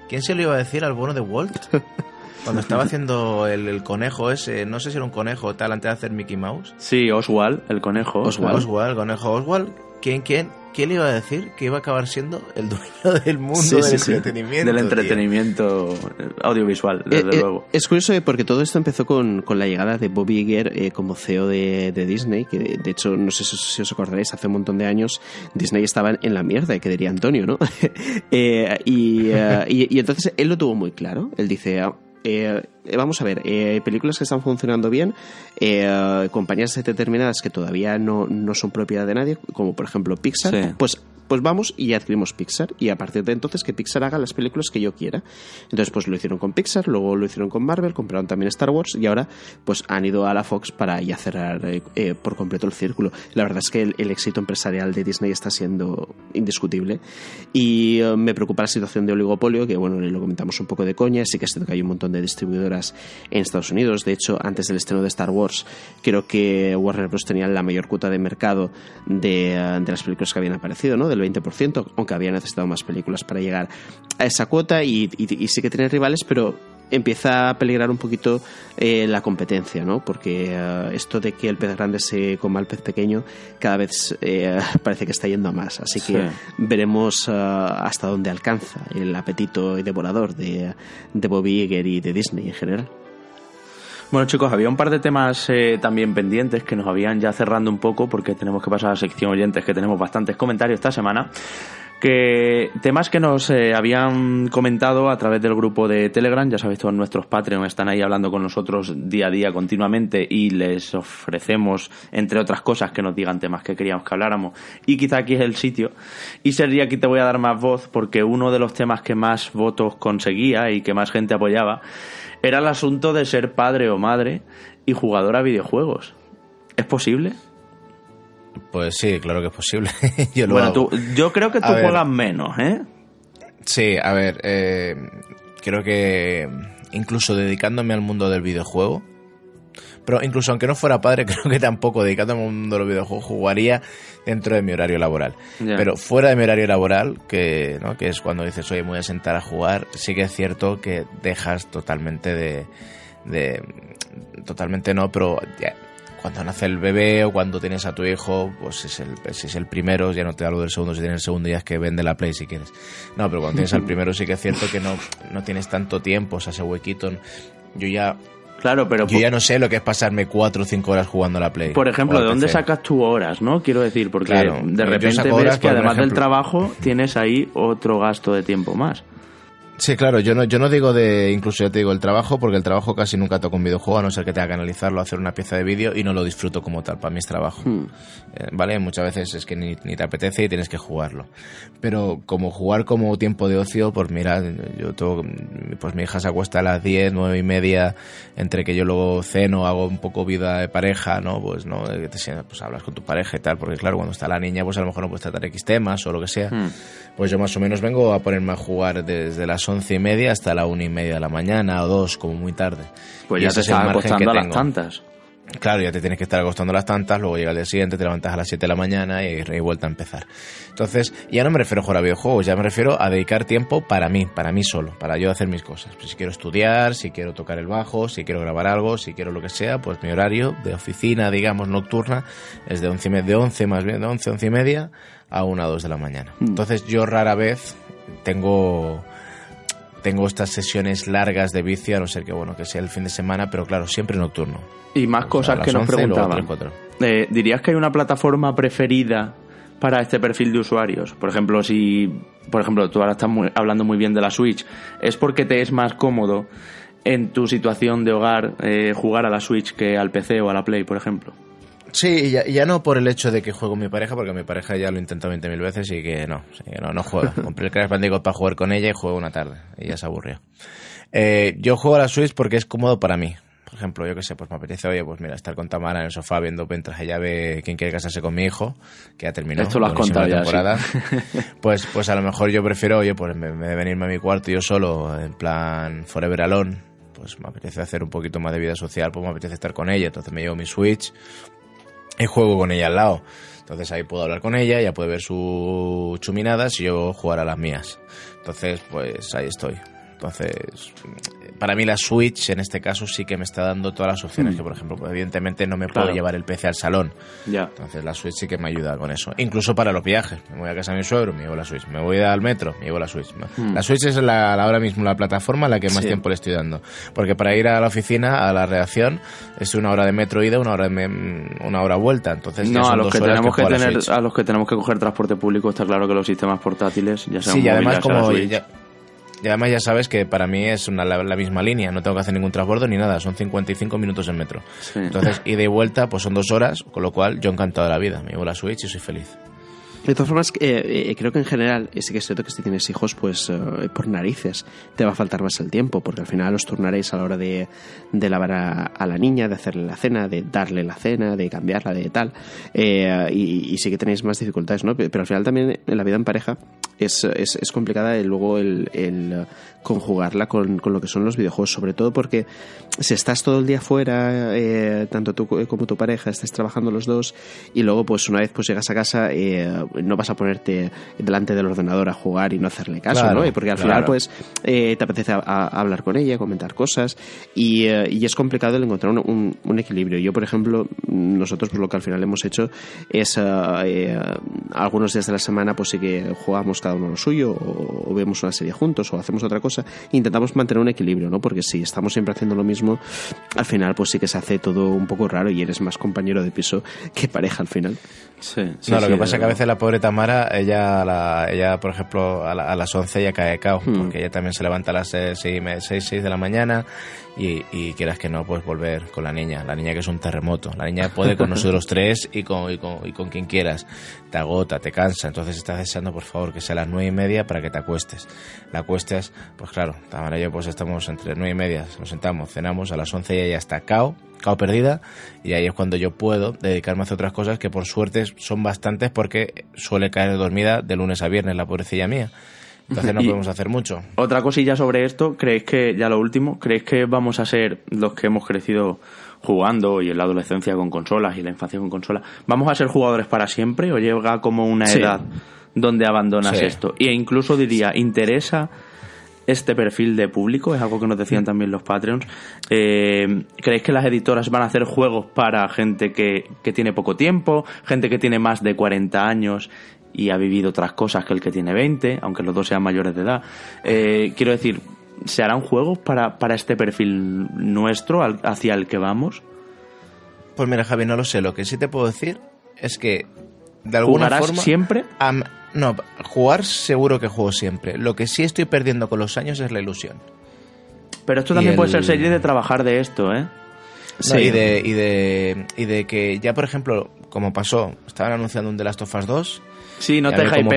¿Quién se lo iba a decir al bono de Walt? [LAUGHS] Cuando estaba haciendo el, conejo ese, no sé si era un conejo tal antes de hacer Mickey Mouse. Sí, Oswald, el conejo. Oswald, Oswald el conejo Oswald. ¿Quién, quién, ¿Quién le iba a decir que iba a acabar siendo el dueño [LAUGHS] del mundo del entretenimiento? Del entretenimiento audiovisual, desde eh, eh, luego. Es curioso porque todo esto empezó con, con la llegada de Bobby Iger eh, como CEO de, de, Disney, que de, hecho, no sé si, os acordaréis, hace un montón de años Disney estaba en la mierda, que diría Antonio, ¿no? [LAUGHS] y, y, entonces él lo tuvo muy claro. Él dice, ah, eh, vamos a ver, eh, películas que están funcionando bien, eh, compañías determinadas que todavía no, no, son propiedad de nadie, como por ejemplo Pixar, pues pues vamos y adquirimos Pixar y a partir de entonces que Pixar haga las películas que yo quiera. Entonces pues lo hicieron con Pixar, luego lo hicieron con Marvel, compraron también Star Wars y ahora pues han ido a la Fox para ya cerrar eh, eh, por completo el círculo. La verdad es que el, éxito empresarial de Disney está siendo indiscutible y eh, me preocupa la situación de oligopolio, que bueno, lo comentamos un poco de coña, sí que es que hay un montón de distribuidoras en Estados Unidos, de hecho antes del estreno de Star Wars creo que Warner Bros. tenía la mayor cuota de mercado de las películas que habían aparecido, ¿no? 20%, aunque había necesitado más películas para llegar a esa cuota y, sí que tiene rivales, pero empieza a peligrar un poquito eh, la competencia, ¿no? Porque eh, esto de que el pez grande se coma al pez pequeño cada vez eh, [LAUGHS] parece que está yendo a más. Así que veremos hasta dónde alcanza el apetito devorador de, de Bobby Iger y de Disney en general. Bueno chicos, había un par de temas eh, también pendientes que nos habían ya cerrando un poco porque tenemos que pasar a la sección oyentes que tenemos bastantes comentarios esta semana. que temas que nos eh, habían comentado a través del grupo de Telegram, ya sabéis, todos nuestros Patreon están ahí hablando con nosotros día a día continuamente y les ofrecemos, entre otras cosas, que nos digan temas que queríamos que habláramos. Y quizá aquí es el sitio. Y sería aquí te voy a dar más voz porque uno de los temas que más votos conseguía y que más gente apoyaba era el asunto de ser padre o madre y jugador a videojuegos. ¿Es posible? Pues sí, claro que es posible. [LAUGHS] yo bueno, yo creo que tú juegas menos, ¿eh? Sí, a ver, eh, creo que incluso dedicándome al mundo del videojuego, pero incluso aunque no fuera padre, [LAUGHS] creo que tampoco dedicándome al mundo de los videojuegos jugaría dentro de mi horario laboral. Pero fuera de mi horario laboral, que, ¿no? que es cuando dices, oye, me voy a sentar a jugar, sí que es cierto que dejas totalmente de... de totalmente no, pero cuando nace el bebé o cuando tienes a tu hijo, pues es el, si es el primero, ya no te hablo del segundo, si tienes el segundo ya es que vende la Play si quieres. No, pero cuando tienes al [LAUGHS] primero sí que es cierto que no, no tienes tanto tiempo, o sea, ese huequito. Yo ya Claro, pero yo ya no sé lo que es pasarme cuatro o cinco horas jugando a la Play. Por ejemplo, ¿de dónde sacas tus horas, no? Quiero decir, porque de repente ves que además del trabajo tienes ahí otro gasto de tiempo más. Sí, claro, yo no, yo no digo de, incluso ya te digo el trabajo, porque el trabajo casi nunca toco un videojuego, a no ser que tenga que analizarlo, hacer una pieza de vídeo y no lo disfruto como tal, para mí es trabajo. Hmm. Eh, ¿Vale? Muchas veces es que ni, te apetece y tienes que jugarlo. Pero como jugar como tiempo de ocio, pues mira, yo tengo, pues mi hija se acuesta a las 10, nueve y media, entre que yo luego ceno, hago un poco vida de pareja, ¿no? Pues, ¿no? Pues hablas con tu pareja y tal, porque claro, cuando está la niña, pues a lo mejor no puedes tratar X temas o lo que sea. Hmm. Pues yo más o menos vengo a ponerme a jugar desde las once y media hasta la una y media de la mañana o dos, como muy tarde. Pues ya te estás acostando a las tantas. Claro, ya te tienes que estar acostando a las tantas, luego llega el día siguiente, te levantas a las 7 de la mañana y, y vuelta a empezar. Entonces, ya no me refiero a jugar a videojuegos, ya me refiero a dedicar tiempo para mí, para mí solo, para yo hacer mis cosas. Pues si quiero estudiar, si quiero tocar el bajo, si quiero grabar algo, si quiero lo que sea, pues mi horario de oficina, digamos, nocturna, es de 11, de 11 más bien, de 11, 11 y media a 1 o 2 de la mañana. Hmm. Entonces yo rara vez tengo tengo estas sesiones largas de vicio, a no ser que bueno que sea el fin de semana, pero claro, siempre nocturno. Y más cosas que nos preguntaban. Eh, ¿Dirías que hay una plataforma preferida para este perfil de usuarios? Por ejemplo, si por ejemplo tú ahora estás hablando muy bien de la Switch, ¿es porque te es más cómodo en tu situación de hogar eh, jugar a la Switch que al PC o a la Play, por ejemplo? Sí, ya, ya, no por el hecho de que juego con mi pareja, porque mi pareja ya lo intentó 20.000 veces y que no, no, no juego. [LAUGHS] Compré el Crash Bandicoot para jugar con ella y juego una tarde. Y ya se aburrió. Eh, yo juego a la Switch porque es cómodo para mí. Por ejemplo, yo qué sé, pues me apetece, oye, pues mira, estar con Tamara en el sofá viendo mientras ella ve quién quiere casarse con mi hijo, que ya terminó. Esto lo has contado ya, temporada. [LAUGHS] pues, pues a lo mejor yo prefiero, oye, pues de venirme a mi cuarto yo solo, en plan Forever Alone, pues me apetece hacer un poquito más de vida social, pues me apetece estar con ella, entonces me llevo mi Switch, y juego con ella al lado. Entonces ahí puedo hablar con ella, ella puede ver sus chuminadas y yo jugar a las mías. Entonces, pues ahí estoy. Entonces, para mí la Switch en este caso sí que me está dando todas las opciones mm. que, por ejemplo, evidentemente no me puedo llevar el PC al salón. Ya. Entonces la Switch sí que me ayuda con eso. Incluso para los viajes. Me voy a casa de mi suegro, me llevo la Switch. Me voy al metro, me llevo la Switch. Mm. La Switch es la, ahora mismo la plataforma a la que más tiempo le estoy dando. Porque para ir a la oficina, a la redacción, es una hora de metro ida, una hora de una hora vuelta. Entonces, no, a los que tenemos que, tener, a, los que tenemos que coger transporte público, está claro que los sistemas portátiles ya sean Sí, y además como y además ya sabes que para mí es una, la, misma línea, no tengo que hacer ningún transbordo ni nada, son 55 minutos en metro. Entonces, ida y vuelta, pues son dos horas, con lo cual yo encantado de la vida. Me llevo la Switch y soy feliz. De todas formas, eh, eh, creo que en general, sí que es cierto que si tienes hijos, pues eh, por narices te va a faltar más el tiempo, porque al final os turnaréis a la hora de, lavar a, la niña, de hacerle la cena, de darle la cena, de cambiarla, de tal. y, sí que tenéis más dificultades, ¿no? Pero al final también en la vida en pareja es, es, es complicada luego el, el conjugarla con, con, lo que son los videojuegos, sobre todo porque si estás todo el día fuera, tanto tú como tu pareja, estés trabajando los dos, y luego pues una vez pues llegas a casa, no vas a ponerte delante del ordenador a jugar y no hacerle caso, ¿no? Porque al final, pues, eh, te apetece hablar con ella, comentar cosas y, eh, y es complicado el encontrar un, un, equilibrio. Yo, por ejemplo, nosotros pues, lo que al final hemos hecho es eh, algunos días de la semana, pues sí que jugamos cada uno lo suyo, o, vemos una serie juntos, o hacemos otra cosa, intentamos mantener un equilibrio, ¿no? Porque si estamos siempre haciendo lo mismo, al final pues sí que se hace todo un poco raro y eres más compañero de piso que pareja al final. Sí, no, lo que pasa es que a veces la pobre Tamara, ella, la, ella por ejemplo, a, las 11 ya cae cao, hmm. porque ella también se levanta a las 6, 6, de la mañana y, y, quieras que no, pues volver con la niña, la niña que es un terremoto, la niña puede con nosotros [LAUGHS] tres y con, y con, y con quien quieras, te agota, te cansa, entonces estás deseando por favor que sea a las nueve y media para que te acuestes. La acuestes, pues claro, Tamara y yo pues estamos entre nueve y media, nos sentamos, cenamos, a las 11 ella ya está. Cao, cao perdida. Y ahí es cuando yo puedo dedicarme a hacer otras cosas que por suerte son bastantes porque suele caer dormida de lunes a viernes la pobrecilla mía. Entonces no podemos hacer mucho. Otra cosilla sobre esto, ¿creéis que, ya lo último, ¿creéis que vamos a ser los que hemos crecido jugando y en la adolescencia con consolas y la infancia con consolas, ¿vamos a ser jugadores para siempre o llega como una edad donde abandonas esto? E incluso diría, ¿interesa este perfil de público? Es algo que nos decían también los Patreons. Eh, ¿Creéis que las editoras van a hacer juegos para gente que, que tiene poco tiempo, gente que tiene más de 40 años y ha vivido otras cosas que el que tiene 20, aunque los dos sean mayores de edad? Eh, quiero decir, ¿se harán juegos para, para este perfil nuestro, hacia el que vamos? Pues mira, Javi, no lo sé. Lo que sí te puedo decir es que de alguna ¿Jugarás forma. siempre? no, jugar seguro que juego siempre. Lo que sí estoy perdiendo con los años es la ilusión. Pero esto también puede ser serie de trabajar de esto, ¿eh? sí. y, de, y, de, y de que ya, por ejemplo, como pasó, estaban anunciando un The Last of Us 2 Sí, no te hypean como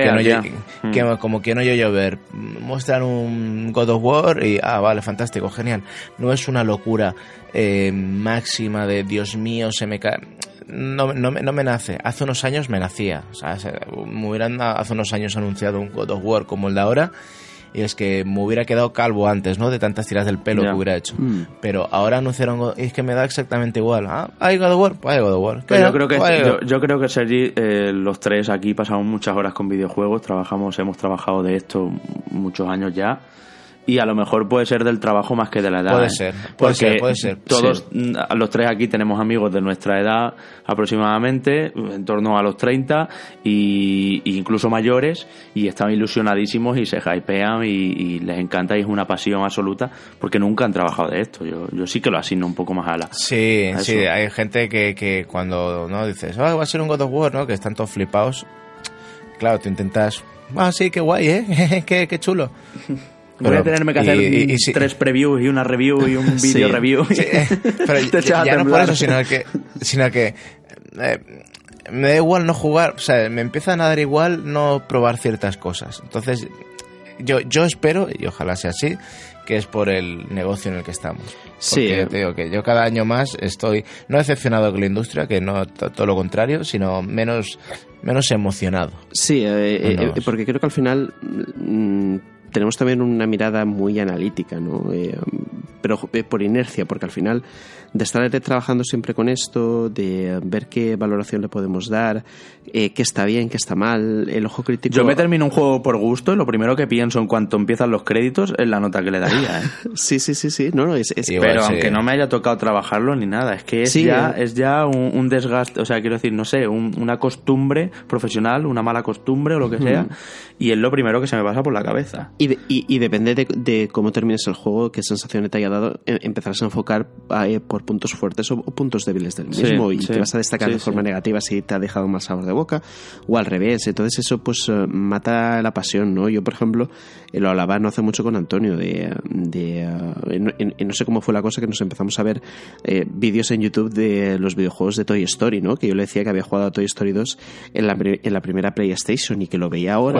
que, no, como que no yo llover. Muestran un God of War y, ah, vale, fantástico, genial. No es una locura eh, máxima de, Dios mío, se me cae... No, no, no, me nace. Hace unos años me nacía. O sea, me hubieran hace unos años anunciado un God of War como el de ahora y es que me hubiera quedado calvo antes, ¿no? De tantas tiras del pelo que hubiera hecho. Mm. Pero ahora anunciaron, y es que me da exactamente igual. Ah, hay God of War, pues hay God of War. yo, creo que, yo, yo, creo que Sergi, eh, los tres aquí pasamos muchas horas con videojuegos, trabajamos, hemos trabajado de esto muchos años ya y a lo mejor puede ser del trabajo más que de la edad. Puede ¿eh? ser, puede ser, puede ser. Todos, mm, los tres aquí tenemos amigos de nuestra edad aproximadamente, en torno a los 30 y, incluso mayores, y están ilusionadísimos y se hypean y, les encanta y es una pasión absoluta porque nunca han trabajado de esto. Yo, yo sí que lo asigno un poco más a la. Sí, sí, hay gente que, que cuando no dices, oh, va a ser un God of War, ¿no? Que están todos flipados. Claro, tú intentas, ah, sí, qué guay, ¿eh? [LAUGHS] qué, qué chulo. Voy a tenerme que hacer tres previews y una review y un [LAUGHS] video review. [LAUGHS] pero ya, no por eso, sino que, sino que eh, me da igual no jugar, o sea, me empiezan a dar igual no probar ciertas cosas. Entonces, yo, yo espero, y ojalá sea así, que es por el negocio en el que estamos. sí. Te digo que yo cada año más estoy, no decepcionado con la industria, que no todo lo contrario, sino menos, menos emocionado. Sí, eh, eh, porque creo que al final... Mm, tenemos también una mirada muy analítica, ¿no? Eh, pero eh, por inercia, porque al final de estar trabajando siempre con esto, de ver qué valoración le podemos dar, eh, qué está bien, qué está mal, el ojo crítico. Yo me termino un juego por gusto y lo primero que pienso en cuanto empiezan los créditos es la nota que le daría. ¿eh? [LAUGHS] sí, sí, sí, sí. No, no, es, Pero aunque no me haya tocado trabajarlo ni nada, es que es ya, es ya un, desgaste, o sea, quiero decir, no sé, una costumbre profesional, una mala costumbre o lo que sea, y es lo primero que se me pasa por la cabeza. Y, y, depende de, cómo termines el juego, qué sensación te haya dado, em, empezarás a enfocar eh, por puntos fuertes o, puntos débiles del mismo y te vas a destacar de forma negativa si te ha dejado más sabor de boca o al revés. Entonces eso pues eh, mata la pasión, ¿no? Yo, por ejemplo, eh, lo hablaba no hace mucho con Antonio de... de eh, no sé cómo fue la cosa que nos empezamos a ver vídeos en YouTube de los videojuegos de Toy Story, ¿no? Que yo le decía que había jugado a Toy Story 2 en la, en la primera PlayStation y que lo veía ahora.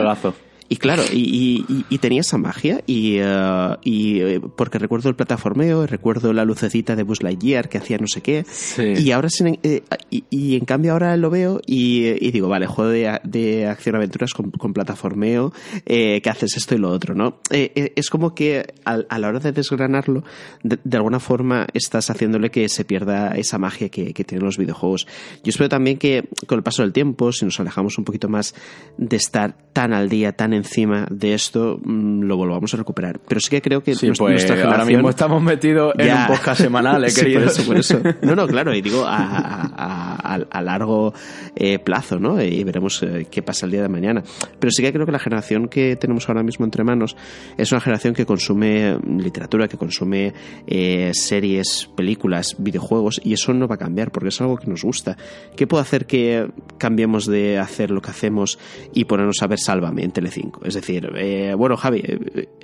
Y claro, y, y, tenía esa magia, y, uh, y porque recuerdo el plataformeo, recuerdo la lucecita de Buzz Lightyear que hacía no sé qué, y ahora eh, y, en cambio ahora lo veo y, digo, vale, juego de, de acción-aventuras con, con, plataformeo, eh, que haces esto y lo otro, ¿no? Eh, es como que a, a, la hora de desgranarlo, de, alguna forma estás haciéndole que se pierda esa magia que, que tienen los videojuegos. Yo espero también que con el paso del tiempo, si nos alejamos un poquito más de estar tan al día, tan encima de esto mm, lo volvamos a recuperar. Pero sí que creo que pues, nuestra generación... Ahora mismo estamos metidos en un podcast semanal, [LAUGHS] eh, querido. por eso, por eso. No, no, claro, y digo, [LAUGHS] a, a, largo eh, plazo, ¿no? Y veremos eh, qué pasa el día de mañana. Pero sí que creo que la generación que tenemos ahora mismo entre manos es una generación que consume literatura, que consume eh, series, películas, videojuegos, y eso no va a cambiar porque es algo que nos gusta. ¿Qué puede hacer que cambiemos de hacer lo que hacemos y ponernos a ver Sálvame en Telecinco? Es decir, bueno, Javi,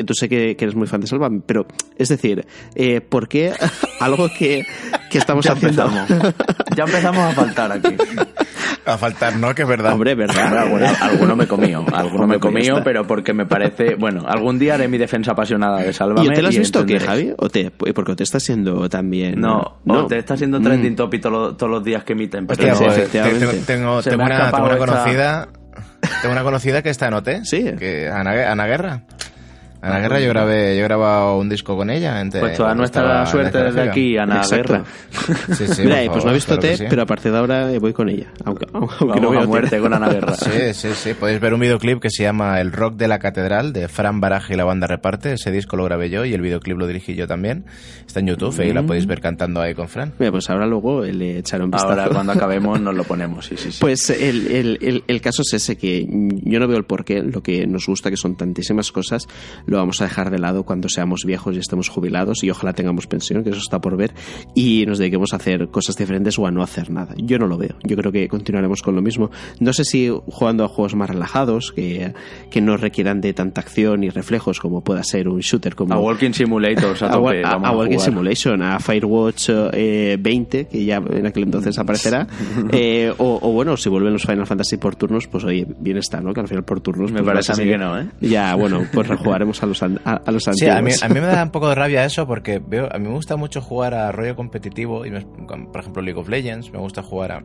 tú sé que, eres muy fan de Sálvame, pero es decir, ¿por qué [LAUGHS] algo que, que estamos haciendo... ya empezamos a faltar aquí. A faltar, ¿no? Que es verdad. Hombre, verdad. alguno, me comió. Alguno me comió, pero porque me parece. Bueno, algún día haré mi defensa apasionada de Sálvame. ¿Y te lo has visto qué, Javi? ¿O te, porque te está siendo también. No, no. te está siendo trending mm. topic todos, los días que emiten. Hostia, efectivamente. Tengo, tengo, una, tengo una conocida. Tengo una conocida que está en OT. Sí. Que, Ana, Ana Guerra. Ana Guerra yo grabé, yo he grabado un disco con ella. pues toda nuestra suerte desde aquí, Ana Guerra. [LAUGHS] Sí, sí, Mira, pues no he visto T, pero a partir de ahora voy con ella. Aunque, aunque no a muerte con Ana Guerra. Sí, sí, sí. Podéis ver un videoclip que se llama El Rock de la Catedral, de Fran Baraje y la banda reparte. Ese disco lo grabé yo y el videoclip lo dirigí yo también. Está en YouTube y la podéis ver cantando ahí con Fran. Mira, pues ahora luego le echaré un vistazo. Ahora cuando [LAUGHS] acabemos nos lo ponemos, sí, sí, sí. Pues el, el, el, caso es ese, que yo no veo el porqué, lo que nos gusta, que son tantísimas cosas, lo vamos a dejar de lado cuando seamos viejos y estemos jubilados y ojalá tengamos pensión, que eso está por ver, y nos dediquemos a hacer cosas diferentes o a no hacer nada. Yo no lo veo. Yo creo que continuaremos con lo mismo. No sé si jugando a juegos más relajados, que, que no requieran de tanta acción y reflejos como pueda ser un shooter como... A Walking Simulator, [LAUGHS] a, Walking Simulation, a Firewatch 20, eh, que ya en aquel entonces aparecerá, [LAUGHS] eh, o, bueno, si vuelven los Final Fantasy por turnos, pues oye, bien está, ¿no? Que al final por turnos... Me pues parece a mí que no, ¿eh? Ya, bueno, pues rejugaremos a los, a los Sí, a mí, a mí, me da un [LAUGHS] poco de rabia eso porque veo, a mí me gusta mucho jugar a rollo competitivo, y por ejemplo League of Legends, me gusta jugar a...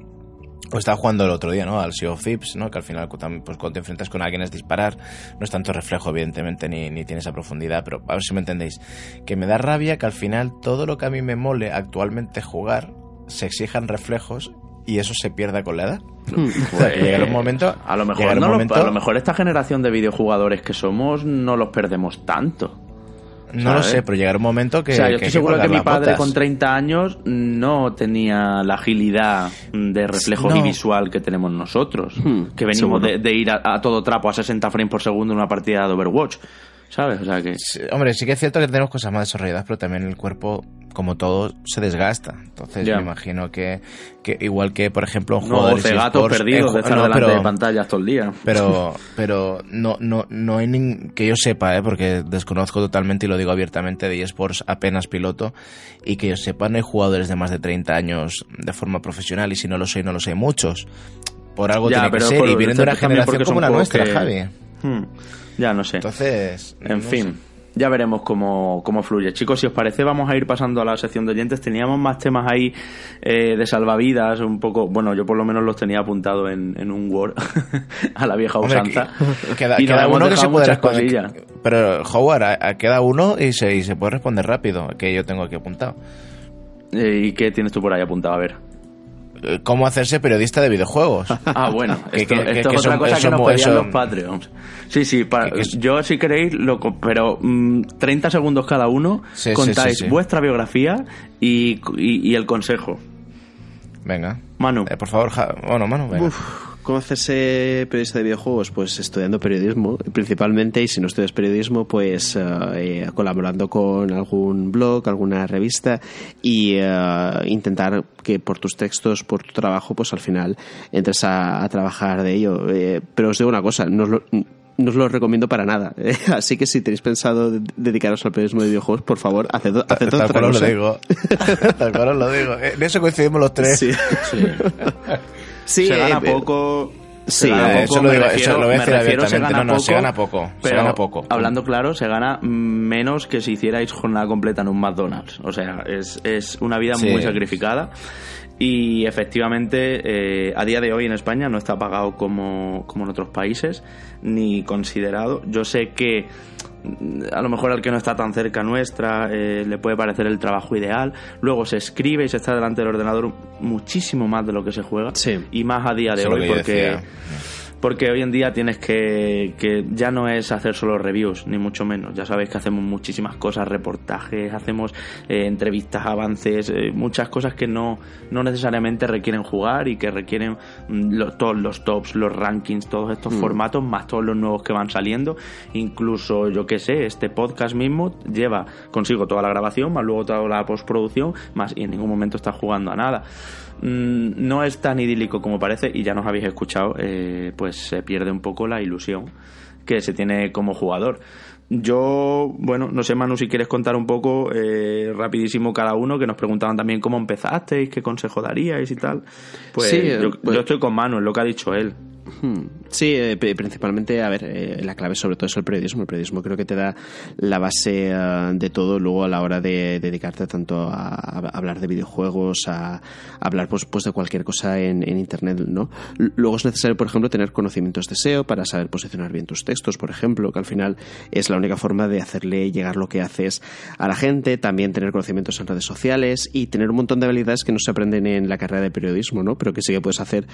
O estaba jugando el otro día, ¿no? Al Sea of Thieves, ¿no? Que al final, pues, cuando te enfrentas con alguien es disparar. No es tanto reflejo, evidentemente, ni, ni tiene esa profundidad, pero a ver si me entendéis. Que me da rabia que al final todo lo que a mí me mole actualmente jugar se exijan reflejos y eso se pierda con la edad. Pues, un momento. A lo mejor, a lo mejor esta generación de videojugadores que somos no los perdemos tanto. No lo sé, pero llegará un momento que. O sea, yo estoy seguro que, mi padre con 30 años no tenía la agilidad de reflejo visual que tenemos nosotros. Hmm, que venimos de, ir a, todo trapo a 60 frames por segundo en una partida de Overwatch. ¿Sabes? O sea que... hombre, sí que es cierto que tenemos cosas más desarrolladas, pero también el cuerpo, como todo, se desgasta. Entonces me imagino que, que, igual que, por ejemplo, un juego de gatos perdidos de estar delante de pantallas todo el día. Pero, [LAUGHS] pero no, no, no hay ni, que yo sepa, ¿eh? porque desconozco totalmente y lo digo abiertamente, de eSports apenas piloto, y que yo sepa, no hay jugadores de más de 30 años de forma profesional, y si no lo sé, no lo sé muchos. Por algo tiene que ser, y vienen de una generación como la nuestra, Javi. Hmm. Ya no sé. Entonces. En fin. Ya veremos cómo, cómo, fluye. Chicos, si os parece, vamos a ir pasando a la sección de oyentes. Teníamos más temas ahí eh, de salvavidas, un poco. Bueno, yo por lo menos los tenía apuntados en, en un Word [LAUGHS] a la vieja usanza. queda, uno que se puede responder. Pero, Howard, queda uno y se, y se puede responder rápido, que yo tengo aquí apuntado. Eh, ¿Y qué tienes tú por ahí apuntado? A ver. Eh, cómo hacerse periodista de videojuegos. [LAUGHS] Ah, bueno, esto, es otra cosa que nos pedían los Patreons. Sí, sí, yo si queréis, lo, pero 30 mm, segundos cada uno, contáis vuestra biografía y, y, el consejo. Venga. Manu. Eh, por favor, bueno, Manu, venga. ¿Cómo hacerse periodista de videojuegos? Pues estudiando periodismo, principalmente, y si no estudias periodismo, pues eh, eh, colaborando con algún blog, alguna revista, y eh, intentar que por tus textos, por tu trabajo, pues al final entres a, trabajar de ello. pero os digo una cosa, no os lo, no os lo recomiendo para nada. [LAUGHS] Así que si tenéis pensado dedicaros al periodismo de videojuegos, por favor, haced, haced [LAUGHS] [LAUGHS] Tal cual os lo digo. Tal cual os lo digo. En eso coincidimos los tres. Sí. sí. Sí, se gana eh, poco. Sí, eso lo, digo, eso lo voy a decir abiertamente. no, no, se gana poco. se gana poco. Hablando claro, se gana menos que si hicierais jornada completa en un McDonald's. O sea, es, es una vida muy sacrificada. Y efectivamente, eh, a día de hoy en España no está pagado como, como en otros países, ni considerado. Yo sé que a lo mejor al que no está tan cerca nuestra eh, le puede parecer el trabajo ideal. Luego se escribe y se está delante del ordenador muchísimo más de lo que se juega. Y más a día de hoy, porque porque hoy en día tienes que, que ya no es hacer solo reviews, ni mucho menos. Ya sabéis que hacemos muchísimas cosas, reportajes, hacemos eh, entrevistas, avances, eh, muchas cosas que no, no necesariamente requieren jugar y que requieren mm, todos los tops, los rankings, todos estos mm. formatos, más todos los nuevos que van saliendo. Incluso, yo que sé, este podcast mismo lleva consigo toda la grabación, más luego toda la postproducción, más y en ningún momento está jugando a nada. Mm, no es tan idílico como parece y ya nos habéis escuchado, eh, pues se pierde un poco la ilusión que se tiene como jugador. Yo, bueno, no sé, Manu, si quieres contar un poco eh, rapidísimo cada uno, que nos preguntaban también cómo empezasteis, qué consejo daríais y tal. Pues, yo, pues yo, estoy con Manu, en lo que ha dicho él. Hmm. Sí, eh, principalmente, a ver, eh, la clave sobre todo es el periodismo. El periodismo creo que te da la base eh, de todo luego a la hora de dedicarte tanto a, hablar de videojuegos, a, hablar pues, pues, de cualquier cosa en, Internet, ¿no? Luego es necesario, por ejemplo, tener conocimientos de SEO para saber posicionar bien tus textos, por ejemplo, que al final es la única forma de hacerle llegar lo que haces a la gente. También tener conocimientos en redes sociales y tener un montón de habilidades que no se aprenden en la carrera de periodismo, ¿no? Pero que sí que puedes hacer,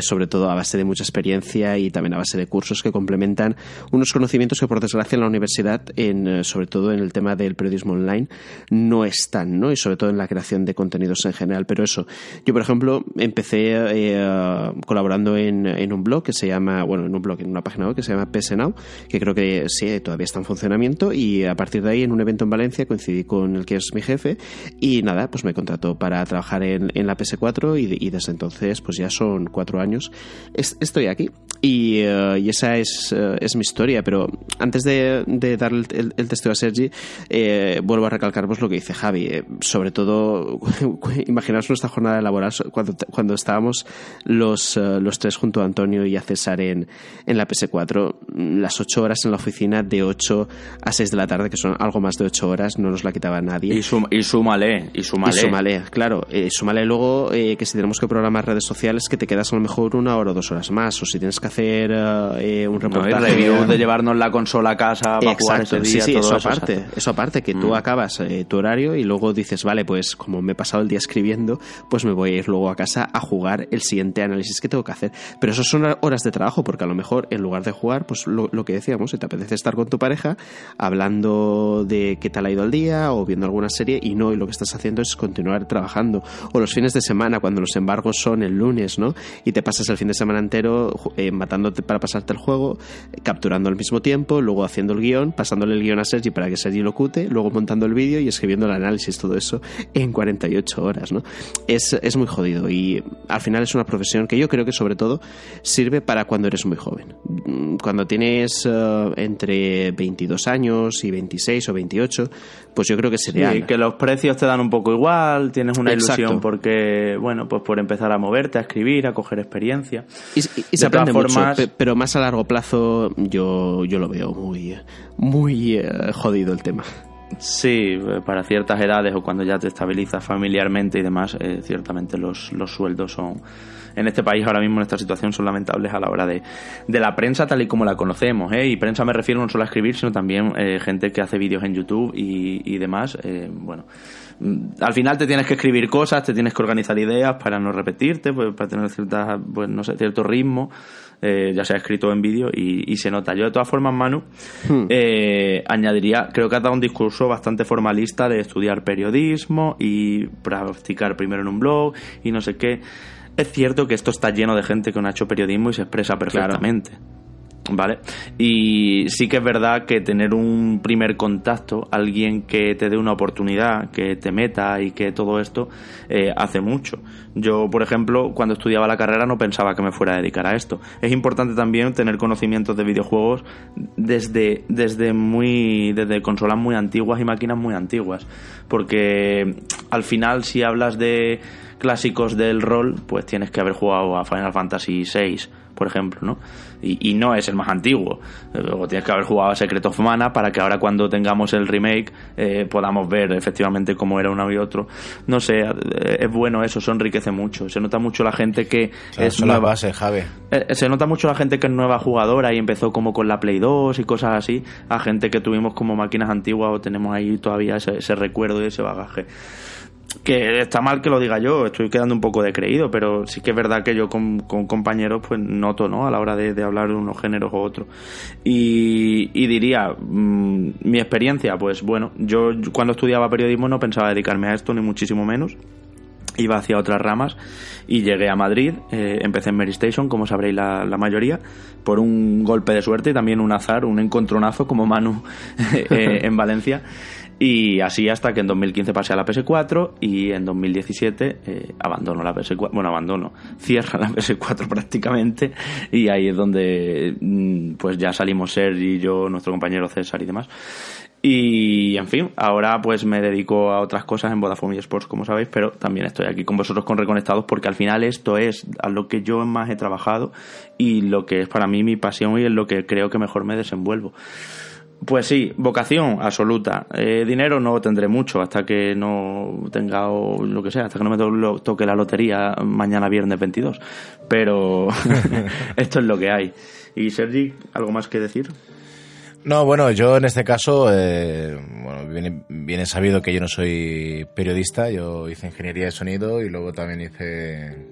sobre todo a base de mucha experiencia también a base de cursos que complementan unos conocimientos que por desgracia en la universidad, en, eh, sobre todo en el tema del periodismo online, no están, ¿no? Y sobre todo en la creación de contenidos en general. Pero eso, yo por ejemplo empecé eh, colaborando en, en, un blog que se llama, bueno, en un blog, en una página web que se llama PS Now, que creo que sí, todavía está en funcionamiento y a partir de ahí en un evento en Valencia coincidí con el que es mi jefe y nada, pues me contrató para trabajar en, en la PS4 y, y, desde entonces pues ya son cuatro años. estoy aquí y, eh, y esa es, eh, es, mi historia. Pero antes de, de dar el, el, testeo a Sergi, eh, vuelvo a recalcar pues, lo que dice Javi. sobre todo, [LAUGHS] imaginaos nuestra jornada laboral cuando, cuando estábamos los, los tres junto a Antonio y a César en, en la PS4. Las ocho horas en la oficina, de 8 a 6 de la tarde, que son algo más de ocho horas, no nos la quitaba nadie. Y, sum, y súmale, y súmale. Y súmale, claro. súmale luego que si tenemos que programar redes sociales, que te quedas a lo mejor una hora o dos horas más. O si tienes que hacer eh, un reportaje. de llevarnos la consola a casa para jugar ese día. Sí, eso, aparte. Eso aparte, que tú mm. acabas eh, tu horario y luego dices, vale, pues como me he pasado el día escribiendo, pues me voy a ir luego a casa a jugar el siguiente análisis que tengo que hacer. Pero eso son horas de trabajo, porque a lo mejor en lugar de jugar, pues lo, que decíamos, si te apetece estar con tu pareja hablando de qué tal ha ido el día o viendo alguna serie y no, y lo que estás haciendo es continuar trabajando. O los fines de semana, cuando los embargos son el lunes, ¿no? Y te pasas el fin de semana entero eh, matándote para pasarte el juego, capturando al mismo tiempo, luego haciendo el guion, pasándole el guion a Sergi para que Sergi lo cute, luego montando el vídeo y escribiendo el análisis, todo eso en 48 horas, ¿no? Es, es muy jodido y al final es una profesión que yo creo que sobre todo sirve para cuando eres muy joven. Cuando tienes eh, entre 22 años y 26 o 28, pues yo creo que sería... Sí, que los precios te dan un poco igual, tienes una ilusión porque, bueno, pues por empezar a moverte, a escribir, a coger experiencia. Y, se aprende mucho, pero más a largo plazo yo, yo lo veo muy, muy eh, jodido el tema. Sí, para ciertas edades o cuando ya te estabilizas familiarmente y demás, eh, ciertamente los, los sueldos son en este país ahora mismo en esta situación son lamentables a la hora de, de la prensa tal y como la conocemos. ¿eh? Y prensa me refiero no solo a escribir, sino también eh, gente que hace vídeos en YouTube y, y demás. Eh, bueno, mm, al final te tienes que escribir cosas, te tienes que organizar ideas para no repetirte, pues, para tener ciertas, pues, no sé, cierto ritmo. Eh, ya sea escrito en vídeo y, se nota. Yo de todas formas, Manu, hmm. eh, añadiría, creo que ha dado un discurso bastante formalista de estudiar periodismo y practicar primero en un blog y no sé qué. Es cierto que esto está lleno de gente que no ha hecho periodismo y se expresa perfectamente. ¿Vale? Y sí que es verdad que tener un primer contacto, alguien que te dé una oportunidad, que te meta y que todo esto eh, hace mucho. Yo, por ejemplo, cuando estudiaba la carrera no pensaba que me fuera a dedicar a esto. Es importante también tener conocimientos de videojuegos desde, desde muy, desde consolas muy antiguas y máquinas muy antiguas. Porque al final, si hablas de clásicos del rol, pues tienes que haber jugado a Final Fantasy VI por ejemplo, ¿no? Y, no es el más antiguo. Luego tienes que haber jugado a Secret of Mana para que ahora cuando tengamos el remake eh, podamos ver efectivamente cómo era uno y otro. No sé, eh, es bueno eso, eso enriquece mucho. Se nota mucho la gente que es nueva. base, Javi. Eh, se nota mucho la gente que es nueva jugadora y empezó como con la Play 2 y cosas así, a gente que tuvimos como máquinas antiguas o tenemos ahí todavía ese, ese recuerdo y ese bagaje que está mal que lo diga yo, estoy quedando un poco decreído, pero sí que es verdad que yo con, compañeros pues noto, ¿no? A la hora de, hablar de unos géneros u otros. Y, diría, mm, mi experiencia, pues bueno, yo cuando estudiaba periodismo no pensaba dedicarme a esto, ni muchísimo menos. Iba hacia otras ramas y llegué a Madrid, eh, empecé en Mary Station, como sabréis la, la, mayoría, por un golpe de suerte y también un azar, un encontronazo como Manu [LAUGHS] eh, en Valencia. Y así hasta que en 2015 pasé a la PS4 y en 2017 eh, abandono la PS4. Bueno, abandono, [LAUGHS] cierra la PS4 [LAUGHS] prácticamente y ahí es donde mm, pues ya salimos Sergi yo, nuestro compañero César y demás. Y en fin, ahora pues me dedico a otras cosas en Vodafone y Sports, como sabéis, pero también estoy aquí con vosotros con Reconectados porque al final esto es a lo que yo más he trabajado y lo que es para mí mi pasión y es lo que creo que mejor me desenvuelvo. Pues sí, vocación absoluta. Eh, dinero no tendré mucho hasta que no tenga lo que sea, hasta que no me toque la lotería mañana viernes 22. Pero [LAUGHS] [LAUGHS] esto es lo que hay. ¿Y Sergi, algo más que decir? No, bueno, yo en este caso, eh, bueno, viene, viene, sabido que yo no soy periodista, yo hice ingeniería de sonido y luego también hice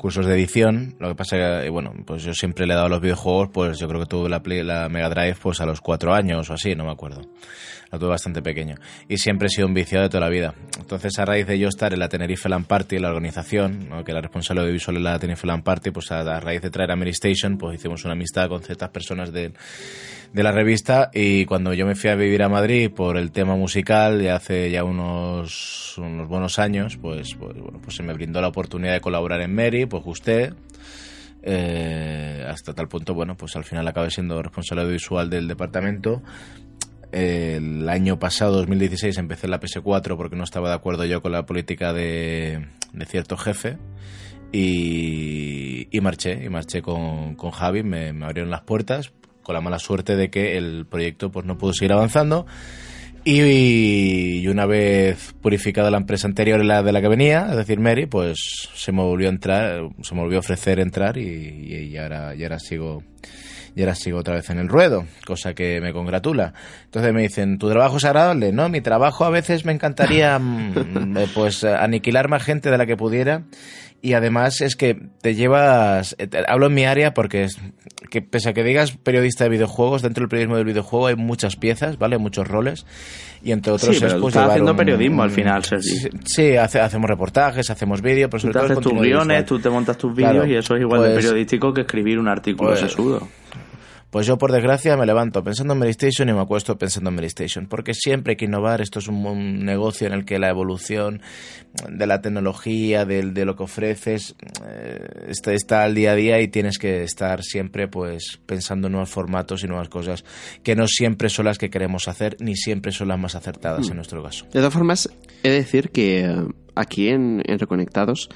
cursos de edición. Lo que pasa que, eh, bueno, pues yo siempre le he dado a los videojuegos, pues yo creo que tuve la, la Mega Drive pues a los cuatro años o así, no me acuerdo. Lo tuve bastante pequeño. Y siempre he sido un viciado de toda la vida. Entonces, a raíz de yo estar en la Tenerife Land Party, la organización, que la responsable audiovisual es la Tenerife Land Party, pues a, a raíz de traer a Mary Station, pues hicimos una amistad con ciertas personas de de la revista y cuando yo me fui a vivir a Madrid por el tema musical ya hace ya unos, unos buenos años pues, pues, bueno, pues se me brindó la oportunidad de colaborar en Mary, pues gusté eh, hasta tal punto bueno pues al final acabé siendo responsable visual del departamento. El año pasado 2016 empecé la PS4 porque no estaba de acuerdo yo con la política de, de cierto jefe y, y, marché, y marché con, con Javi, me, abrieron las puertas, con la mala suerte de que el proyecto pues no pudo seguir avanzando. Y, una vez purificada la empresa anterior la de la que venía, es decir, Mary, pues se me volvió a entrar, se me volvió a ofrecer entrar y, ahora, y ahora sigo y ahora sigo otra vez en el ruedo, cosa que me congratula. Entonces me dicen, ¿tu trabajo es agradable? No, mi trabajo a veces me encantaría [LAUGHS] mm, pues aniquilar más gente de la que pudiera y además es que te llevas, eh, hablo en mi área porque es, que pese a que digas periodista de videojuegos, dentro del periodismo del videojuego hay muchas piezas, ¿vale? Muchos roles y entre otros sí, pero es pues, haciendo periodismo al final, Sergi. Sí, hacemos reportajes, hacemos vídeos, pero tú haces tus guiones, tú te montas tus vídeos y eso es igual de pues, periodístico que escribir un artículo pues, sesudo. Pues yo, por desgracia, me levanto pensando en Medistation y me acuesto pensando en Medistation, porque siempre hay que innovar. Esto es un, negocio en el que la evolución de la tecnología, de, de lo que ofreces, eh, está, está, al día a día y tienes que estar siempre pues pensando en nuevos formatos y nuevas cosas que no siempre son las que queremos hacer, ni siempre son las más acertadas en hmm. nuestro caso. De todas formas, he de decir que aquí en, en Reconectados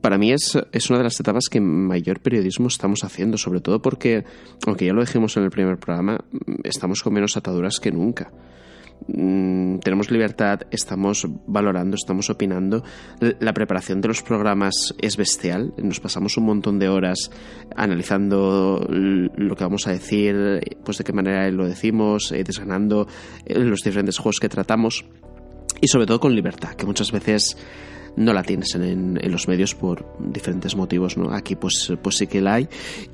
para mí es, es, una de las etapas que mayor periodismo estamos haciendo, sobre todo porque, aunque ya lo dijimos en el primer programa, estamos con menos ataduras que nunca. Mm, tenemos libertad, estamos valorando, estamos opinando. La preparación de los programas es bestial. Nos pasamos un montón de horas analizando lo que vamos a decir, pues de qué manera lo decimos, eh, desgranando eh, los diferentes juegos que tratamos y sobre todo con libertad, que muchas veces no la tienes en, los medios por diferentes motivos, ¿no? Aquí pues, pues sí que la hay.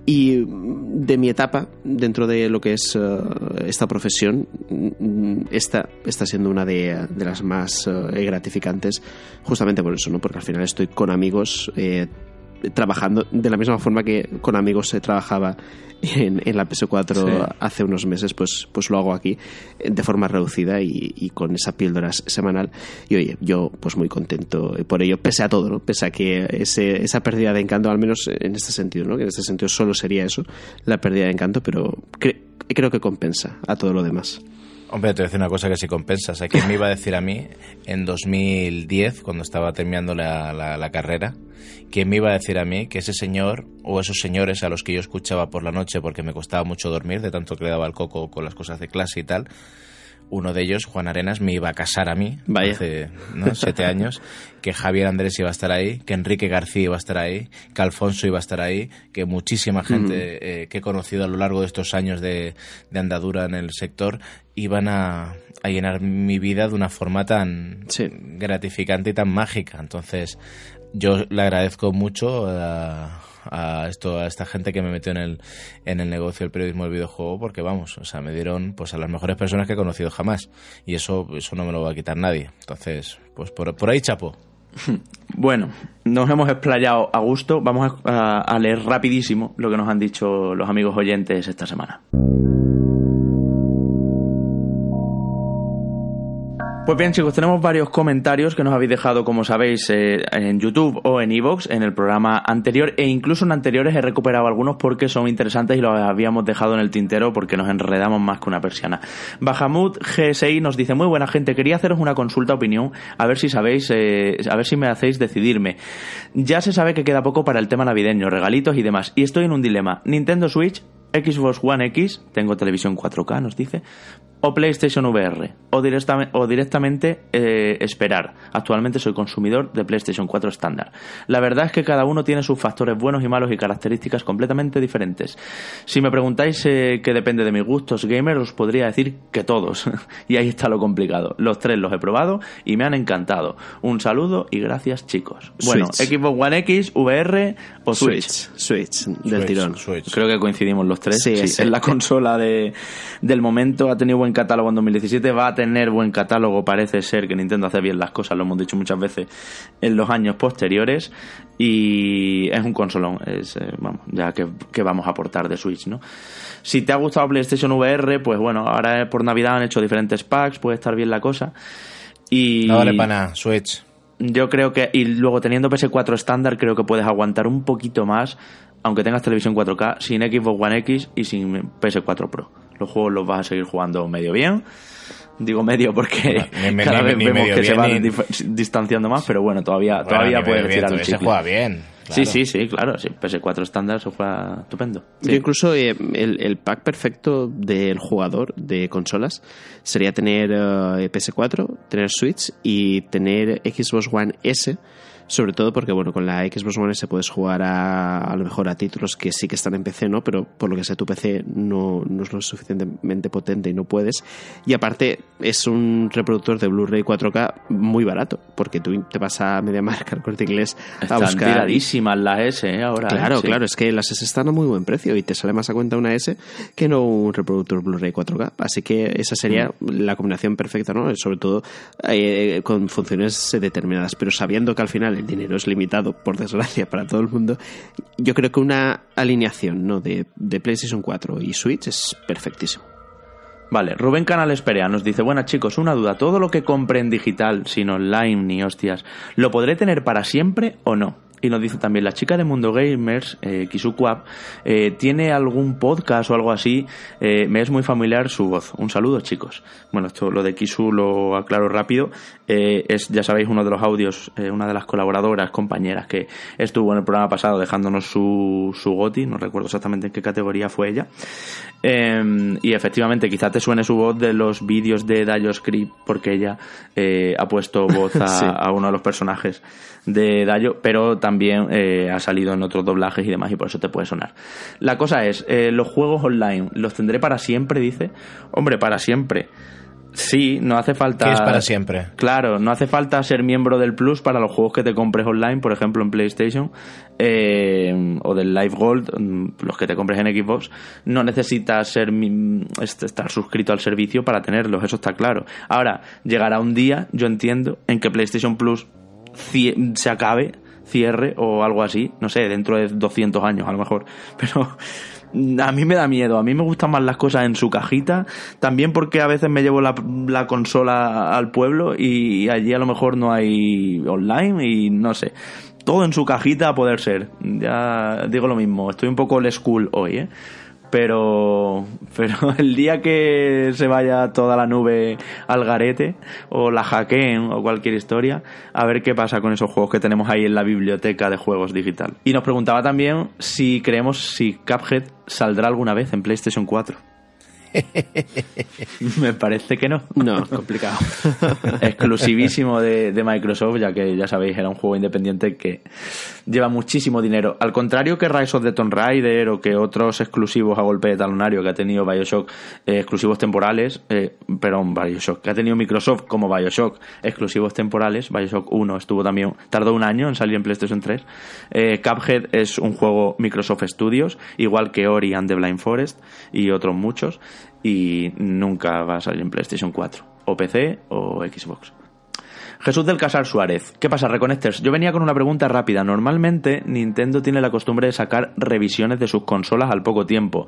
Y de mi etapa, dentro de lo que es eh, esta profesión, mm, esta está siendo una de, las más eh, gratificantes, justamente por eso, ¿no? Porque al final estoy con amigos eh, trabajando de la misma forma que con amigos se trabajaba en, la PS4 hace unos meses, pues, pues lo hago aquí de forma reducida y, con esa píldora semanal. Y oye, yo pues muy contento por ello, pese a todo, ¿no? Pese a que ese, esa pérdida de encanto, al menos en este sentido, ¿no? Que en este sentido solo sería eso, la pérdida de encanto, pero creo que compensa a todo lo demás. Hombre, te voy a decir una cosa que si compensas. ¿A quién me iba a decir a mí en 2010, cuando estaba terminando la, la, carrera, quién me iba a decir a mí que ese señor o esos señores a los que yo escuchaba por la noche porque me costaba mucho dormir, de tanto que le daba el coco con las cosas de clase y tal, uno de ellos, Juan Arenas, me iba a casar a mí hace siete [LAUGHS] años, que Javier Andrés iba a estar ahí, que Enrique García iba a estar ahí, que Alfonso iba a estar ahí, que muchísima gente eh, que he conocido a lo largo de estos años de, andadura en el sector iban a, llenar mi vida de una forma tan gratificante y tan mágica. Entonces, yo le agradezco mucho a a a esta gente que me metió en el en el negocio del periodismo del videojuego porque vamos o sea me dieron pues a las mejores personas que he conocido jamás y eso eso no me lo va a quitar nadie entonces pues por, ahí chapo [LAUGHS] bueno, nos hemos explayado a gusto. Vamos a leer rapidísimo lo que nos han dicho los amigos oyentes esta semana. Pues bien, chicos, tenemos varios comentarios que nos habéis dejado, como sabéis, eh, en YouTube o en Evox, en el programa anterior, e incluso en anteriores he recuperado algunos porque son interesantes y los habíamos dejado en el tintero porque nos enredamos más que una persiana. Bahamut GSI nos dice, muy buena gente, quería haceros una consulta opinión, a ver si sabéis, eh, a ver si me hacéis decidirme. Ya se sabe que queda poco para el tema navideño, regalitos y demás, y estoy en un dilema. Nintendo Switch, Xbox One X, tengo televisión 4K, nos dice, o PlayStation VR o, directamente, o directamente eh, esperar. Actualmente soy consumidor de PlayStation 4 estándar. La verdad es que cada uno tiene sus factores buenos y malos y características completamente diferentes. Si me preguntáis eh, qué depende de mis gustos gamer, os podría decir que todos. [LAUGHS] y ahí está lo complicado. Los tres los he probado y me han encantado. Un saludo y gracias chicos. Bueno, Xbox One X, VR o Switch. Switch, del tirón. Creo que coincidimos los tres. Sí, Es la consola de, del momento, ha tenido buen catálogo en 2017, va a tener buen catálogo, parece ser que Nintendo hace bien las cosas, lo hemos dicho muchas veces en los años posteriores y es un consolón, es, eh, vamos, ya que, vamos a aportar de Switch, ¿no? Si te ha gustado PlayStation VR, pues bueno, ahora por Navidad han hecho diferentes packs, puede estar bien la cosa. Y no vale para nada, Switch. Yo creo que, y luego teniendo PS4 estándar, creo que puedes aguantar un poquito más, aunque tengas televisión 4K, sin Xbox One X y sin PS4 Pro los juegos los vas a seguir jugando medio bien. Digo medio porque cada vez vemos que se van distanciando más, pero bueno, todavía, todavía puedes retirar el Se juega bien. Sí, sí, sí, claro. Sí, PS4 estándar se juega estupendo. Yo incluso eh, el, pack perfecto del jugador de consolas sería tener eh, PS4, tener Switch y tener Xbox One S sobre todo porque, bueno, con la Xbox One se puedes jugar a, a lo mejor a títulos que sí que están en PC, ¿no? Pero por lo que sea tu PC no, no es lo suficientemente potente y no puedes. Y aparte es un reproductor de Blu-ray 4K muy barato, porque tú te vas a MediaMarkt, al corte inglés, a están buscar... tiradísimas las S, ¿eh? Ahora. Claro, claro, es que las S están a muy buen precio y te sale más a cuenta una S que no un reproductor Blu-ray 4K. Así que esa sería mm. la combinación perfecta, ¿no? Sobre todo eh, con funciones determinadas, pero sabiendo que al final el dinero es limitado, por desgracia, para todo el mundo, yo creo que una alineación ¿no? de, de PlayStation 4 y Switch es perfectísimo. Vale, Rubén Canales Perea nos dice, buenas chicos, una duda, ¿todo lo que compre en digital, sin online ni hostias, lo podré tener para siempre o no? Y nos dice también, la chica de Mundo Gamers, eh, Kisukwap, eh, ¿tiene algún podcast o algo así? Eh, me es muy familiar su voz. Un saludo, chicos. Bueno, esto lo de Kisu lo aclaro rápido. Eh, es, ya sabéis, uno de los audios, una de las colaboradoras, compañeras que estuvo en el programa pasado dejándonos su, su goti, no recuerdo exactamente en qué categoría fue ella. Y efectivamente, quizá te suene su voz de los vídeos de Script, porque ella ha puesto [LAUGHS] voz a, a uno de los personajes de Dayo, pero también eh, ha salido en otros doblajes y demás y por eso te puede sonar. La cosa es, eh, los juegos online, ¿los tendré para siempre? Dice. Hombre, para siempre. Sí, no hace falta. ¿Qué es para siempre? Claro, no hace falta ser miembro del Plus para los juegos que te compres online, por ejemplo en PlayStation, eh, o del Live Gold, mm, los que te compres en Xbox. No necesitas ser estar suscrito al servicio para tenerlos, eso está claro. Ahora, llegará un día, yo entiendo, en que PlayStation Plus se acabe, cierre o algo así, no sé, dentro de 200 años a lo mejor, [LAUGHS] pero a mí me da miedo, a mí me gustan más las cosas en su cajita, también porque a veces me llevo la, la consola al pueblo y allí a lo mejor no hay online y no sé, todo en su cajita a poder ser, ya digo lo mismo, estoy un poco old school hoy, ¿eh? Pero pero [LAUGHS] el día que se vaya toda la nube al garete o la hackeen o cualquier historia, a ver qué pasa con esos juegos que tenemos ahí en la biblioteca de juegos digital. Y nos preguntaba también si creemos si Cuphead saldrá alguna vez en PlayStation 4. [LAUGHS] Me parece que no. No, complicado. [LAUGHS] Exclusivísimo de, de, Microsoft, ya que ya sabéis, era un juego independiente que lleva muchísimo dinero. Al contrario que Rise of the Tomb Raider o que otros exclusivos a golpe de talonario que ha tenido Bioshock, eh, exclusivos temporales, eh, perdón, Bioshock, que ha tenido Microsoft como Bioshock, exclusivos temporales. Bioshock 1 estuvo también, tardó un año en salir en PlayStation 3. Eh, Cuphead es un juego Microsoft Studios, igual que Ori and the Blind Forest y otros muchos, y nunca va a salir en PlayStation 4, o PC o Xbox. Jesús del Casar Suárez. ¿Qué pasa, Reconectors? Yo venía con una pregunta rápida. Normalmente Nintendo tiene la costumbre de sacar revisiones de sus consolas al poco tiempo,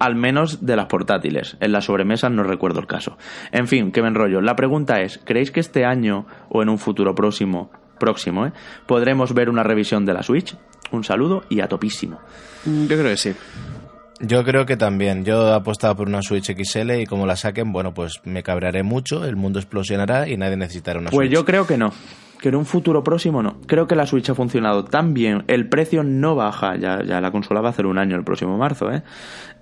al menos de las portátiles. En las sobremesas no recuerdo el caso. En fin, que me enrollo. La pregunta es, ¿creéis que este año o en un futuro próximo, próximo, eh, podremos ver una revisión de la Switch? Un saludo y a topísimo. Yo creo que sí. Yo creo que también. Yo he apostado por una Switch XL y como la saquen, bueno, pues me cabrearé mucho, el mundo explosionará y nadie necesitará una pues Switch. Pues yo creo que no. Que en un futuro próximo no. Creo que la Switch ha funcionado tan bien. El precio no baja. Ya, ya la consola va a hacer un año el próximo marzo, ¿eh?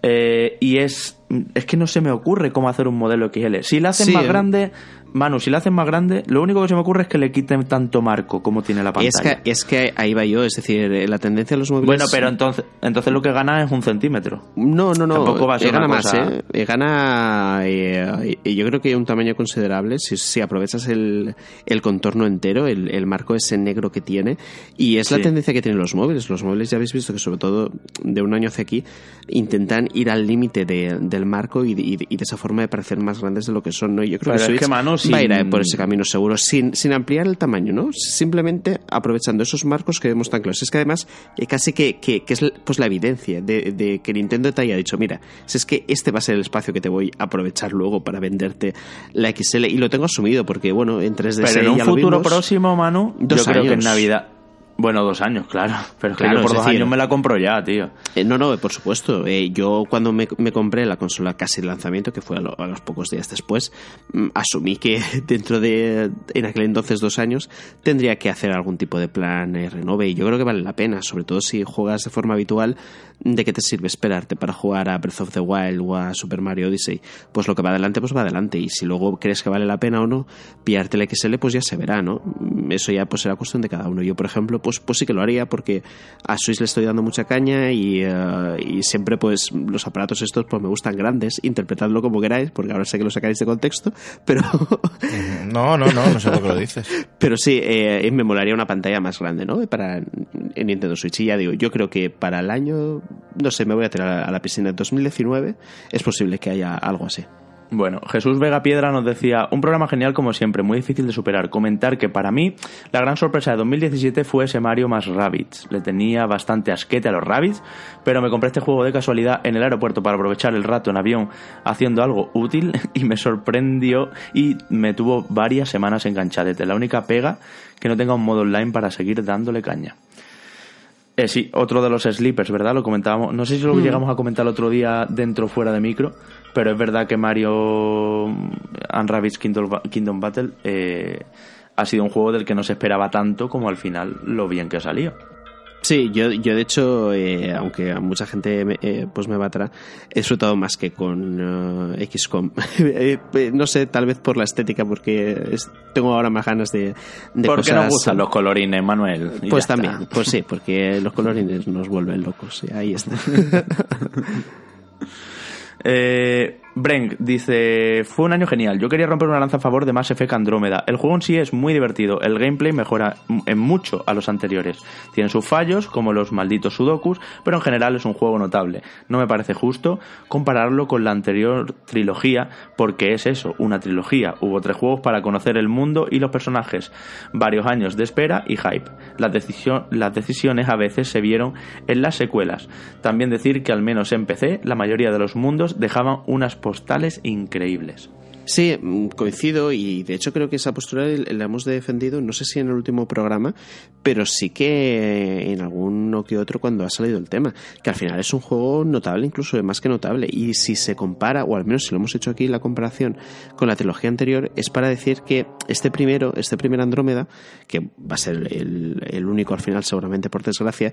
eh y es. Es que no se me ocurre cómo hacer un modelo XL. Si la hacen más ¿eh? grande, Manu, si la hacen más grande, lo único que se me ocurre es que le quiten tanto marco como tiene la pantalla. Es que, es que ahí va yo, es decir, eh, la tendencia de los móviles... Bueno, pero entonces entonces lo que gana es un centímetro. No, no, no. Tampoco va a ser gana más, ¿eh? Gana, eh, yo creo que un tamaño considerable si, si aprovechas el, el, contorno entero, el, el, marco ese negro que tiene. Y es la tendencia que tienen los móviles. Los móviles ya habéis visto que sobre todo de un año hacia aquí intentan ir al límite de, del marco y, y, de esa forma de parecer más grandes de lo que son. ¿no? Yo creo que, es que Manu, va a ir por ese camino seguro, sin, sin ampliar el tamaño, ¿no? Simplemente aprovechando esos marcos que vemos tan claros. Es que además, eh, casi que, que, es pues la evidencia de, de, que Nintendo te haya dicho, mira, si es que este va a ser el espacio que te voy a aprovechar luego para venderte la XL, y lo tengo asumido porque, bueno, en 3DS Pero en un futuro próximo, Manu, yo creo que en Navidad bueno, dos años, claro. Pero claro, por dos años me la compro ya, tío. Eh, no, no, por supuesto. Eh, yo cuando me, compré la consola casi el lanzamiento, que fue a, los pocos días después, mm, asumí que [LAUGHS] dentro de, en aquel entonces dos años, tendría que hacer algún tipo de plan eh, renove. Y yo creo que vale la pena, sobre todo si juegas de forma habitual, ¿de qué te sirve esperarte para jugar a Breath of the Wild o a Super Mario Odyssey? Pues lo que va adelante, pues va adelante. Y si luego crees que vale la pena o no, pillarte el XL, pues ya se verá, ¿no? Eso ya pues será cuestión de cada uno. Yo, por ejemplo, pues pues, sí que lo haría porque a Swiss le estoy dando mucha caña y, eh, siempre pues los aparatos estos pues me gustan grandes, interpretadlo como queráis, porque ahora sé que lo sacáis de contexto, [LAUGHS] pero... no, no, no, no sé por qué lo dices. [LAUGHS] Pero sí, eh, me molaría una pantalla más grande, ¿no? Para en Nintendo Switch. Y ya digo, yo creo que para el año, no sé, me voy a tirar a la piscina en 2019, es posible que haya algo así. Bueno, Jesús Vega Piedra nos decía, un programa genial como siempre, muy difícil de superar. Comentar que para mí la gran sorpresa de 2017 fue ese Mario más Rabbids. Le tenía bastante asquete a los Rabbids, pero me compré este juego de casualidad en el aeropuerto para aprovechar el rato en avión haciendo algo útil [LAUGHS] y me sorprendió y me tuvo varias semanas enganchadete. La única pega que no tenga un modo online para seguir dándole caña. Eh, sí, otro de los sleepers, ¿verdad? Lo comentábamos. No sé si lo mm. llegamos a comentar el otro día dentro o fuera de micro, pero es verdad que Mario and Rabbids Kingdom, Battle eh, ha sido un juego del que no se esperaba tanto como al final lo bien que ha salido. Sí, yo, yo de hecho, eh, aunque a mucha gente eh, pues me batará, he disfrutado más que con uh, XCOM. Eh, [LAUGHS] no sé, tal vez por la estética, porque tengo ahora más ganas de, de porque nos gustan los colorines, Manuel. Pues también, pues sí, porque los colorines nos vuelven locos. Ahí está. [LAUGHS] eh, Brenk dice, fue un año genial, yo quería romper una lanza a favor de Mass Effect Andrómeda. El juego en sí es muy divertido, el gameplay mejora en mucho a los anteriores. Tiene sus fallos, como los malditos sudokus, pero en general es un juego notable. No me parece justo compararlo con la anterior trilogía, porque es eso, una trilogía. Hubo tres juegos para conocer el mundo y los personajes, varios años de espera y hype. Las, las decisiones a veces se vieron en las secuelas. También decir que al menos en PC la mayoría de los mundos dejaban unas postales increíbles. Sí, mm, coincido y de hecho creo que esa postura la hemos defendido, no sé si en el último programa, pero sí que en alguno que otro cuando ha salido el tema, que al final es un juego notable, incluso más que notable. Y si se compara, o al menos si lo hemos hecho aquí la comparación con la trilogía anterior, es para decir que este primero, este primer Andrómeda, que va a ser el, único al final seguramente por desgracia,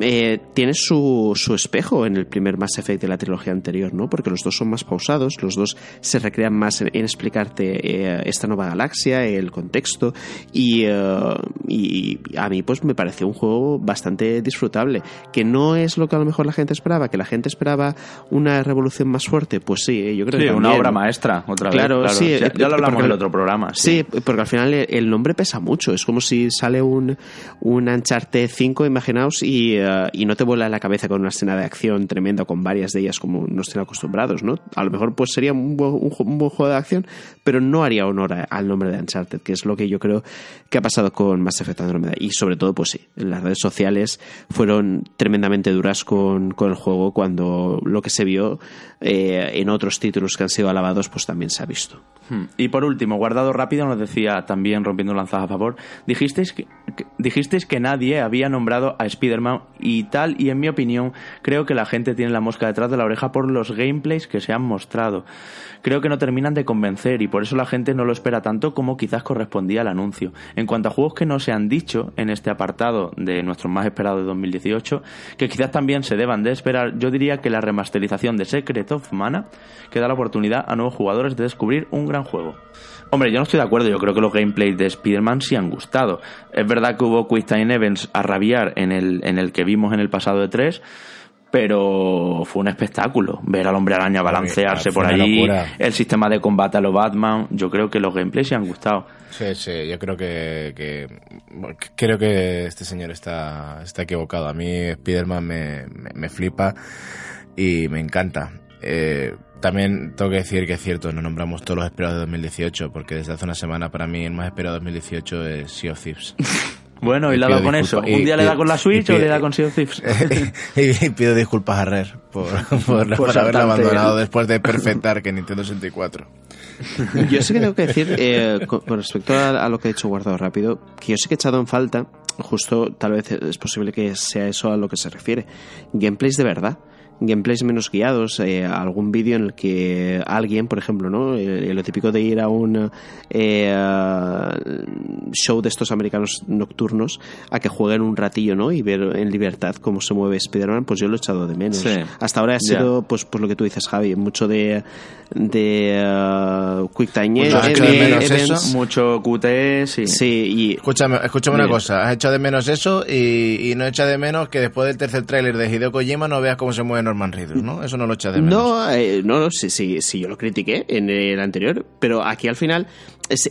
eh, tiene su, su espejo en el primer Mass Effect de la trilogía anterior, ¿no? Porque los dos son más pausados, los dos se recrean más en, explicarte eh, esta nueva galaxia, el contexto, y, eh, y a mí pues me parece un juego bastante disfrutable, que no es lo que a lo mejor la gente esperaba, que la gente esperaba una revolución más fuerte, pues sí, yo creo sí, que una obra maestra, otra vez. Claro, sí, ya, lo hablamos en el otro programa. Sí. porque al final el nombre pesa mucho, es como si sale un, un Uncharted 5, imaginaos, y, eh, y no te vuela la cabeza con una escena de acción tremenda, con varias de ellas como no estén acostumbrados, ¿no? A lo mejor pues sería un buen, un buen juego de acción, pero no haría honor al nombre de Uncharted, que es lo que yo creo que ha pasado con Mass Effect Andromeda. Y sobre todo, pues sí, las redes sociales fueron tremendamente duras con, con el juego cuando lo que se vio eh, en otros títulos que han sido alabados, pues también se ha visto. Hmm. Y por último, guardado rápido nos decía también, rompiendo lanzas a favor, dijisteis que, dijisteis que nadie había nombrado a Spider-Man y tal, y en mi opinión, creo que la gente tiene la mosca detrás de la oreja por los gameplays que se han mostrado. Creo que no terminan de convencer y por eso la gente no lo espera tanto como quizás correspondía al anuncio. En cuanto a juegos que no se han dicho en este apartado de nuestros más esperados de 2018, que quizás también se deban de esperar, yo diría que la remasterización de Secret of Mana que da la oportunidad a nuevos jugadores de descubrir un gran juego. Hombre, yo no estoy de acuerdo, yo creo que los gameplays de Spider-Man sí han gustado. Es verdad que Quick Time Events a rabiar en el, en el que vimos en el pasado de 3, pero fue un espectáculo ver al hombre araña balancearse por allí, el sistema de combate a los Batman, yo creo que los gameplays sí han gustado. Sí, sí, yo creo que, creo que este señor está, está equivocado. A mí Spider-Man me, me, flipa y me encanta. Eh, también tengo que decir que es cierto, no nombramos todos los esperados de 2018, porque desde hace una semana para mí el más esperado de 2018 es Sea of Thieves. [LAUGHS] Bueno, y, le da con eso. ¿Un día le da con la Switch o le da con Sea of Thieves? [LAUGHS] y, pido disculpas a Rare por, [LAUGHS] por, haberla abandonado después de perfectar [LAUGHS] que Nintendo 64. Yo sí que tengo que decir, eh, con, respecto a, lo que he dicho guardado rápido, que yo sí que he echado en falta, justo tal vez es posible que sea eso a lo que se refiere, gameplays de verdad gameplays menos guiados, eh, algún vídeo en el que alguien, por ejemplo, ¿no? Eh, lo típico de ir a un eh, show de estos americanos nocturnos a que jueguen un ratillo, ¿no? Y ver en libertad cómo se mueve Spider-Man, pues yo lo he echado de menos. Hasta ahora ha sido, pues, pues lo que tú dices, Javi, mucho de, de uh, Quick Time events, mucho QT, sí. sí y, escúchame, escúchame una cosa, has echado de menos eso y, y no echa de menos que después del tercer tráiler de Hideo Kojima no veas cómo se mueve Norman Reedus, ¿no? Eso no lo echa de menos. No, eh, no, no, sí, sí, sí, yo lo critiqué en el anterior, pero aquí al final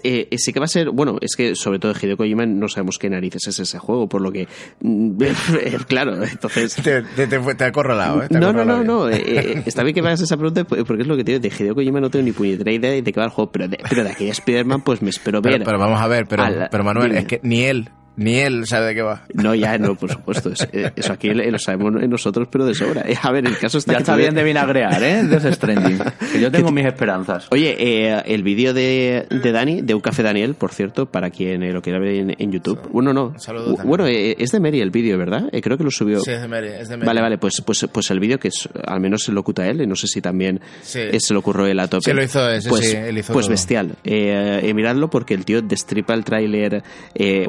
eh, sí que va a ser, bueno, es que sobre todo Hideo Kojima no sabemos qué narices es ese juego, por lo que, [LAUGHS] claro, entonces... Te, te, te, acorralado, ¿eh? no, no, no, no, [LAUGHS] eh, está bien que me hagas esa pregunta porque es lo que digo, de Hideo Kojima no tengo ni puñetera idea de qué va el juego, pero de, pero de aquella Spider-Man pues me espero ver... Pero, vamos a ver, pero, pero Manuel, es que ni él ni él sabe de qué va. No, ya, no, por supuesto. Eh, eso aquí lo sabemos nosotros, pero de sobra. Eh, a ver, el caso está. Ya está bien de vinagrear, ¿eh? De Stranding. [LAUGHS] Que yo tengo mis esperanzas. Oye, eh, el vídeo de, de Dani, de Un Café Daniel, por cierto, para quien lo quiera ver en, YouTube. Bueno, no. bueno, es de Mary el vídeo, ¿verdad? creo que lo subió. Sí, es de Mary. Es de Mary. Vale, vale, pues, pues, pues el vídeo que es, al menos se lo ocuta él, y no sé si también se lo ocurrió él a tope. Sí, lo hizo ese, pues, sí, él hizo Pues bestial. miradlo porque el tío destripa el tráiler.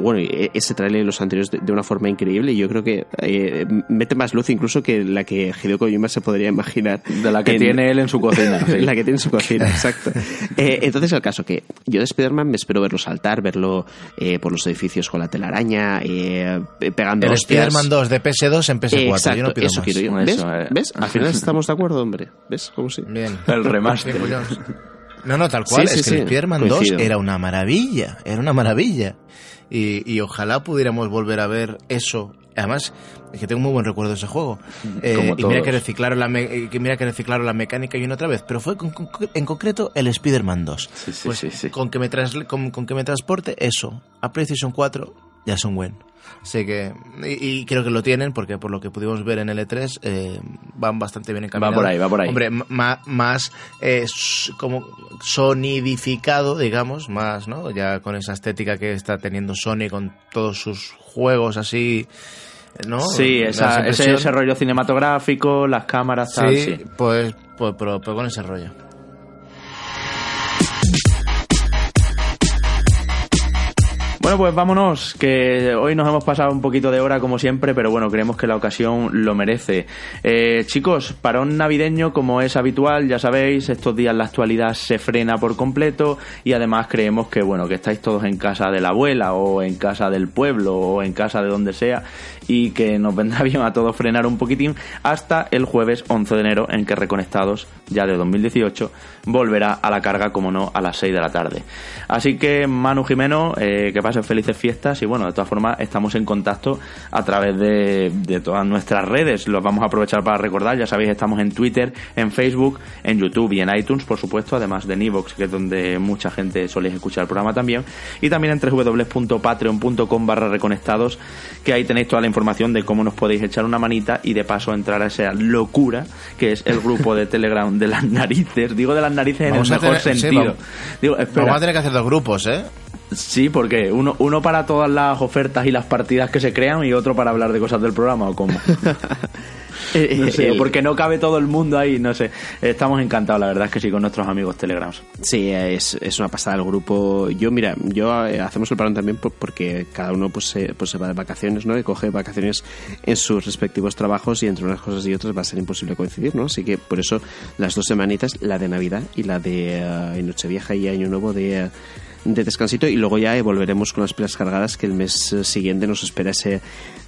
bueno, ese tráiler los anteriores de, una forma increíble y yo creo que eh, mete más luz incluso que la que Hideo Kojima se podría imaginar. De la que tiene él en su cocina. [LAUGHS] la que tiene en su cocina, exacto. Eh, entonces el caso que yo de Spider-Man me espero verlo saltar, verlo eh, por los edificios con la telaraña, pegando El Spider-Man 2 de PS2 en PS4. Exacto, yo no pido eso quiero yo. ¿Ves? ¿Ves? Al final [LAUGHS] estamos de acuerdo, hombre. ¿Ves? ¿Cómo sí? Bien. El remaster. [LAUGHS] No, no, tal cual. es que el Spider-Man 2 era una maravilla. Era una maravilla. Y, y, ojalá pudiéramos volver a ver eso. Además, es que tengo muy buen recuerdo de ese juego. Eh, y mira que, reciclaron la que mira que reciclaron la mecánica y una otra vez. Pero fue en concreto el Spider-Man 2. Sí, sí, pues Con, que me con, que me transporte eso a PlayStation 4 Jason Wen. Así que, y, creo que lo tienen porque por lo que pudimos ver en el E3 eh, van bastante bien encaminados. Va por ahí, va por ahí. Hombre, más, más eh, como sonidificado, digamos, más, ¿no? Ya con esa estética que está teniendo Sony con todos sus juegos así, ¿no? Sí, esa, ese, ese, rollo cinematográfico, las cámaras, tal, sí. Pues, pues, pero con ese rollo. Bueno, pues vámonos, que hoy nos hemos pasado un poquito de hora como siempre, pero bueno, creemos que la ocasión lo merece. Eh, chicos, parón navideño como es habitual, ya sabéis, estos días la actualidad se frena por completo y además creemos que bueno, que estáis todos en casa de la abuela o en casa del pueblo o en casa de donde sea y que nos vendrá [LAUGHS] bien a todos frenar un poquitín hasta el jueves 11 de enero en que Reconectados, ya de 2018, volverá a la carga, como no, a las 6 de la tarde. Así que Manu Jimeno, eh, que pase felices fiestas y bueno, de todas formas estamos en contacto a través de, todas nuestras redes. Los vamos a aprovechar para recordar, ya sabéis, estamos en Twitter, en Facebook, en YouTube y en iTunes, por supuesto, además de Nivox, que es donde mucha gente suele escuchar el programa también, y también en www.patreon.com barra reconectados, que ahí tenéis toda la información de cómo nos podéis echar una manita y de paso entrar a esa locura que es el grupo de Telegram de las narices. Digo de las narices en el mejor sentido. Digo, vamos a tener que hacer dos grupos, ¿eh? Sí, porque uno, uno para todas las ofertas y las partidas que se crean y otro para hablar de cosas del programa o cómo. [LAUGHS] Eh, no sé, porque no cabe todo el mundo ahí, no sé. Estamos encantados, la verdad es que sí, con nuestros amigos Telegrams. Sí, es, es una pasada el grupo. Yo, mira, yo eh, hacemos el parón también porque cada uno pues se, pues se va de vacaciones, ¿no? Y coge vacaciones en sus respectivos trabajos y entre unas cosas y otras va a ser imposible coincidir, ¿no? Así que por eso las dos semanitas, la de Navidad y la de eh, Nochevieja y Año Nuevo de de descansito y luego ya volveremos con las pilas cargadas que el mes siguiente nos espera ese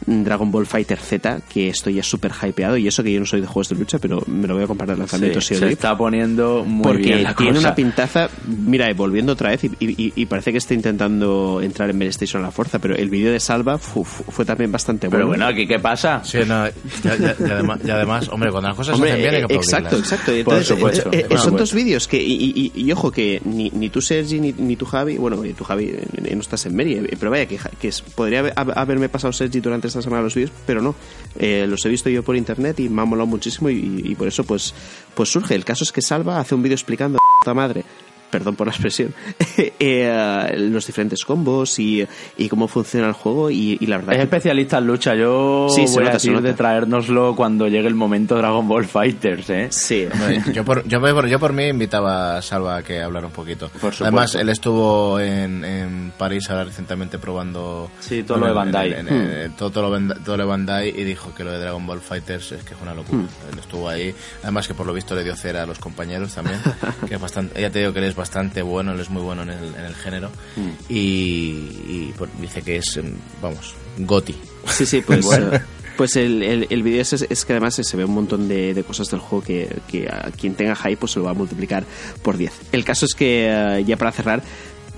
Dragon Ball Fighter Z que estoy ya súper hypeado y eso que yo no soy de juegos de lucha pero me lo voy a comprar lanzamiento sí, se está poniendo muy porque bien la tiene una pintaza mira volviendo otra vez y, parece que está intentando entrar en PlayStation a la fuerza pero el vídeo de Salva fue también bastante bueno pero bueno. aquí qué pasa sí, no, y, además, hombre cuando las cosas se hacen bien hay que exacto exacto. Entonces, eh, eh, son dos vídeos que y, ojo que ni, ni tú Sergi ni, ni tú Javi bueno tú Javi no estás en Meri pero vaya que, que podría haberme pasado Sergi durante esta semana los vídeos, pero no. Eh, los he visto yo por internet y me ha molado muchísimo y, por eso pues, pues surge. El caso es que Salva hace un vídeo explicando puta madre perdón por la expresión, [LAUGHS] eh, los diferentes combos y, cómo funciona el juego y, la verdad... Es especialista en lucha, yo sí, voy a decir de traérnoslo cuando llegue el momento Dragon Ball Fighters, ¿eh? Sí. yo, por, yo, por, yo por mí invitaba a Salva a que hablara un poquito. Además, él estuvo en, en París ahora recientemente probando... Sí, todo lo de Bandai. Hmm. todo, lo, todo lo de Bandai y dijo que lo de Dragon Ball Fighters es que es una locura. Hmm. Él estuvo ahí, además que por lo visto le dio cera a los compañeros también, [LAUGHS] que es bastante... Ella te digo que él es bastante bueno, él es muy bueno en el, en el género mm. y, dice que es, em, vamos, Goti. Sí, sí, pues... [LAUGHS] bueno. Pues el, el, vídeo es, es, que además se ve un montón de, de cosas del juego que, que, a quien tenga hype pues se lo va a multiplicar por 10. El caso es que, eh, ya para cerrar,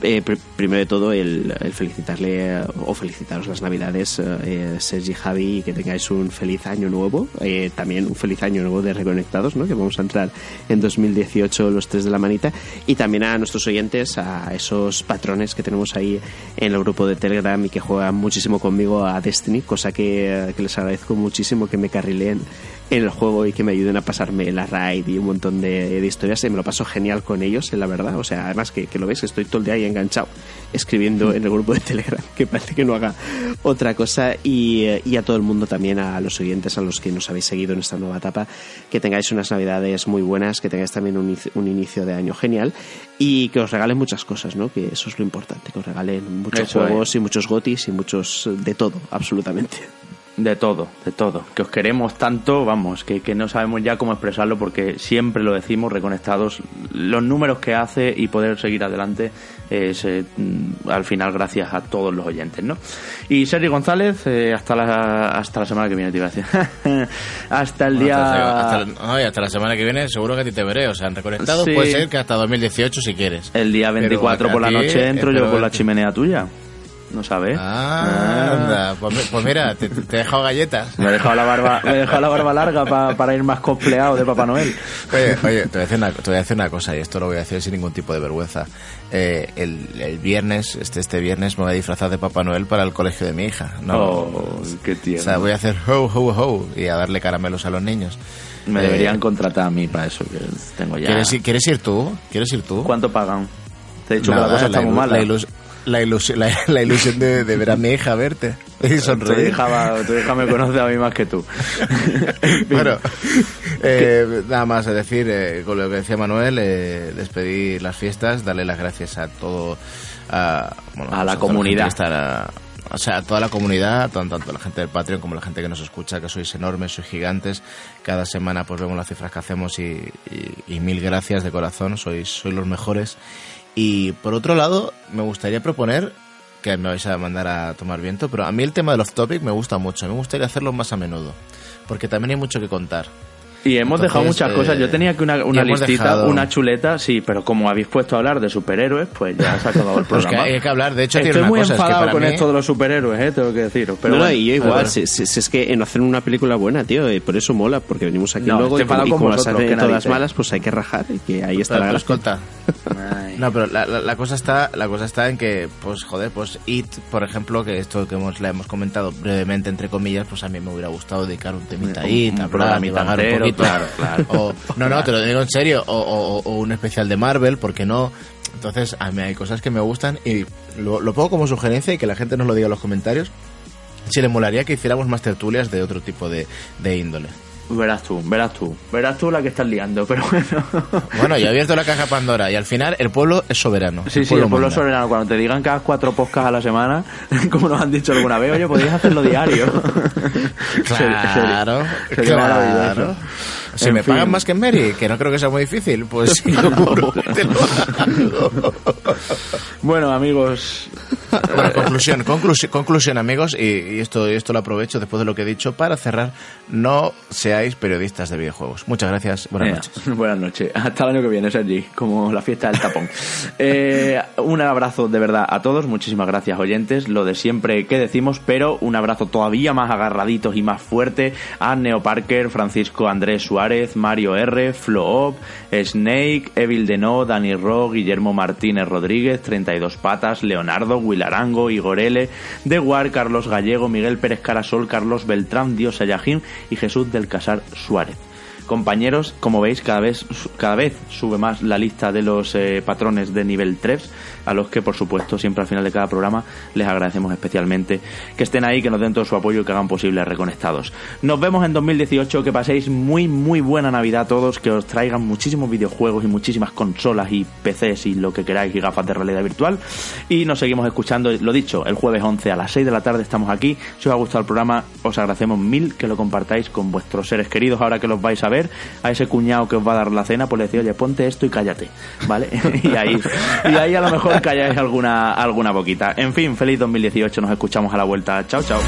eh, primero de todo, el, felicitarle o felicitaros las Navidades, eh, Sergi Javi, y que tengáis un feliz año nuevo. Eh, también un feliz año nuevo de Reconectados, ¿no? que vamos a entrar en 2018 los tres de la manita. Y también a nuestros oyentes, a esos patrones que tenemos ahí en el grupo de Telegram y que juegan muchísimo conmigo a Destiny, cosa que, que les agradezco muchísimo que me carrileen en el juego y que me ayuden a pasarme la raid y un montón de, historias. Y me lo paso genial con ellos, la verdad. O sea, además que, lo ves, estoy todo el día ahí enganchado escribiendo en el grupo de Telegram, que parece que no haga otra cosa. Y, y, a todo el mundo también, a los oyentes, a los que nos habéis seguido en esta nueva etapa, que tengáis unas navidades muy buenas, que tengáis también un, un inicio de año genial y que os regalen muchas cosas, ¿no? Que eso es lo importante, que os regalen muchos juegos y muchos gotis y muchos de todo, absolutamente. De todo, de todo. Que os queremos tanto, vamos, que, que, no sabemos ya cómo expresarlo porque siempre lo decimos, reconectados. Los números que hace y poder seguir adelante es eh, al final gracias a todos los oyentes, ¿no? Y Sergio González, eh, hasta, la, hasta la semana que viene, te iba a decir. [LAUGHS] hasta el día. Hasta, la semana que viene seguro que a ti te veré. O sea, en Reconectados puede ser que hasta 2018 si quieres. El día 24 por la noche entro yo por la chimenea tuya. No sabes. Ah, Pues, pues, mira, te, he dejado galletas. Me he dejado la barba, me he dejado la barba larga para ir más cosplayado de Papá Noel. Oye, oye te, voy a decir una, te voy a una cosa, y esto lo voy a decir sin ningún tipo de vergüenza. Eh, el, el, viernes, este, este viernes, me voy a disfrazar de Papá Noel para el colegio de mi hija. No, oh, qué tierno. O sea, voy a hacer ho, ho, ho y a darle caramelos a los niños. Me deberían eh, contratar a mí para eso, que tengo ya... ¿Quieres ir, ¿Quieres ir tú? ¿Quieres ir tú? ¿Cuánto pagan? Te he dicho que la cosa está muy mala la ilusión, la, ilusión de, ver a mi hija verte y sonreír. Tu hija, me conoce a mí más que tú. [LAUGHS] bueno, eh, nada más a decir, eh, con lo que decía Manuel, eh, despedir las fiestas, darle las gracias a todo, a, a la comunidad. o sea, a toda la comunidad, tanto, la gente del Patreon como la gente que nos escucha, que sois enormes, sois gigantes. Cada semana pues vemos las cifras que hacemos y, y mil gracias de corazón, sois, sois los mejores. Y por otro lado, me gustaría proponer, que me vais a mandar a tomar viento, pero a mí el tema del off-topic me gusta mucho, me gustaría hacerlo más a menudo, porque también hay mucho que contar. Y hemos dejado muchas cosas. Yo tenía que una, una listita, una chuleta, sí, pero como habéis puesto a hablar de superhéroes, pues ya se ha acabado el programa. [LAUGHS] Pues que hay que hablar, de hecho, Estoy tiene muy una cosa, enfadado con esto de los superhéroes, ¿eh? tengo que deciros. Pero no, y yo igual, si, es que en hacer una película buena, tío, y por eso mola, porque venimos aquí luego y, como las hacen todas malas, pues hay que rajar y que ahí está la escolta. [LAUGHS] No, pero la, la, cosa está la cosa está en que, pues joder, pues It, por ejemplo, que esto que hemos, le hemos comentado brevemente, entre comillas, pues a mí me hubiera gustado dedicar un temita a It, hablar, un poquito. Claro, claro [LAUGHS] no, no, te lo digo en serio. O, un especial de Marvel, porque no? Entonces, a mí hay cosas que me gustan y lo, pongo como sugerencia y que la gente nos lo diga en los comentarios. Si le molaría que hiciéramos más tertulias de otro tipo de, índole. Verás tú, verás tú, verás tú la que estás liando, pero [LAUGHS] bueno. Bueno, ya he abierto la caja Pandora y al final el pueblo es soberano. Sí, sí, el pueblo es soberano. Cuando te digan que hagas cuatro podcasts a la semana, [LAUGHS] como nos han dicho alguna vez, oye, podrías hacerlo diario. [LAUGHS] Claro, claro. Si me pagan más que en Mary, que no creo que sea muy difícil, pues [LAUGHS] Bueno, amigos. Bueno, conclusión, conclusión, conclusión, amigos, y, esto, esto lo aprovecho después de lo que he dicho para cerrar. No seáis periodistas de videojuegos. Muchas gracias. Buenas noches. [LAUGHS] Buenas noches. Hasta el año que viene, Sergi, como la fiesta del tapón. Eh, un abrazo de verdad a todos. Muchísimas gracias, oyentes. Lo de siempre que decimos, pero un abrazo todavía más agarraditos y más fuerte a Neo Parker, Francisco Andrés Suárez. Mario R, Flo Snake, Evil Deno, Dani Ro, Guillermo Martínez Rodríguez, 32 Patas, Leonardo, Arango, Igor L, De War, Carlos Gallego, Miguel Pérez Carasol, Carlos Beltrán, Dios Ayajín y Jesús del Casar Suárez compañeros, como veis, cada vez, cada vez sube más la lista de los eh, patrones de nivel 3 a los que por supuesto siempre al final de cada programa les agradecemos especialmente que estén ahí, que nos den todo su apoyo y que hagan posible Reconectados. Nos vemos en 2018, que paséis muy muy buena Navidad a todos, que os traigan muchísimos videojuegos y muchísimas consolas y PCs y lo que queráis y gafas de realidad virtual y nos seguimos escuchando, lo dicho, el jueves 11 a las 6 de la tarde estamos aquí. Si os ha gustado el programa, os agradecemos mil que lo compartáis con vuestros seres queridos ahora que los vais a a ese cuñado que os va a dar la cena, pues le decís, oye, ponte esto y cállate, ¿vale? [LAUGHS] y ahí y ahí a lo mejor calláis alguna, alguna boquita. En fin, feliz 2018, nos escuchamos a la vuelta. Chao, chao.